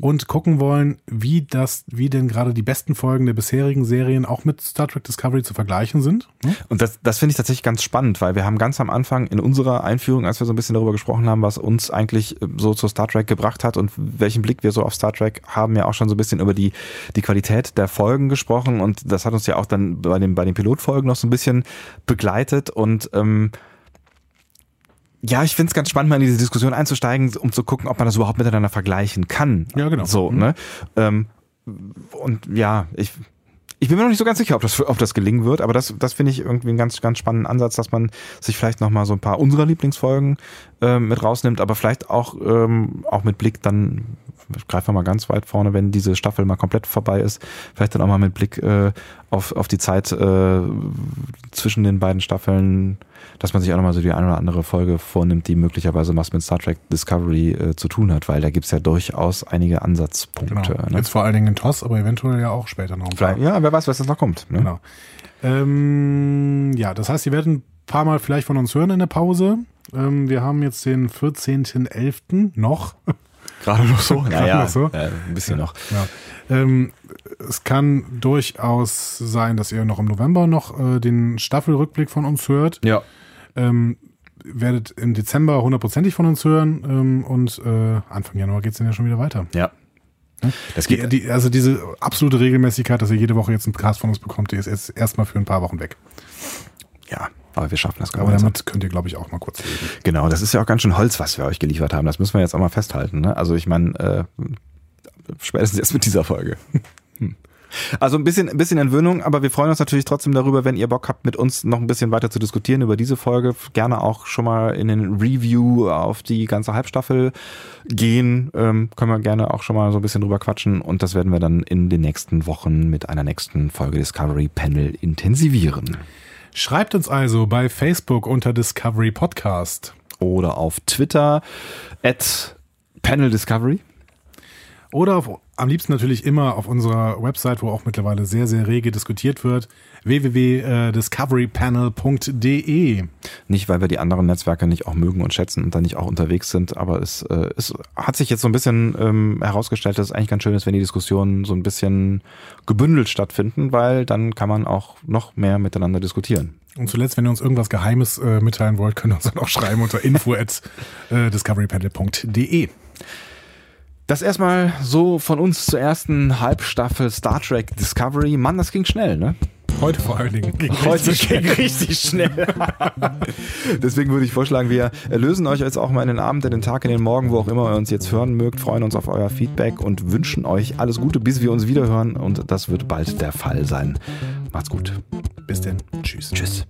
und gucken wollen, wie das, wie denn gerade die besten Folgen der bisherigen Serien auch mit Star Trek Discovery zu vergleichen sind. Hm? Und das, das finde ich tatsächlich ganz spannend, weil wir haben ganz am Anfang in unserer Einführung, als wir so ein bisschen darüber gesprochen haben, was uns eigentlich äh, so zu Star Trek gebracht hat und welchen Blick wir so auf Star Trek haben, ja auch schon so ein bisschen über die, die Qualität der Folgen gesprochen und das hat uns ja auch dann bei den, bei den Pilotfolgen noch so ein bisschen begleitet und ähm, ja, ich finde es ganz spannend, mal in diese Diskussion einzusteigen, um zu gucken, ob man das überhaupt miteinander vergleichen kann. Ja, genau. So, Mhm. ne? Ähm, und ja, ich, ich bin mir noch nicht so ganz sicher, ob das, ob das gelingen wird, aber das, das finde ich irgendwie einen ganz, ganz spannenden Ansatz, dass man sich vielleicht nochmal so ein paar unserer Lieblingsfolgen ähm, mit rausnimmt, aber vielleicht auch, ähm, auch mit Blick dann, ich greife mal ganz weit vorne, wenn diese Staffel mal komplett vorbei ist, vielleicht dann auch mal mit Blick äh, auf, auf die Zeit äh, zwischen den beiden Staffeln, dass man sich auch nochmal so die eine oder andere Folge vornimmt, die möglicherweise was mit Star Trek Discovery äh, zu tun hat, weil da gibt's ja durchaus einige Ansatzpunkte. Genau. Ne? Jetzt vor allen Dingen in TOS, aber eventuell ja auch später noch. Vielleicht, ja, wer weiß, was jetzt noch kommt. Ne? Genau. Ähm, ja, das heißt, ihr werdet ein paar Mal vielleicht von uns hören in der Pause. Ähm, wir haben jetzt den 14.11. noch. [laughs] Gerade noch so? Gerade naja, noch so. Äh, ein bisschen noch. Ja. Ähm, es kann durchaus sein, dass ihr noch im November noch äh, den Staffelrückblick von uns hört. Ja. Ähm, werdet im Dezember hundertprozentig von uns hören ähm, und äh, Anfang Januar geht's dann ja schon wieder weiter. Ja. Das Die, geht. die, also diese absolute Regelmäßigkeit, dass ihr jede Woche jetzt einen Cast von uns bekommt, die ist jetzt erstmal für ein paar Wochen weg. ja, aber wir schaffen das Aber gemeinsam. damit könnt ihr, glaube ich, auch mal kurz leben. Genau, das ist ja auch ganz schön Holz, was wir euch geliefert haben. Das müssen wir jetzt auch mal festhalten. Ne? Also ich meine, äh, spätestens jetzt mit dieser Folge. [laughs] Also ein bisschen, ein bisschen Entwöhnung, aber wir freuen uns natürlich trotzdem darüber, wenn ihr Bock habt, mit uns noch ein bisschen weiter zu diskutieren über diese Folge. Gerne auch schon mal in den Review auf die ganze Halbstaffel gehen. Ähm, können wir gerne auch schon mal so ein bisschen drüber quatschen und das werden wir dann in den nächsten Wochen mit einer nächsten Folge Discovery Panel intensivieren. Schreibt uns also bei Facebook unter Discovery Podcast. Oder auf Twitter at Panel Discovery. Oder auf, am liebsten natürlich immer auf unserer Website, wo auch mittlerweile sehr, sehr rege diskutiert wird, www.discoverypanel.de. Nicht, weil wir die anderen Netzwerke nicht auch mögen und schätzen und da nicht auch unterwegs sind, aber es, äh, es hat sich jetzt so ein bisschen ähm, herausgestellt, dass es eigentlich ganz schön ist, wenn die Diskussionen so ein bisschen gebündelt stattfinden, weil dann kann man auch noch mehr miteinander diskutieren. Und zuletzt, wenn ihr uns irgendwas Geheimes äh, mitteilen wollt, könnt ihr uns dann auch schreiben unter [laughs] info at äh, discoverypanel.de. Das erstmal so von uns zur ersten Halbstaffel Star Trek Discovery. Mann, das ging schnell, ne? Heute vor allen Dingen. Ging Heute ging richtig schnell. [laughs] Deswegen würde ich vorschlagen, wir lösen euch jetzt auch mal in den Abend, in den Tag, in den Morgen, wo auch immer ihr uns jetzt hören mögt, freuen uns auf euer Feedback und wünschen euch alles Gute, bis wir uns wieder hören. Und das wird bald der Fall sein. Macht's gut. Bis denn. Tschüss. Tschüss.